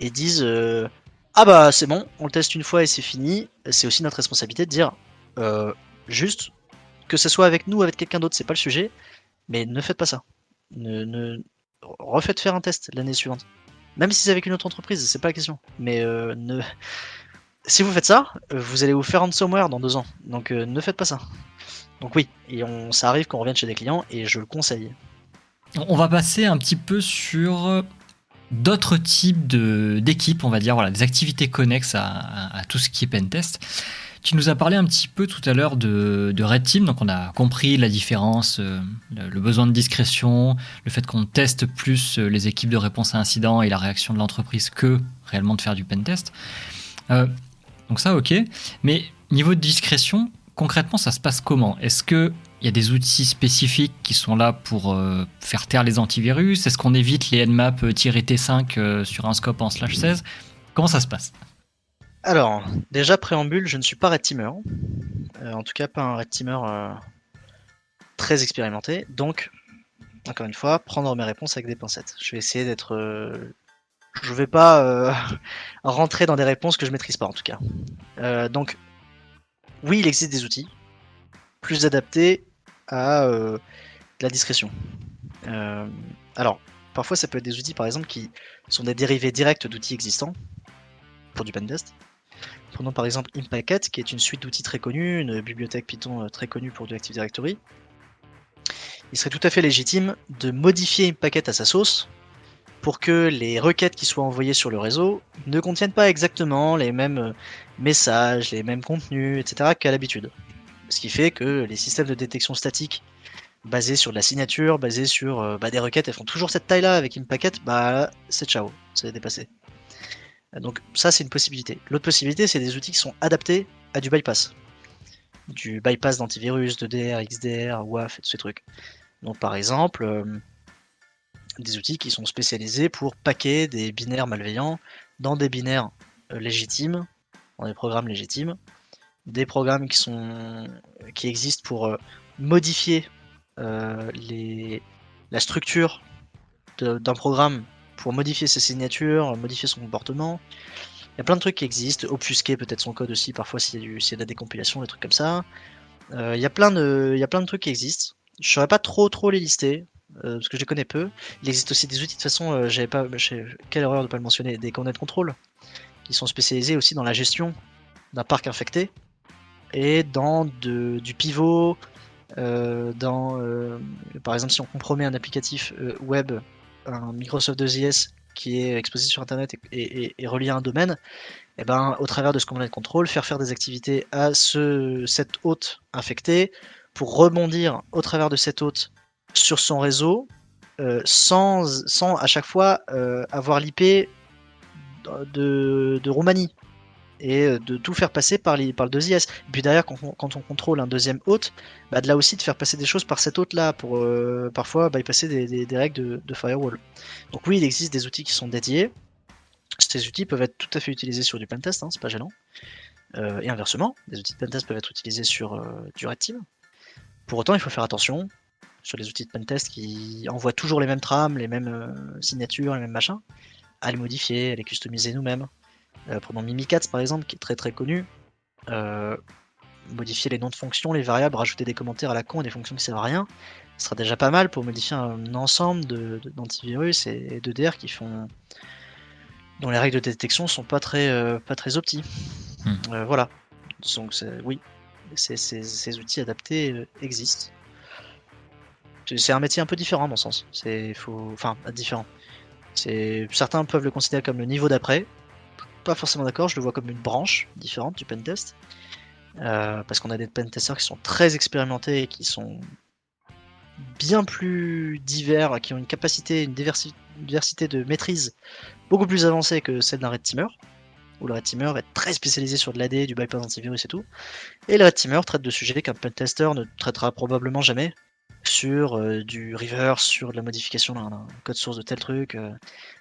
et disent, euh, ah bah c'est bon, on le teste une fois et c'est fini, c'est aussi notre responsabilité de dire, euh, juste, que ce soit avec nous ou avec quelqu'un d'autre, c'est pas le sujet, mais ne faites pas ça. Ne, ne... Refaites faire un test l'année suivante. Même si c'est avec une autre entreprise, c'est pas la question. Mais ne... si vous faites ça, vous allez vous faire ransomware dans deux ans. Donc euh, ne faites pas ça. Donc oui, et ça arrive qu'on revienne chez des clients et je le conseille. On va passer un petit peu sur d'autres types d'équipes, on va dire, voilà, des activités connexes à, tout ce qui est pentest. Tu nous as parlé un petit peu tout à l'heure de, Red Team, donc on a compris la différence, euh, le, besoin de discrétion, le fait qu'on teste plus euh, les équipes de réponse à incidents et la réaction de l'entreprise que réellement de faire du pentest. Euh, donc ça, ok. Mais niveau de discrétion, concrètement, ça se passe comment? Est-ce qu'il y a des outils spécifiques qui sont là pour faire taire les antivirus? Est-ce qu'on évite les nmap-t5 sur un scope en slash 16 Comment ça se passe? Alors, déjà préambule, je ne suis pas red teamer. Euh, en tout cas, pas un red teamer euh, très expérimenté. Donc, encore une fois, prendre mes réponses avec des pincettes. Je vais essayer d'être. Je vais pas euh, rentrer dans des réponses que je maîtrise pas en tout cas. Euh, donc, oui, il existe des outils plus adaptés à euh, la discrétion. Alors, parfois, ça peut être des outils, par exemple, qui sont des dérivés directs d'outils existants pour du pentest. Prenons par exemple Impacket, qui est une suite d'outils très connue, une bibliothèque Python très connue pour du Active Directory. Il serait tout à fait légitime de modifier Impacket à sa sauce pour que les requêtes qui soient envoyées sur le réseau ne contiennent pas exactement les mêmes euh, messages, les mêmes contenus, etc. qu'à l'habitude. Ce qui fait que les systèmes de détection statique basés sur de la signature, basés sur euh, bah, des requêtes, elles font toujours cette taille-là avec Impacket, bah c'est ciao, c'est dépassé. Donc ça c'est une possibilité. L'autre possibilité c'est des outils qui sont adaptés à du bypass. Du bypass d'antivirus, de DR, XDR, WAF et tous ces trucs. Donc par exemple, euh, des outils qui sont spécialisés pour paquer des binaires malveillants dans des binaires euh, légitimes, dans des programmes légitimes, des programmes qui existent pour euh, modifier euh, la structure d'un programme pour modifier ses signatures, modifier son comportement. Il y a plein de trucs qui existent, obfusquer peut-être son code aussi, parfois s'il y, a de la décompilation, des trucs comme ça. Il, y a plein de, trucs qui existent. Je saurais pas trop trop les lister, euh, parce que je les connais peu. Il existe aussi des outils, de toute façon, euh, j'avais pas, quelle erreur de pas le mentionner, des coordonnées de contrôle, qui sont spécialisés aussi dans la gestion d'un parc infecté, et dans de- du pivot, euh, dans, euh, par exemple, si on compromet un applicatif web, un Microsoft 2IS qui est exposé sur Internet et, et- relié à un domaine, et ben, au travers de ce commandement de contrôle, faire faire des activités à ce, cette hôte infectée pour rebondir au travers de cette hôte sur son réseau euh, sans, à chaque fois euh, avoir l'IP de, de Roumanie et euh, de tout faire passer par, les, par le 2IS. Et puis derrière, quand on, contrôle un deuxième hôte, bah, de là aussi de faire passer des choses par cet hôte-là pour parfois bypasser des, des, des règles de, firewall. Donc oui, il existe des outils qui sont dédiés. Ces outils peuvent être tout à fait utilisés sur du pentest, hein, c'est pas gênant. Et inversement, des outils de pentest peuvent être utilisés sur du red team. Pour autant, il faut faire attention sur les outils de pentest qui envoient toujours les mêmes trames, les mêmes euh, signatures, les mêmes machins, à les modifier, à les customiser nous-mêmes. Euh, prenons Mimikatz par exemple, qui est très très connu. Euh, modifier les noms de fonctions, les variables, rajouter des commentaires à la con et des fonctions qui servent à rien, ce sera déjà pas mal pour modifier un ensemble de- de- d'antivirus et, et de DR qui font dont les règles de détection sont pas très euh, pas très opti. Hmm. Voilà. Donc oui, ces, ces- ces outils adaptés existent. C'est- un métier un peu différent, à mon sens. C'est faut, enfin, différent. C'est certains peuvent le considérer comme le niveau d'après. Pas forcément d'accord. Je le vois comme une branche différente du pentest, Euh, parce qu'on a des pentesters qui sont très expérimentés et qui sont bien plus divers, qui ont une capacité, une diversi- une diversité de maîtrise beaucoup plus avancée que celle d'un red teamer. Où le red teamer être très spécialisé sur de l'AD, du bypass antivirus et tout. Et le red teamer traite de sujets qu'un pentester ne traitera probablement jamais sur euh, du reverse, sur de la modification d'un code source de tel truc, euh,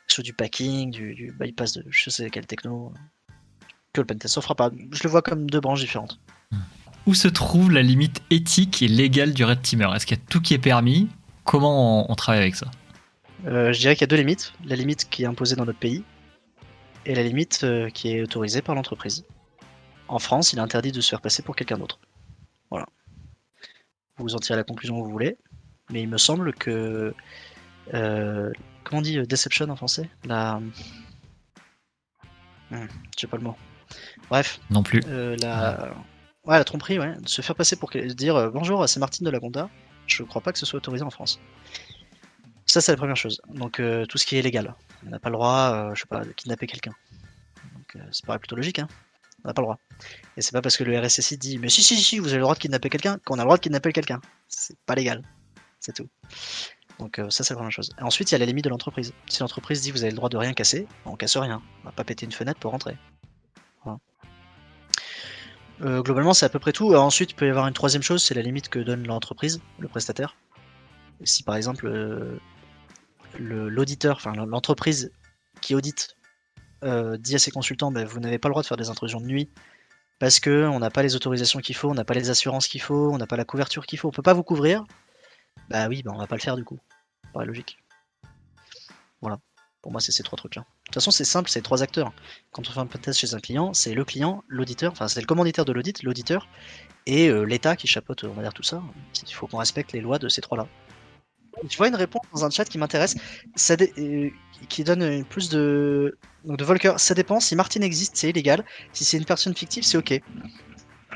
sur du packing, du, du bypass de je sais quelle techno, que le pentester fera pas. Je le vois comme deux branches différentes. Où se trouve la limite éthique et légale du red teamer? Est-ce qu'il y a tout qui est permis? Comment on, on travaille avec ça? Euh, je dirais qu'il y a deux limites. La limite qui est imposée dans notre pays et la limite euh, qui est autorisée par l'entreprise. En France, il est interdit de se faire passer pour quelqu'un d'autre. Voilà. Vous en tirez la conclusion que vous voulez, mais il me semble que... euh, comment on dit euh, deception en français? La... Hmm, je sais pas le mot. Bref, Non plus. euh, la... Ouais, la tromperie, ouais. De se faire passer pour dire bonjour, c'est Martine de la Gonda. Je crois pas que ce soit autorisé en France. Ça, c'est la première chose. Donc, euh, tout ce qui est légal. On n'a pas le droit, euh, je sais pas, de kidnapper quelqu'un. Donc, euh, ça paraît plutôt logique, hein. On n'a pas le droit. Et c'est pas parce que le RSSI dit, mais si, si, si, vous avez le droit de kidnapper quelqu'un, qu'on a le droit de kidnapper quelqu'un. C'est pas légal. C'est tout. Donc, euh, ça, c'est la première chose. Et ensuite, il y a la limite de l'entreprise. Si l'entreprise dit, vous avez le droit de rien casser, on casse rien. On va pas péter une fenêtre pour rentrer. Euh, globalement, c'est à peu près tout. Alors, ensuite, il peut y avoir une troisième chose, c'est la limite que donne l'entreprise, le prestataire. Si par exemple euh, le- l'auditeur, enfin l'entreprise qui audite, euh, dit à ses consultants, ben, vous n'avez pas le droit de faire des intrusions de nuit parce que on n'a pas les autorisations qu'il faut, on n'a pas les assurances qu'il faut, on n'a pas la couverture qu'il faut, on peut pas vous couvrir. Bah oui, bah on va pas le faire du coup. Paraît logique. Voilà. Pour moi, c'est ces trois trucs-là. De toute façon, c'est simple, c'est trois acteurs. Quand on fait un test chez un client, c'est le client, l'auditeur, enfin, c'est le commanditaire de l'audit, l'auditeur, et euh, l'État qui chapeaute, on va dire, tout ça. Il faut qu'on respecte les lois de ces trois-là. Tu vois une réponse dans un chat qui m'intéresse, euh, qui donne euh, plus de donc de Volker. Ça dépend. Si Martin existe, c'est illégal. Si c'est une personne fictive, c'est ok.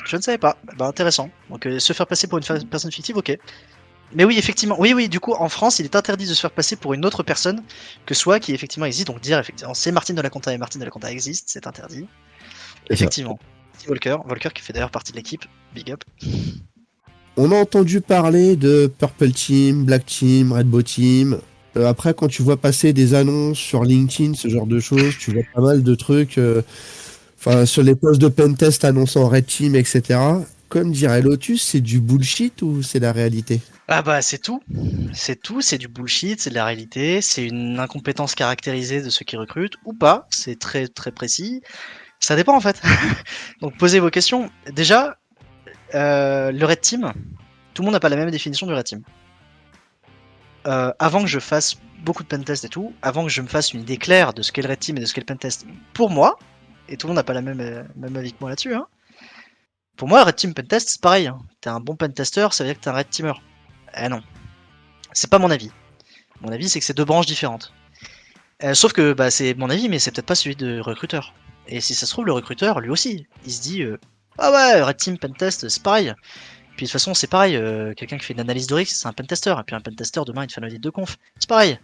Je ne savais pas. Bah intéressant. Donc se faire passer pour une personne fictive, ok. Mais oui, effectivement. Oui, oui, du coup, en France, il est interdit de se faire passer pour une autre personne que soit qui effectivement existe. Donc dire effectivement, c'est Martine de la Conta et Martine de la Conta existe, c'est interdit. Effectivement. Volker, Volker qui fait d'ailleurs partie de l'équipe. Big up. On a entendu parler de Purple Team, Black Team, Redbow Team. Euh, après, quand tu vois passer des annonces sur LinkedIn, ce genre de choses, tu vois pas mal de trucs. Euh, enfin, sur les postes de pentest annonçant Red Team, etc. Comme dirait Lotus, c'est du bullshit ou c'est la réalité? Ah bah c'est tout, c'est tout, c'est du bullshit, c'est de la réalité, c'est une incompétence caractérisée de ceux qui recrutent ou pas, c'est très très précis. Ça dépend en fait. Donc posez vos questions. Déjà, euh, le red team, tout le monde n'a pas la même définition du red team. Euh, avant que je fasse beaucoup de pentest et tout, avant que je me fasse une idée claire de ce qu'est le red team et de ce qu'est le pentest, pour moi, et tout le monde n'a pas la même, euh, avis que moi là-dessus, hein, pour moi, red team pentest, c'est pareil. Hein. T'es un bon pentester, ça veut dire que t'es un red teamer. Eh non. C'est pas mon avis. Mon avis, c'est que c'est deux branches différentes. Sauf que bah, c'est mon avis, mais c'est peut-être pas celui de recruteur. Et si ça se trouve, le recruteur, lui aussi, il se dit Ah ouais, Red Team Pentest, c'est pareil. Puis de toute façon, c'est pareil. Euh, quelqu'un qui fait une analyse de risque, c'est un pentester. Et puis un pentester, demain, il fait un audit de conf. C'est pareil.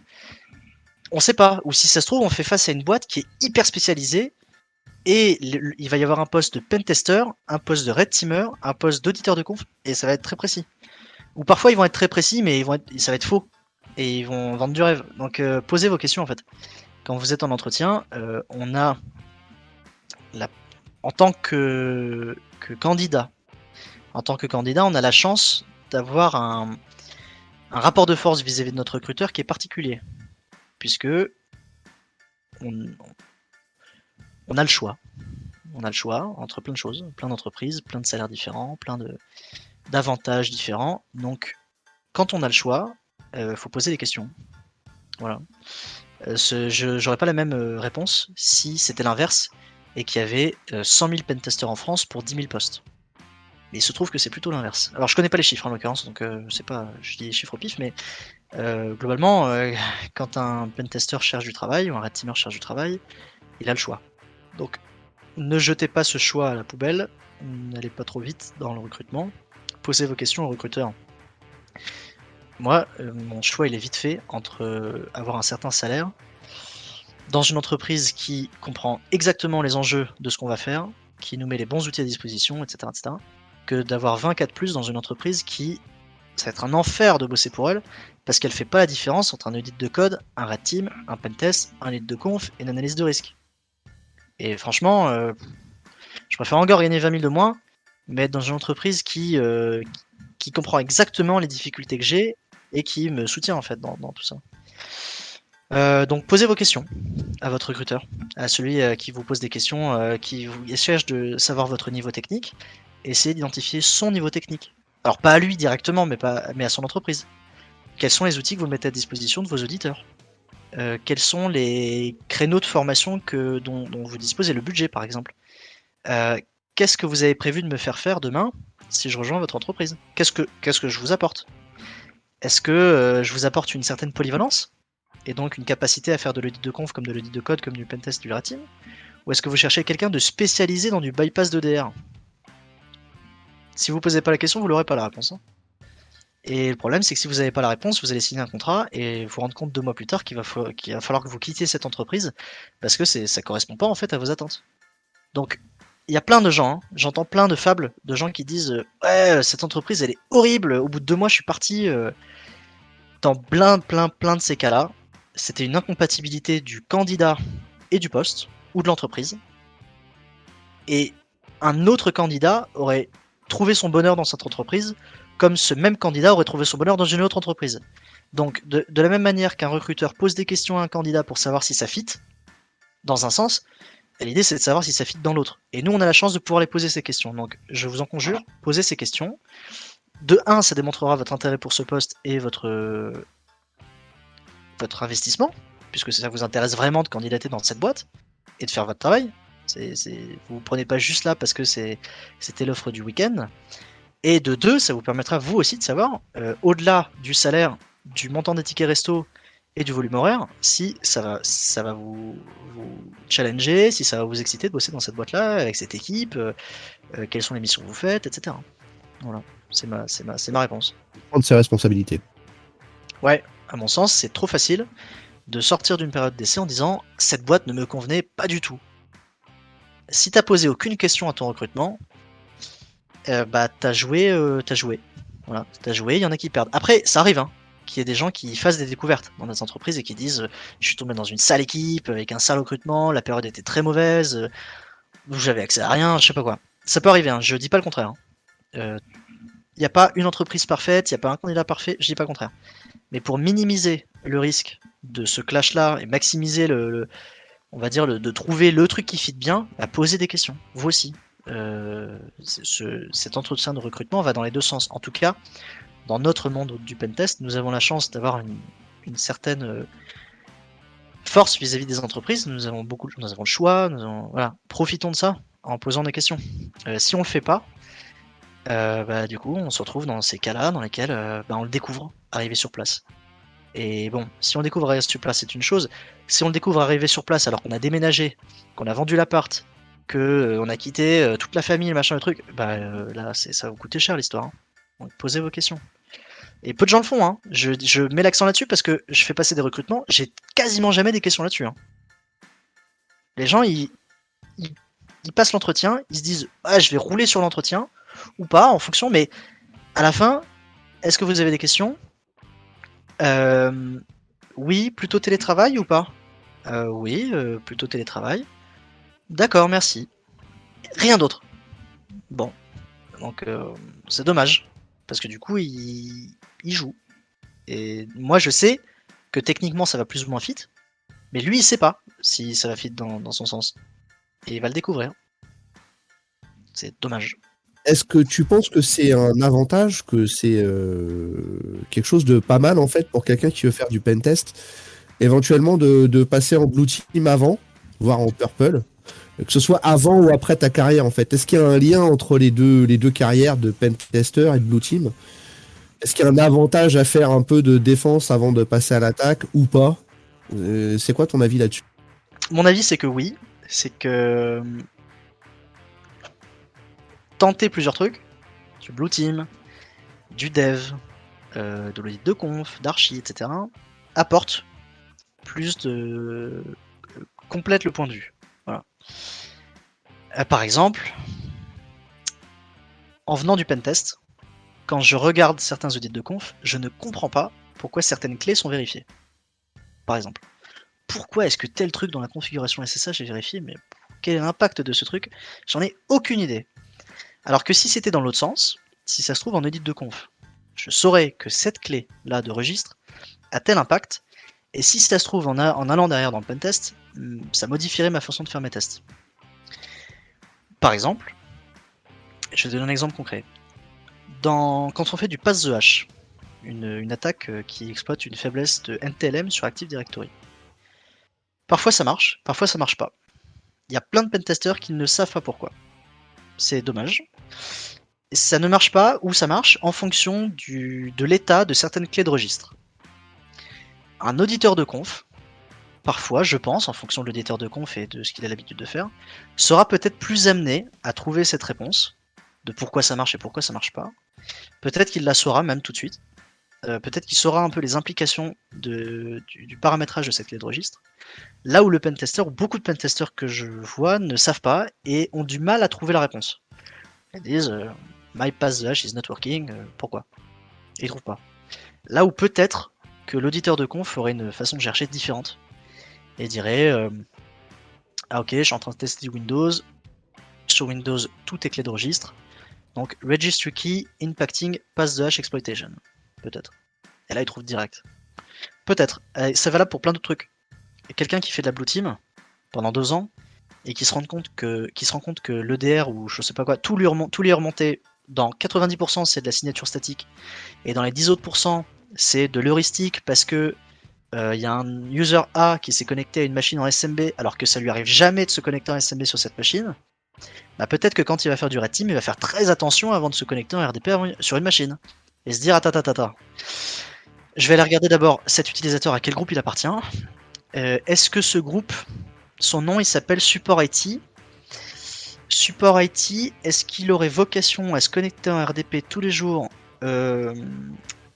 On sait pas. Ou si ça se trouve, on fait face à une boîte qui est hyper spécialisée. Et il va y avoir un poste de pentester, un poste de red teamer, un poste d'auditeur de conf. Et ça va être très précis. Ou parfois ils vont être très précis, mais ils vont ça va être faux. Et ils vont vendre du rêve. Donc euh, posez vos questions en fait. Quand vous êtes en entretien, euh, on a la... en tant que... candidat, on a la chance d'avoir un... rapport de force vis-à-vis de notre recruteur qui est particulier. Puisque on... a le choix. On a le choix entre plein de choses, plein d'entreprises, plein de salaires différents, plein d'avantages différents. Donc, quand on a le choix, il euh, faut poser des questions. Voilà. Euh, j'aurais pas la même euh, réponse si c'était l'inverse et qu'il y avait 100 000 pentesters en France pour 10 000 postes. Mais il se trouve que c'est plutôt l'inverse. Alors je connais pas les chiffres en l'occurrence, donc c'est pas, je dis les chiffres au pif, mais globalement, quand un pentester cherche du travail ou un red teamer cherche du travail, il a le choix. Donc ne jetez pas ce choix à la poubelle, n'allez pas trop vite dans le recrutement posez vos questions au recruteur. Moi, euh, mon choix il est vite fait entre euh, avoir un certain salaire dans une entreprise qui comprend exactement les enjeux de ce qu'on va faire, qui nous met les bons outils à disposition, etc., etc., que d'avoir 24 plus dans une entreprise qui ça va être un enfer de bosser pour elle parce qu'elle fait pas la différence entre un audit de code, un red team, un pentest, un lead de conf et une analyse de risque. Et franchement, euh, je préfère encore gagner 20 000 de moins mais être dans une entreprise qui, euh, qui comprend exactement les difficultés que j'ai et qui me soutient en fait dans, tout ça. Euh, donc posez vos questions à votre recruteur, à celui euh, qui vous pose des questions, qui vous cherche de savoir votre niveau technique, essayez d'identifier son niveau technique. Alors pas à lui directement, mais, pas, mais à son entreprise. Quels sont les outils que vous mettez à disposition de vos auditeurs? Quels sont les créneaux de formation que, dont, vous disposez, le budget par exemple. Qu'est-ce que vous avez prévu de me faire faire demain si je rejoins votre entreprise? Qu'est-ce que, je vous apporte? Est-ce que euh, je vous apporte une certaine polyvalence? Et donc une capacité à faire de l'audit de conf comme de l'audit de code comme du pentest du rating Ou est-ce que vous cherchez quelqu'un de spécialisé dans du bypass de DR Si vous posez pas la question, vous n'aurez pas la réponse. Hein. Et le problème, c'est que si vous n'avez pas la réponse, vous allez signer un contrat et vous rendre compte deux mois plus tard qu'il va, falloir que vous quittiez cette entreprise parce que ça correspond pas en fait à vos attentes. Donc il y a plein de gens, hein. j'entends plein de fables de gens qui disent ouais cette entreprise elle est horrible, au bout de deux mois je suis parti. Euh. Dans plein plein plein de ces cas-là, c'était une incompatibilité du candidat et du poste ou de l'entreprise. Et un autre candidat aurait trouvé son bonheur dans cette entreprise, comme ce même candidat aurait trouvé son bonheur dans une autre entreprise. Donc de, la même manière qu'un recruteur pose des questions à un candidat pour savoir si ça fit, dans un sens, l'idée, c'est de savoir si ça fit dans l'autre. Et nous, on a la chance de pouvoir les poser ces questions. Donc, je vous en conjure, posez ces questions. De un, ça démontrera votre intérêt pour ce poste et votre votre investissement, puisque ça vous intéresse vraiment de candidater dans cette boîte et de faire votre travail. C'est, vous ne prenez pas juste là parce que c'était l'offre du week-end. Et de deux, ça vous permettra vous aussi de savoir, euh, au-delà du salaire, du montant des tickets resto et du volume horaire, si ça va, ça va vous, challenger, si ça va vous exciter de bosser dans cette boîte-là, avec cette équipe, euh, euh, quelles sont les missions que vous faites, etc. Voilà, c'est ma, c'est ma, c'est ma réponse. Prendre ses responsabilités. Ouais, à mon sens, c'est trop facile de sortir d'une période d'essai en disant cette boîte ne me convenait pas du tout. Si t'as posé aucune question à ton recrutement, euh, bah t'as joué, euh, t'as joué. Voilà, t'as joué, il y en a qui perdent. Après, ça arrive, hein, qu'il y ait des gens qui fassent des découvertes dans des entreprises et qui disent je suis tombé dans une sale équipe avec un sale recrutement, la période était très mauvaise, euh, j'avais accès à rien, je sais pas quoi. Ça peut arriver, hein, je dis pas le contraire. Il hein. n'y a pas une entreprise parfaite, il n'y a pas un candidat parfait, je dis pas le contraire. Mais pour minimiser le risque de ce clash-là et maximiser le, on va dire, de trouver le truc qui fit bien, à poser des questions. Vous aussi. Euh, cet entretien de recrutement va dans les deux sens. En tout cas, dans notre monde du pentest, nous avons la chance d'avoir une, certaine euh, force vis-à-vis des entreprises. Nous avons beaucoup, nous avons le choix. voilà, profitons de ça en posant des questions. Euh, si on le fait pas, bah, du coup, on se retrouve dans ces cas-là dans lesquels bah, on le découvre arrivé sur place. Et bon, si on découvre arriver sur place, c'est une chose. Si on le découvre arriver sur place alors qu'on a déménagé, qu'on a vendu l'appart, que euh, on a quitté euh, toute la famille, le machin, le truc, bah euh, là, ça va vous coûter cher l'histoire. Hein. posez vos questions. Et peu de gens le font. Hein. Je, mets l'accent là-dessus parce que je fais passer des recrutements. J'ai quasiment jamais des questions là-dessus. Hein. Les gens, ils, passent l'entretien, ils se disent ah, je vais rouler sur l'entretien ou pas en fonction, mais à la fin, est-ce que vous avez des questions? Euh, Oui, plutôt télétravail ou pas? Euh, Oui, euh, plutôt télétravail. D'accord, merci. Rien d'autre. Bon. Donc, c'est dommage. Parce que du coup, il, joue. Et moi, je sais que techniquement, ça va plus ou moins fit. Mais lui, il sait pas si ça va fit dans son sens. Et il va le découvrir. C'est dommage. Est-ce que tu penses que c'est un avantage, que c'est euh, quelque chose de pas mal en fait pour quelqu'un qui veut faire du pentest, éventuellement de, passer en blue team avant, voire en purple, que ce soit avant ou après ta carrière en fait? Est-ce qu'il y a un lien entre les deux, les deux carrières de pentester et de blue team? Est-ce qu'il y a un avantage à faire un peu de défense avant de passer à l'attaque ou pas? Euh, C'est quoi ton avis là-dessus? Mon avis c'est que oui, c'est que tenter plusieurs trucs, du Blue Team, du Dev, euh, de l'audit de conf, d'archi, etc., apporte plus de. complète le point de vue. Euh, par exemple, en venant du pentest, quand je regarde certains audits de conf, je ne comprends pas pourquoi certaines clés sont vérifiées. Par exemple, pourquoi est-ce que tel truc dans la configuration SSH est vérifié, mais quel est l'impact de ce truc? J'en ai aucune idée. Alors que si c'était dans l'autre sens, si ça se trouve en audit de conf, je saurais que cette clé-là de registre a tel impact, et si ça se trouve en, allant derrière dans le pentest, hmm, ça modifierait ma façon de faire mes tests. Par exemple, je vais donner un exemple concret. quand on fait du pass the hash, une, attaque euh, qui exploite une faiblesse de NTLM sur Active Directory. Parfois ça marche, parfois ça marche pas. Il y a plein de pentesters qui ne savent pas pourquoi. C'est dommage ça ne marche pas ou ça marche en fonction de l'état de certaines clés de registre. Un auditeur de conf, parfois, je pense, en fonction de l'auditeur de conf et de ce qu'il a l'habitude de faire, sera peut-être plus amené à trouver cette réponse de pourquoi ça marche et pourquoi ça marche pas. Peut-être qu'il la saura même tout de suite. Euh, peut-être qu'il saura un peu les implications du, paramétrage de cette clé de registre. Là où le pentester, ou beaucoup de pentesters que je vois, ne savent pas et ont du mal à trouver la réponse. Ils disent euh, My pass the hash is not working, euh, pourquoi? Et ils trouvent pas. Là où peut-être que l'auditeur de conf aurait une façon de chercher différente et dirait Ah ok, je suis en train de tester Windows. Sur Windows, tout est clé de registre. Donc registry key impacting pass the hash exploitation. Peut-être. Et là, il trouve direct. Peut-être. Ça va là pour plein d'autres trucs. Quelqu'un qui fait de la blue team pendant deux ans, et qui se rend compte que, qui l'EDR ou je sais pas quoi, tout lui, est remonté. Dans 90% c'est de la signature statique et dans les 10 autres c'est de l'heuristique parce que il y a un user A qui s'est connecté à une machine en SMB alors que ça lui arrive jamais de se connecter en SMB sur cette machine, bah peut-être que quand il va faire du red team, il va faire très attention avant de se connecter en RDP sur une machine et se dire ta Je vais aller regarder d'abord cet utilisateur à quel groupe il appartient. Est-ce que ce groupe, son nom, il s'appelle Support IT Support IT, est-ce qu'il aurait vocation à se connecter en RDP tous les jours euh,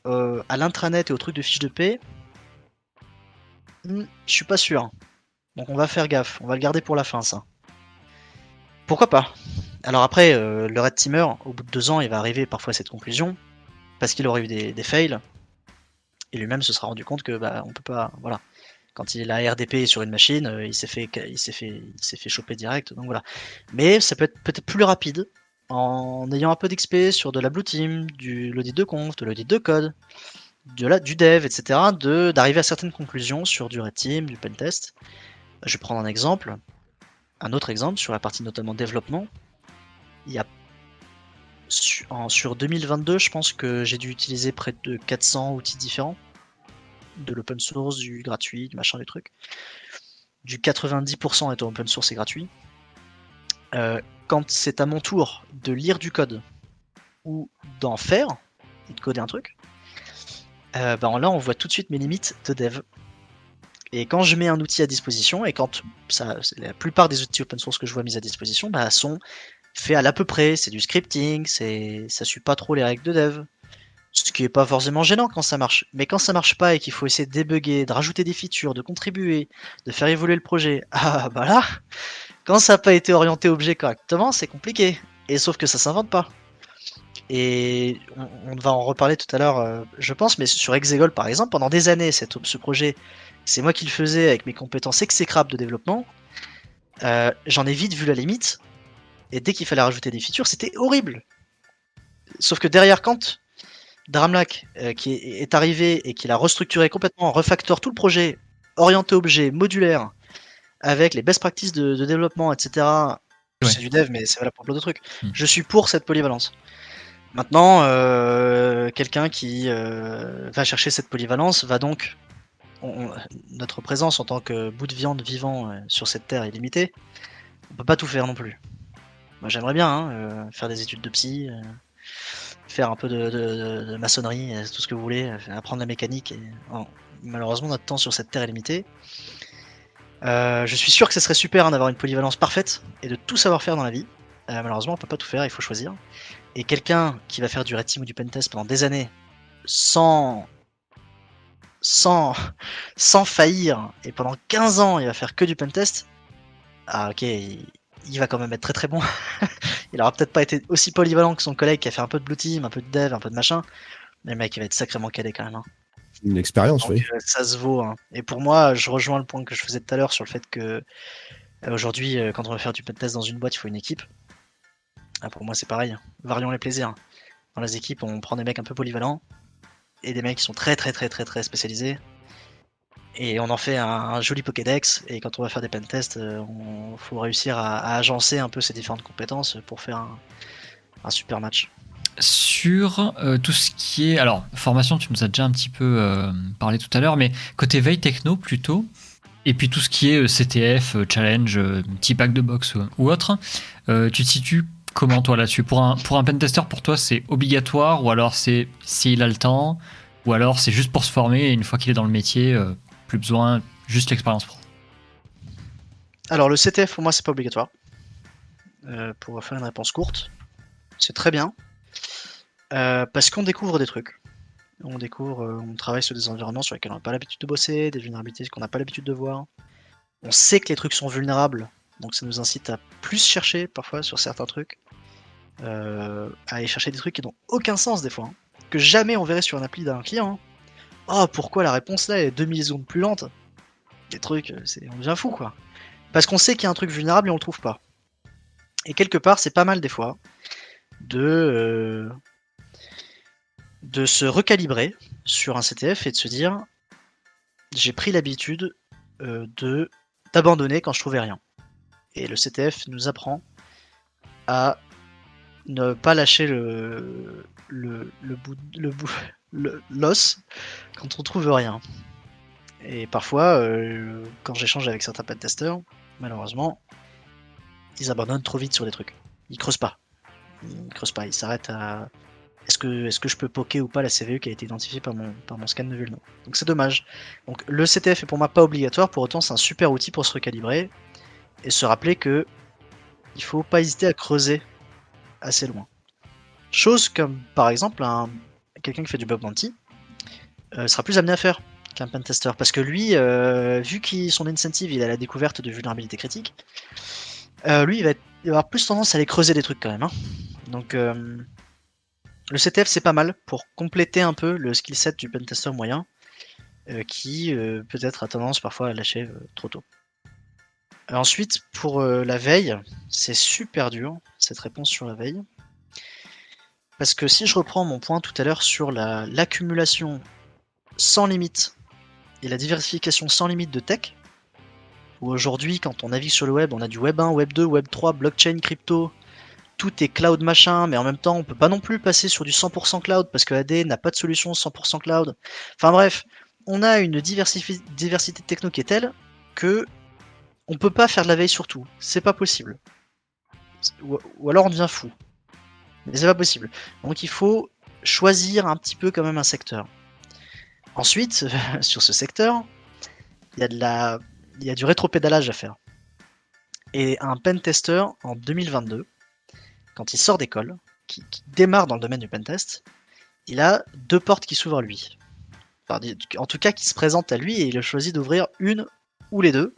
euh, à l'intranet et au truc de fiche de paix hmm, Je suis pas sûr. Donc on va faire gaffe, on va le garder pour la fin ça. Pourquoi pas? Alors après, euh, le Red Teamer, au bout de deux ans, il va arriver parfois à cette conclusion, parce qu'il aurait eu des, des fails, et lui-même se sera rendu compte que bah on peut pas. Voilà quand il a RDP sur une machine, euh, il s'est fait, il s'est fait, il s'est fait choper direct. Donc voilà. Mais ça peut être peut-être plus rapide en ayant un peu d'XP sur de la blue team, du l'audit de conf, de l'audit de code, de la, du dev, etc. De d'arriver à certaines conclusions sur du red team, du pentest. Je vais prendre un exemple, un autre exemple sur la partie notamment développement. Il y a sur 2022, je pense que j'ai dû utiliser près de 400 outils différents de l'open source, du gratuit, du machin, du truc. Du 90% est open source et gratuit. Euh, quand c'est à mon tour de lire du code ou d'en faire, et de coder un truc, euh, ben là on voit tout de suite mes limites de dev. Et quand je mets un outil à disposition, et quand la plupart des outils open source que je vois mis à disposition bah, sont faits à l'à peu près, c'est du scripting, c'est ça suit pas trop les règles de dev. Ce qui est pas forcément gênant quand ça marche. Mais quand ça marche pas et qu'il faut essayer de débugger, de rajouter des features, de contribuer, de faire évoluer le projet, ah bah là, quand ça n'a pas été orienté objet correctement, c'est compliqué. Et sauf que ça s'invente pas. Et on, va en reparler tout à l'heure, euh, je pense, mais sur Exegol par exemple, pendant des années, ce projet, c'est moi qui le faisais avec mes compétences exécrables de développement. Euh, j'en ai vite vu la limite. Et dès qu'il fallait rajouter des features, c'était horrible. Sauf que derrière, quand Dramlac euh, qui est, arrivé et qui l'a restructuré complètement, refactor tout le projet, orienté objet, modulaire, avec les best practices de, développement, etc. C'est du dev, mais c'est valable pour plein de trucs. Hmm. Je suis pour cette polyvalence. Maintenant, euh, quelqu'un qui euh, va chercher cette polyvalence va donc. notre présence en tant que bout de viande vivant sur cette terre est limitée. On peut pas tout faire non plus. J'aimerais bien hein, faire des études de psy, faire un peu de, maçonnerie, euh, tout ce que vous voulez, euh, apprendre la mécanique. Malheureusement, notre temps sur cette terre est limité. Euh, je suis sûr que ce serait super hein, d'avoir une polyvalence parfaite et de tout savoir faire dans la vie. malheureusement, on peut pas tout faire, il faut choisir. Et quelqu'un qui va faire du red team ou du pentest pendant des années sans sans sans faillir et pendant 15 ans, il va faire que du pentest. Ah ok, va quand même être très très bon. il aura peut-être pas été aussi polyvalent que son collègue qui a fait un peu de blue team, un peu de dev, un peu de machin. Mais le mec, il va être sacrément calé quand même. Hein. Une expérience, oui. Euh, ça se vaut. Hein. Et pour moi, je rejoins le point que je faisais tout à l'heure sur le fait que euh, aujourd'hui, euh, quand on va faire du pentest dans une boîte, il faut une équipe. Ah, pour moi, c'est pareil. Varions les plaisirs. Dans les équipes, on prend des mecs un peu polyvalents et des mecs qui sont très très très très très spécialisés et on en fait un, joli Pokédex. Et quand on va faire des pentests, il euh, faut réussir à, agencer un peu ces différentes compétences pour faire un, super match. Sur euh, tout ce qui est. Alors, formation, tu nous as déjà un petit peu euh, parlé tout à l'heure, mais côté veille techno plutôt. Et puis tout ce qui est CTF, challenge, petit pack de box ou, autre, tu te situes comment toi là-dessus? Pour un, pour un pentester, pour toi, c'est obligatoire ou alors c'est s'il a le temps ou alors c'est juste pour se former et une fois qu'il est dans le métier, plus besoin, juste l'expérience pro. Alors le CTF pour moi c'est pas obligatoire. Euh, pour faire une réponse courte, c'est très bien. Euh, parce qu'on découvre des trucs. On découvre, euh, on travaille sur des environnements sur lesquels on n'a pas l'habitude de bosser, des vulnérabilités qu'on n'a pas l'habitude de voir. On sait que les trucs sont vulnérables, donc ça nous incite à plus chercher parfois sur certains trucs. à aller chercher des trucs qui n'ont aucun sens des fois. Hein. que jamais on verrait sur un appli d'un client. Hein. Oh, pourquoi la réponse là est 2 millisecondes plus lente? Des trucs, euh, c'est, on devient fou quoi. Parce qu'on sait qu'il y a un truc vulnérable et on le trouve pas. Et quelque part, c'est pas mal des fois de, euh, de se recalibrer sur un CTF et de se dire j'ai pris l'habitude euh, de d'abandonner quand je trouvais rien. Et le CTF nous apprend à ne pas lâcher le, le, le bout, le bout, l'os quand on trouve rien. Et parfois, euh, quand j'échange avec certains pentesters, malheureusement, ils abandonnent trop vite sur des trucs. Ils creusent pas. Ils creusent pas. Ils s'arrêtent à est-ce que, est que je peux poker ou pas la CVE qui a été identifiée par mon, par mon scan de vulno? Donc c'est dommage. Donc le CTF est pour moi pas obligatoire, pour autant c'est un super outil pour se recalibrer et se rappeler que il faut pas hésiter à creuser assez loin. Chose comme par exemple un, quelqu'un qui fait du bug bounty euh, sera plus amené à faire qu'un pentester parce que lui, euh, vu qu'il son incentive il a la découverte de vulnérabilité critique, euh, lui il va, avoir plus tendance à aller creuser des trucs quand même. Hein. Donc le CTF c'est pas mal pour compléter un peu le skill set du pentester moyen qui peut-être a tendance parfois à lâcher trop tôt. ensuite, pour la veille, c'est super dur cette réponse sur la veille. Parce que si je reprends mon point tout à l'heure sur l'accumulation sans limite et la diversification sans limite de tech, où aujourd'hui, quand on navigue sur le web, on a du web 1, web 2, web 3, blockchain, crypto, tout est cloud machin, mais en même temps, on peut pas non plus passer sur du 100% cloud parce que AD n'a pas de solution 100% cloud. Enfin bref, on a une diversité de techno qui est telle que on peut pas faire de la veille sur tout. C'est pas possible. Ou, alors on devient fou. Mais c'est pas possible. Donc il faut choisir un petit peu quand même un secteur. Ensuite, sur ce secteur, il y a de la, il y a du rétropédalage à faire. Et un pen tester en 2022, quand il sort d'école, qui, démarre dans le domaine du pentest, il a deux portes qui s'ouvrent à lui. en tout cas, qui se présentent à lui et il a choisi d'ouvrir une ou les deux.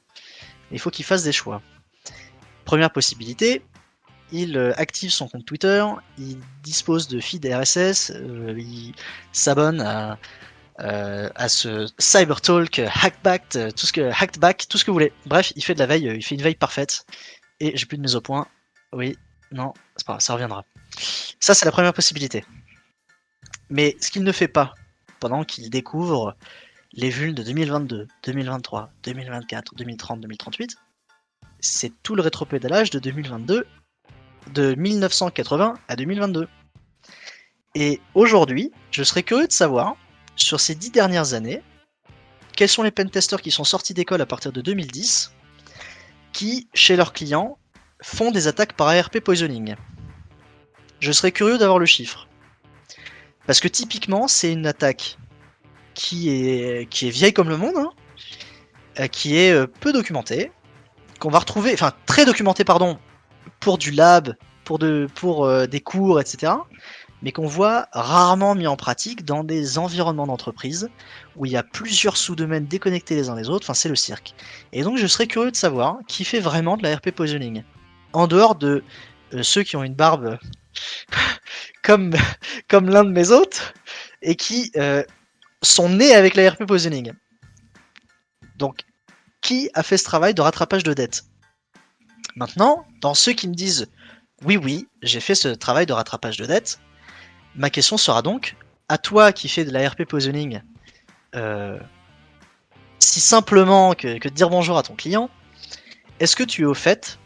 Il faut qu'il fasse des choix. Première possibilité, il euh, active son compte Twitter, il dispose de feed RSS, euh, il s'abonne à, euh, ce Cybertalk, Hackback, tout ce tout ce que vous voulez. Bref, il fait de la veille, il fait une veille parfaite. Et j'ai plus de mise au point. Oui, non, c'est pas ça reviendra. Ça, c'est la première possibilité. Mais ce qu'il ne fait pas pendant qu'il découvre les vulnes de 2022, 2023, 2024, 2030, 2038, c'est tout le rétropédalage de 2022, de 1980 à 2022. Et aujourd'hui, je serais curieux de savoir, sur ces dix dernières années, quels sont les pentesters qui sont sortis d'école à partir de 2010, qui, chez leurs clients, font des attaques par ARP poisoning. Je serais curieux d'avoir le chiffre. Parce que typiquement, c'est une attaque qui est, vieille comme le monde, hein, euh, qui est euh, peu documentée, qu'on va retrouver, enfin très documentée, pardon, pour du lab, pour, de, pour euh, des cours, etc. Mais qu'on voit rarement mis en pratique dans des environnements d'entreprise où il y a plusieurs sous-domaines déconnectés les uns des autres. Enfin, c'est le cirque. Et donc, je serais curieux de savoir qui fait vraiment de la RP poisoning en dehors de euh, ceux qui ont une barbe comme, comme l'un de mes autres et qui euh, sont nés avec la RP Positioning. Donc, qui a fait ce travail de rattrapage de dette? Maintenant, dans ceux qui me disent oui, oui, j'ai fait ce travail de rattrapage de dette, ma question sera donc à toi qui fais de la RP Positioning, euh, si simplement que, de dire bonjour à ton client, est-ce que tu es au fait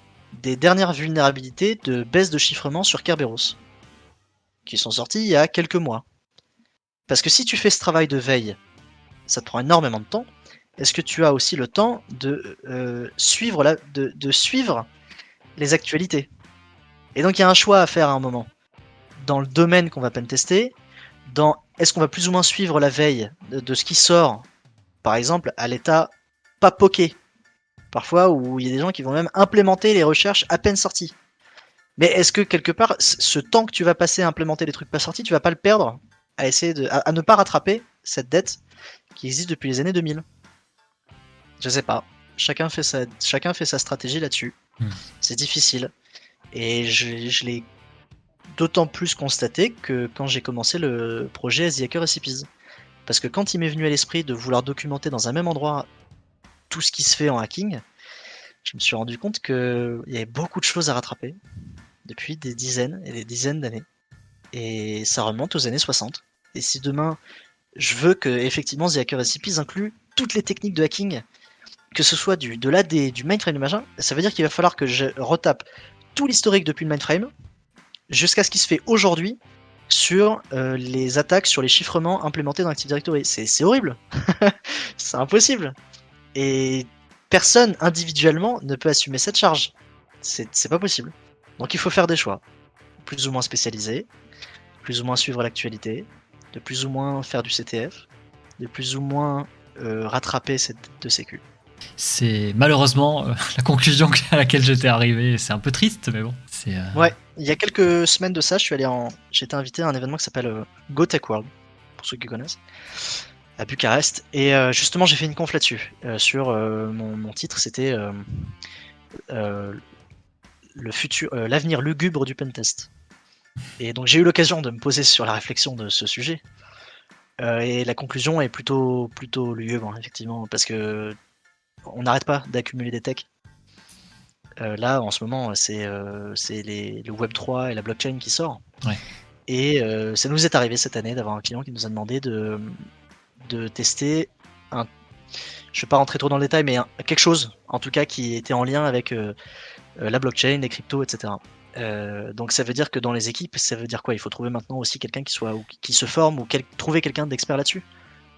des dernières vulnérabilités de baisse de chiffrement sur Kerberos, qui sont sorties il y a quelques mois? Parce que si tu fais ce travail de veille, ça te prend énormément de temps. Est-ce que tu as aussi le temps de, euh, suivre, de, suivre les actualités Et donc il y a un choix à faire à un moment. Dans le domaine qu'on va peine tester, dans est-ce qu'on va plus ou moins suivre la veille de, ce qui sort, par exemple à l'état pas poké, Parfois, où il y a des gens qui vont même implémenter les recherches à peine sorties. Mais est-ce que quelque part, ce temps que tu vas passer à implémenter les trucs pas sortis, tu vas pas le perdre à essayer de, à, ne pas rattraper cette dette qui existe depuis les années 2000 Je sais pas. Chacun fait sa stratégie là-dessus. Hmm. C'est difficile. Et je, je l'ai d'autant plus constaté que quand j'ai commencé le projet The Hacker Recipes. Parce que quand il m'est venu à l'esprit de vouloir documenter dans un même endroit tout ce qui se fait en hacking, je me suis rendu compte qu'il y avait beaucoup de choses à rattraper depuis des dizaines et des dizaines d'années. Et ça remonte aux années 60. Et si demain, je veux que effectivement The Hacker Recipes inclut toutes les techniques de hacking, que ce soit du, de l'AD, du mainframe, du machin, ça veut dire qu'il va falloir que je retape tout l'historique depuis le mainframe, jusqu'à ce qui se fait aujourd'hui sur euh, les attaques sur les chiffrements implémentés dans Active Directory. C'est horrible. c'est impossible. Et personne individuellement ne peut assumer cette charge. C'est pas possible. Donc il faut faire des choix. Plus ou moins spécialisés, plus ou moins suivre l'actualité, de plus ou moins faire du CTF, de plus ou moins euh, rattraper cette de sécu. C'est malheureusement euh, la conclusion à laquelle j'étais arrivé. C'est un peu triste, mais bon. Euh... Ouais, il y a quelques semaines de ça, je en, j'étais invité à un événement qui s'appelle euh, Go World, pour ceux qui connaissent, à Bucarest. Et justement, j'ai fait une conf là-dessus. sur mon, titre, c'était l'avenir lugubre du pentest. Et donc j'ai eu l'occasion de me poser sur la réflexion de ce sujet. Euh, et la conclusion est plutôt, plutôt lugubre, effectivement, parce que on n'arrête pas d'accumuler des techs. Euh, là, en ce moment, c'est euh, le Web3 et la blockchain qui sort. Et ça nous est arrivé cette année d'avoir un client qui nous a demandé de, de tester un. Je ne vais pas rentrer trop dans le détail, mais quelque chose, en tout cas, qui était en lien avec la blockchain, les cryptos, etc. Euh, donc ça veut dire que dans les équipes, ça veut dire quoi? Il faut trouver maintenant aussi quelqu'un qui soit qui se forme ou trouver quelqu'un d'expert là-dessus.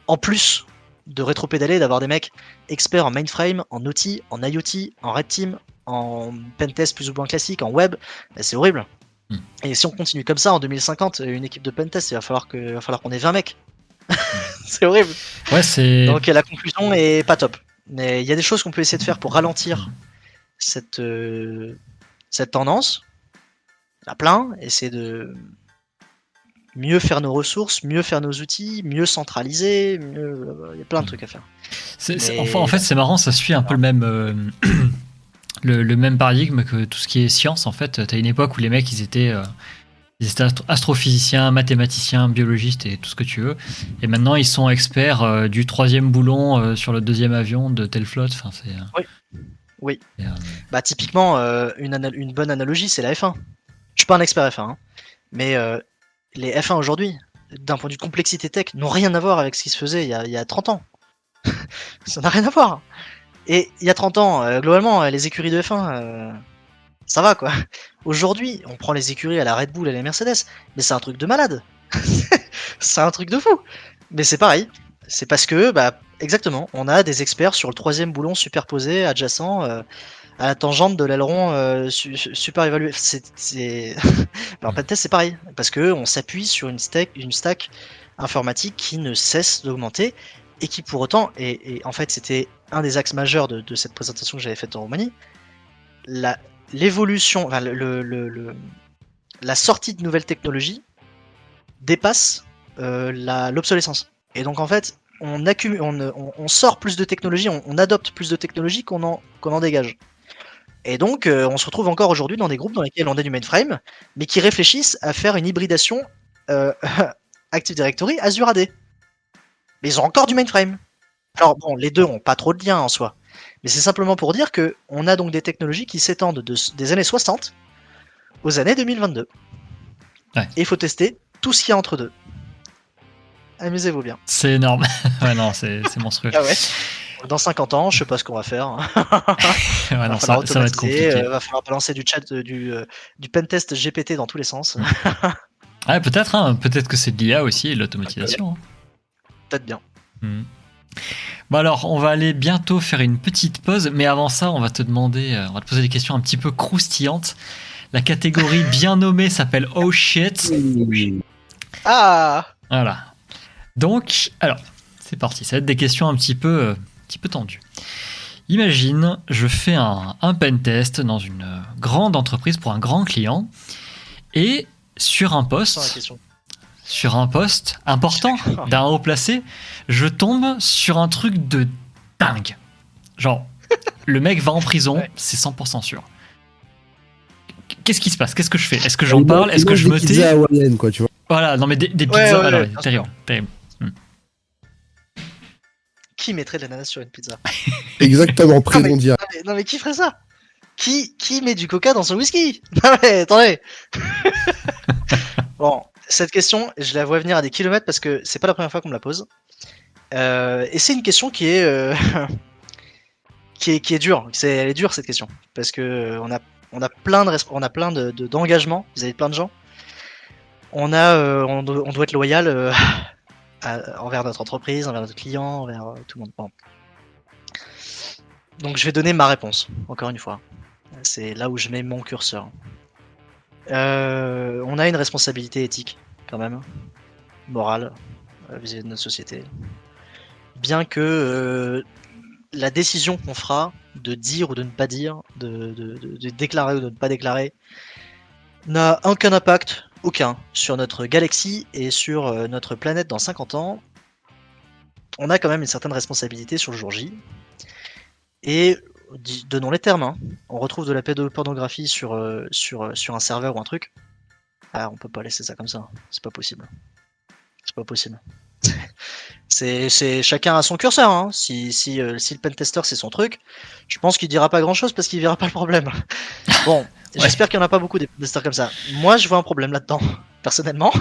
En plus de rétro-pédaler, d'avoir des mecs experts en mainframe, en OT, en IoT, en red team, en pentest plus ou moins classique, en web, bah, c'est horrible. Hmm. Et si on continue comme ça en 2050, une équipe de pentest, il va falloir qu'on ait 20 mecs. C'est horrible. Ouais, c'est. Donc la conclusion est pas top. Mais il y a des choses qu'on peut essayer de faire pour ralentir hmm. cette, euh, cette tendance à plein, essayer de mieux faire nos ressources, mieux faire nos outils, mieux centraliser, mieux... il y a plein de trucs à faire. enfin, en fait, c'est marrant, ça suit un peu le même, euh, le, même paradigme que tout ce qui est science. En fait, tu as une époque où les mecs, ils étaient, euh, astrophysiciens, mathématiciens, biologistes et tout ce que tu veux. Et maintenant, ils sont experts euh, du troisième boulon sur le deuxième avion de telle flotte. Enfin, oui. Oui. bah, typiquement, une, une bonne analogie, c'est la F1. Je suis pas un expert F1, hein. mais les F1 aujourd'hui, d'un point de vue de complexité tech, n'ont rien à voir avec ce qui se faisait il y a, il y a 30 ans. ça n'a rien à voir. Et il y a 30 ans, euh, globalement, les écuries de F1, euh, ça va quoi. Aujourd'hui, on prend les écuries à la Red Bull et à la Mercedes, mais c'est un truc de malade. c'est un truc de fou. Mais c'est pareil. C'est parce que, bah, exactement, on a des experts sur le troisième boulon superposé, adjacent à la tangente de l'aileron euh, super évalué. C'est, en fait, c'est pareil, parce que on s'appuie sur une stack, une stack informatique qui ne cesse d'augmenter et qui pour autant, et, en fait c'était un des axes majeurs de, cette présentation que j'avais faite en Roumanie, l'évolution, la sortie de nouvelles technologies dépasse euh, l'obsolescence. Et donc en fait, on, accumule, on, sort plus de technologies, on, adopte plus de technologies qu'on en dégage. Et donc, euh, on se retrouve encore aujourd'hui dans des groupes dans lesquels on a du mainframe, mais qui réfléchissent à faire une hybridation euh, Active Directory Azure AD. Mais ils ont encore du mainframe. Alors bon, les deux ont pas trop de lien en soi, mais c'est simplement pour dire que on a donc des technologies qui s'étendent des années 60 aux années 2022. Et il faut tester tout ce qu'il y a entre deux. Amusez-vous bien. C'est énorme. ouais, non, c'est monstrueux. ah ouais dans 50 ans, je sais pas ce qu'on va faire. ouais, non, ça, va être compliqué. Il euh, va falloir balancer du chat, euh, du, euh, du pentest GPT dans tous les sens. ouais, peut-être, hein, peut-être que c'est de l'IA aussi et l'automatisation. Hein. Peut-être bien. Hmm. Bon alors, on va aller bientôt faire une petite pause, mais avant ça, on va te demander, on va te poser des questions un petit peu croustillantes. La catégorie bien nommée s'appelle Oh shit. Ah Voilà. Donc, alors, c'est parti. Ça va être des questions un petit peu petit peu tendu. Imagine, je fais un, un pen test dans une grande entreprise pour un grand client et sur un poste, sur un poste important d'un haut placé, je tombe sur un truc de dingue. Genre, le mec va en prison, c'est 100% sûr. Qu'est-ce qui se passe? Qu'est-ce que je fais? Est-ce que j'en parle? Est-ce que je me tais? Voilà, non mais des, pizzas, alors, terrible, terrible qui mettrait de l'ananas sur une pizza Exactement, prénom non, non, mais qui ferait ça? Qui, qui met du coca dans son whisky? Non mais attendez Bon, cette question, je la vois venir à des kilomètres parce que c'est pas la première fois qu'on me la pose. Euh, et c'est une question qui est, euh, qui est qui est dure. C'est, elle est dure cette question parce que on a on a plein de on a plein de, d'engagement vis-à-vis de plein de gens. on a, euh, on, doit, on doit être loyal euh, envers notre entreprise, envers notre client, envers euh, tout le monde. Bon. Donc je vais donner ma réponse, encore une fois. C'est là où je mets mon curseur. Euh, on a une responsabilité éthique, quand même, morale, euh, vis-à-vis de notre société. Bien que la décision qu'on fera de dire ou de ne pas dire, de déclarer ou de ne pas déclarer, n'a aucun impact, aucun, sur notre galaxie et sur euh, notre planète dans 50 ans. On a quand même une certaine responsabilité sur le jour J. Et donnons les termes, hein. on retrouve de la pédopornographie sur, euh, euh, sur un serveur ou un truc. Ah, on peut pas laisser ça comme ça, c'est pas possible. C'est pas possible. c'est, chacun a son curseur. Hein. Si, si, euh, si le pentester c'est son truc, je pense qu'il dira pas grand chose parce qu'il verra pas le problème. Bon, j'espère qu'il y en a pas beaucoup des pentesters comme ça. Moi, je vois un problème là-dedans, personnellement.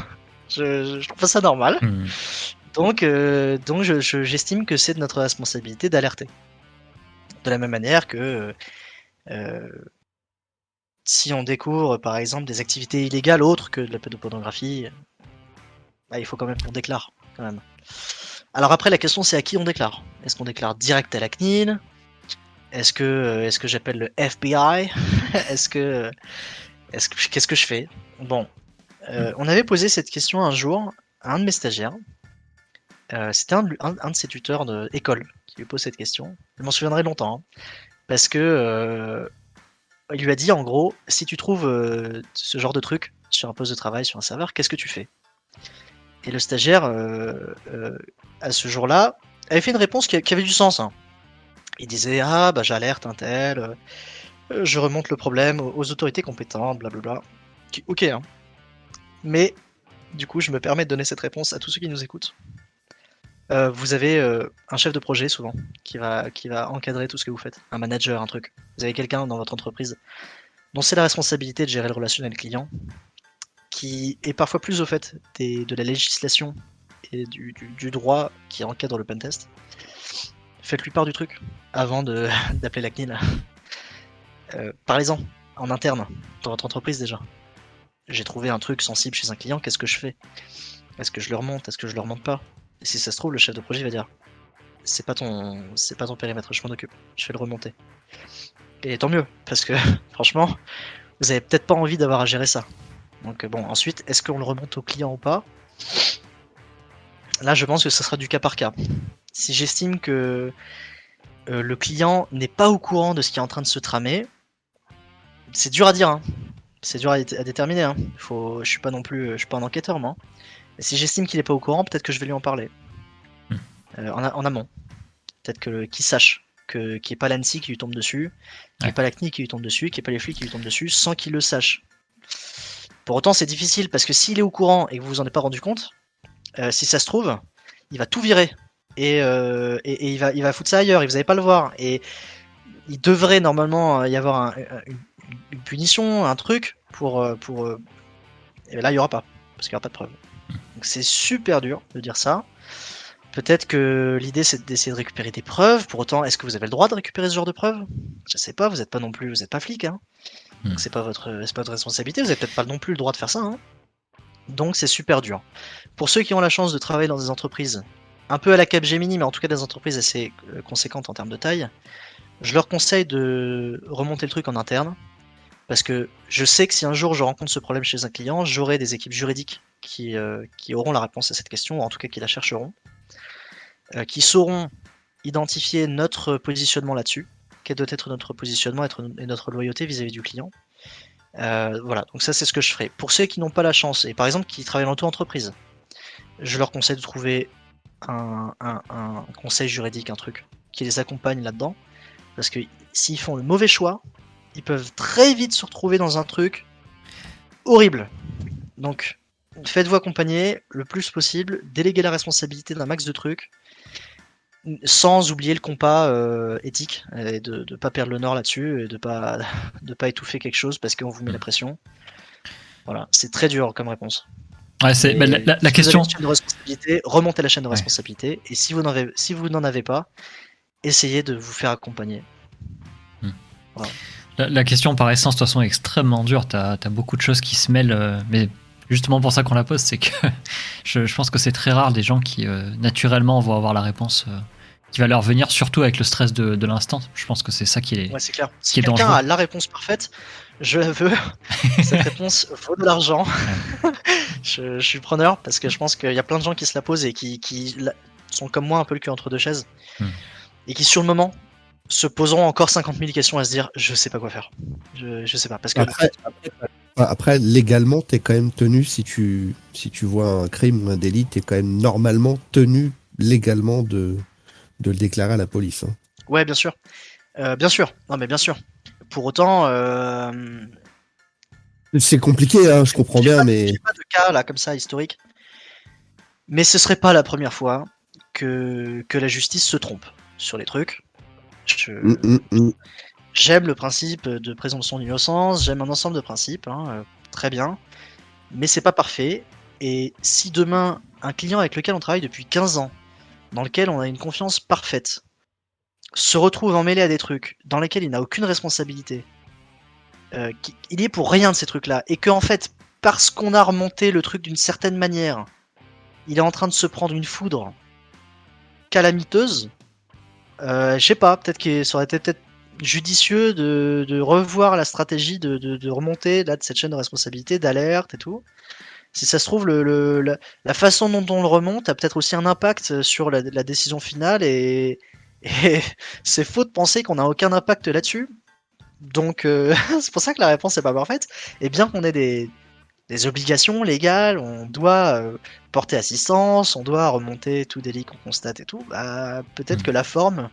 Je, je- trouve ça normal. Hmm. Donc, euh, donc je- je- j'estime que c'est de notre responsabilité d'alerter. De la même manière que euh, si on découvre, par exemple, des activités illégales autres que de la pédopornographie, bah, il faut quand même qu'on déclare. Quand même. Alors après, la question c'est à qui on déclare? Est-ce qu'on déclare direct à la CNIL Est-ce que, euh, est-ce que j'appelle le FBI Est-ce que, est-ce que, qu'est-ce que je fais? Bon, euh, on avait posé cette question un jour à un de mes stagiaires. Euh, C'était un, de- ses tuteurs d'école qui lui pose cette question. Je m'en souviendrai longtemps. hein. parce que euh, il lui a dit en gros, si tu trouves euh, ce genre de truc sur un poste de travail, sur un serveur, qu'est-ce que tu fais? Et le stagiaire, euh, euh, à ce jour-là, avait fait une réponse qui, avait du sens. hein. Il disait Ah, bah j'alerte un tel, euh, je remonte le problème aux, autorités compétentes, blablabla. Ok, hein. Mais du coup, je me permets de donner cette réponse à tous ceux qui nous écoutent. Vous avez un chef de projet souvent qui va, qui va encadrer tout ce que vous faites, un manager, un truc. Vous avez quelqu'un dans votre entreprise dont c'est la responsabilité de gérer le relationnel client, qui est parfois plus au fait de la législation et du, droit qui encadre le pentest. Faites-lui part du truc avant d'appeler la CNIL. Euh, Parlez-en en interne dans votre entreprise déjà. J'ai trouvé un truc sensible chez un client, qu'est-ce que je fais? Est-ce que je le remonte? Est-ce que je le remonte pas? Et si ça se trouve, le chef de projet va dire c'est pas ton c'est pas ton périmètre, je m'en occupe, je vais le remonter. Et tant mieux, parce que franchement, vous avez peut-être pas envie d'avoir à gérer ça. Donc euh, bon, ensuite, est-ce qu'on le remonte au client ou pas? Là, je pense que ce sera du cas par cas. Si j'estime que euh, le client n'est pas au courant de ce qui est en train de se tramer, c'est dur à dire. hein. C'est dur à, dé- à déterminer. Hein. Faut, je suis pas non plus, je suis pas un enquêteur moi. Mais si j'estime qu'il est pas au courant, peut-être que je vais lui en parler Hmm. Euh, en, amont. Peut-être que qu'il sache que qu'il n'y ait pas l'ANSI qui lui tombe dessus, qu'il n'y ait Ouais. pas la CNI qui lui tombe dessus, qu'il n'y ait pas les flics qui lui tombent dessus, sans qu'il le sache. Pour autant, c'est difficile parce que s'il est au courant et que vous vous en êtes pas rendu compte, euh, si ça se trouve, il va tout virer et, euh, il va foutre ça ailleurs et vous n'allez pas le voir et il devrait normalement y avoir un- une, punition, un truc pour euh, pour euh, et là il y aura pas parce qu'il n'y aura pas de preuve. Donc c'est super dur de dire ça. Peut-être que l'idée c'est d'essayer de récupérer des preuves. Pour autant, est-ce que vous avez le droit de récupérer ce genre de preuves? Je sais pas. Vous n'êtes pas non plus, vous n'êtes pas flic, hein. Hmm. Donc c'est pas votre, c'est pas votre responsabilité. Vous avez peut-être pas non plus le droit de faire ça, hein. Donc c'est super dur. Pour ceux qui ont la chance de travailler dans des entreprises un peu à la Capgemini, mais en tout cas des entreprises assez euh, conséquentes en termes de taille, je leur conseille de remonter le truc en interne. Parce que je sais que si un jour je rencontre ce problème chez un client, j'aurai des équipes juridiques qui, euh, qui auront la réponse à cette question, ou en tout cas qui la chercheront, euh, qui sauront identifier notre positionnement là-dessus, quel doit être notre positionnement et notre loyauté vis-à-vis du client. Euh, voilà, donc ça c'est ce que je ferai. Pour ceux qui n'ont pas la chance, et par exemple qui travaillent en auto-entreprise, je leur conseille de trouver un- un conseil juridique, un truc, qui les accompagne là-dedans. Parce que s'ils font le mauvais choix, ils peuvent très vite se retrouver dans un truc horrible. Donc, faites-vous accompagner le plus possible, déléguez la responsabilité d'un max de trucs, sans oublier le compas euh, éthique, et de ne pas perdre le nord là-dessus, et de pas de pas étouffer quelque chose parce qu'on vous met la pression. Voilà, c'est très dur comme réponse. Ouais, c'est, Et bah, la, la- la si vous avez question. une chaîne de responsabilité, remontez la chaîne de Ouais. responsabilité, et si vous n'en avez, si vous n'en avez pas, essayez de vous faire accompagner. La, la question par essence, de toute façon, est extrêmement dure. T'as as beaucoup de choses qui se mêlent, euh, mais justement pour ça qu'on la pose, c'est que je, je pense que c'est très rare des gens qui euh, naturellement vont avoir la réponse euh, qui va leur venir, surtout avec le stress de, de l'instant. Je pense que c'est ça qui est. Ouais, c'est clair. qui Si est quelqu'un a la réponse parfaite, je la veux. Cette réponse vaut de l'argent. je, je suis preneur parce que je pense qu'il y a plein de gens qui se la posent et qui, qui la- sont comme moi un peu le cul entre deux chaises. Hmm. Et qui, sur le moment, se poseront encore 50 000 questions à se dire je sais pas quoi faire. Je, je sais pas. Parce que Après, après, après, légalement, t'es quand même tenu, si tu, si tu vois un crime ou un délit, t'es quand même normalement tenu légalement de, de le déclarer à la police. hein. Ouais, bien sûr. Euh, bien sûr. Non, mais bien sûr. Pour autant, euh, C'est compliqué, hein, je comprends bien, pas- mais j'ai pas de cas là comme ça historique. Mais ce serait pas la première fois que, que la justice se trompe sur les trucs. Je- Mm, mm, mm. J'aime le principe de présomption d'innocence, j'aime un ensemble de principes, hein, euh, très bien. Mais c'est pas parfait. Et si demain, un client avec lequel on travaille depuis 15 ans, dans lequel on a une confiance parfaite, se retrouve emmêlé à des trucs dans lesquels il n'a aucune responsabilité, euh, il y est pour rien de ces trucs-là, et que en fait, parce qu'on a remonté le truc d'une certaine manière, il est en train de se prendre une foudre calamiteuse, euh, je sais pas, peut-être que ça aurait été peut-être judicieux de, de revoir la stratégie de, de, de remonter là, de cette chaîne de responsabilité, d'alerte et tout. Si ça se trouve, le, le- la, la façon dont on le remonte a peut-être aussi un impact sur la, la décision finale et, et c'est faux de penser qu'on n'a aucun impact là-dessus. Donc euh, c'est pour ça que la réponse n'est pas parfaite. Et bien qu'on ait des, des obligations légales, on doit euh, porter assistance, on doit remonter tout délit qu'on constate et tout, bah, peut-être Mm. que la forme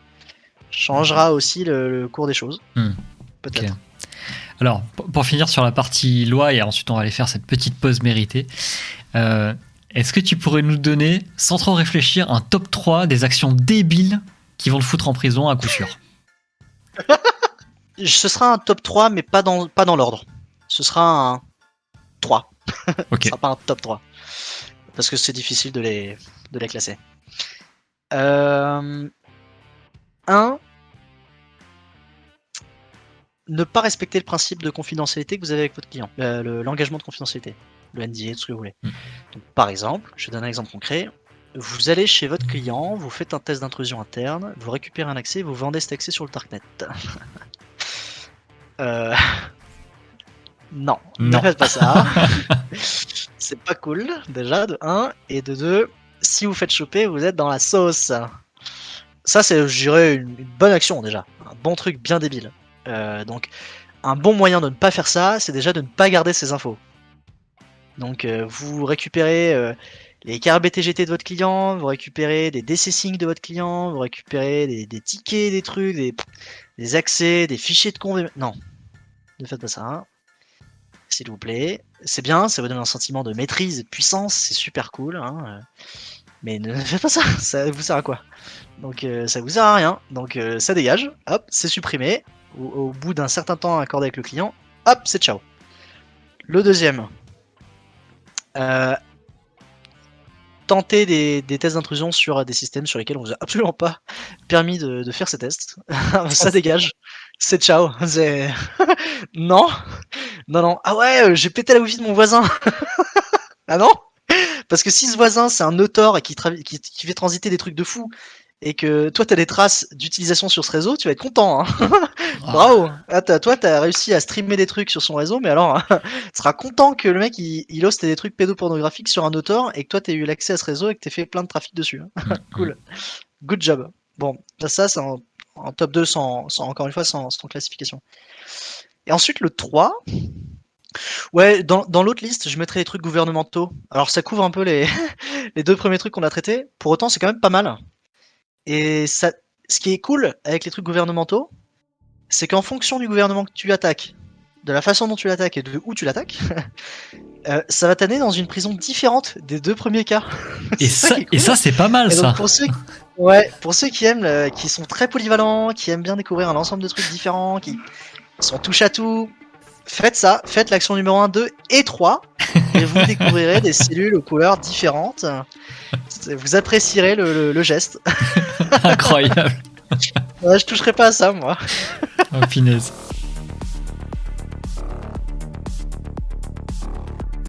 changera aussi le, le cours des choses. Mm. Peut-être. Alors, pour finir sur la partie loi, et ensuite on va aller faire cette petite pause méritée, euh, est-ce que tu pourrais nous donner, sans trop réfléchir, un top 3 des actions débiles qui vont te foutre en prison à coup sûr? Ce sera un top 3, mais pas dans, pas dans l'ordre. Ce sera un 3. Ok. Ce sera pas un top 3. Parce que c'est difficile de les, de les classer. Euh... 1. Ne pas respecter le principe de confidentialité que vous avez avec votre client. Euh, le- L'engagement de confidentialité. Le NDA, tout ce que vous voulez. Mm. Donc, par exemple, je donne un exemple concret. Vous allez chez votre client, vous faites un test d'intrusion interne, vous récupérez un accès, vous vendez cet accès sur le darknet. Euh, Non, Non. ne faites pas ça. c'est pas cool, déjà, de 1. Et de 2, si vous faites choper, vous êtes dans la sauce. Ça, c'est, je dirais, une, bonne action, déjà. Un bon truc bien débile. Euh, donc, un bon moyen de ne pas faire ça, c'est déjà de ne pas garder ces infos. Donc, euh, vous récupérez euh, les cartes BTGT de votre client, vous récupérez des DC-Sync de votre client, vous récupérez des, tickets, des trucs, des, accès, des fichiers de conv... Non, ne faites pas ça. hein. S'il vous plaît. C'est bien, ça vous donne un sentiment de maîtrise de puissance, c'est super cool. hein. Mais ne faites pas ça, ça vous sert à quoi? Donc euh, ça vous sert à rien, donc euh, ça dégage, hop, c'est supprimé. Au, bout d'un certain temps accordé avec le client, hop, c'est ciao. Le deuxième, euh, tenter des, tests d'intrusion sur des systèmes sur lesquels on vous a absolument pas permis de, de faire ces tests. ça dégage, c'est ciao. Non, non, non. Ah ouais, j'ai pété la wifi de mon voisin. ah non? Parce que si ce voisin c'est un auteur et qui, tra- qui, qui fait transiter des trucs de fou et que toi t'as des traces d'utilisation sur ce réseau, tu vas être content. Hein Bravo. Ah, toi t'as réussi à streamer des trucs sur son réseau, mais alors tu seras content que le mec il, il hoste des trucs pédopornographiques sur un auteur et que toi t'aies eu l'accès à ce réseau et que t'aies fait plein de trafic dessus. hein. Cool. Good job. Bon, ça, c'est en, en top 2 sans, sans- encore une fois sans, sans classification. Et ensuite le 3. Ouais, dans, dans l'autre liste, je mettrais les trucs gouvernementaux. Alors ça couvre un peu les, les deux premiers trucs qu'on a traités. Pour autant, c'est quand même pas mal. Et ça, ce qui est cool avec les trucs gouvernementaux, c'est qu'en fonction du gouvernement que tu attaques, de la façon dont tu l'attaques et de où tu l'attaques, euh, ça va t'amener dans une prison différente des deux premiers cas. Et ça, et c'est pas mal Et ça. pour ceux, ouais, pour ceux qui aiment, le- qui sont très polyvalents, qui aiment bien découvrir un ensemble de trucs différents, qui sont touche à tout, faites ça, faites l'action numéro 1, 2 et 3, et vous découvrirez des cellules aux couleurs différentes. Vous apprécierez le, le- le geste. Incroyable. Ouais, je toucherai pas à ça, moi. Oh, punaise.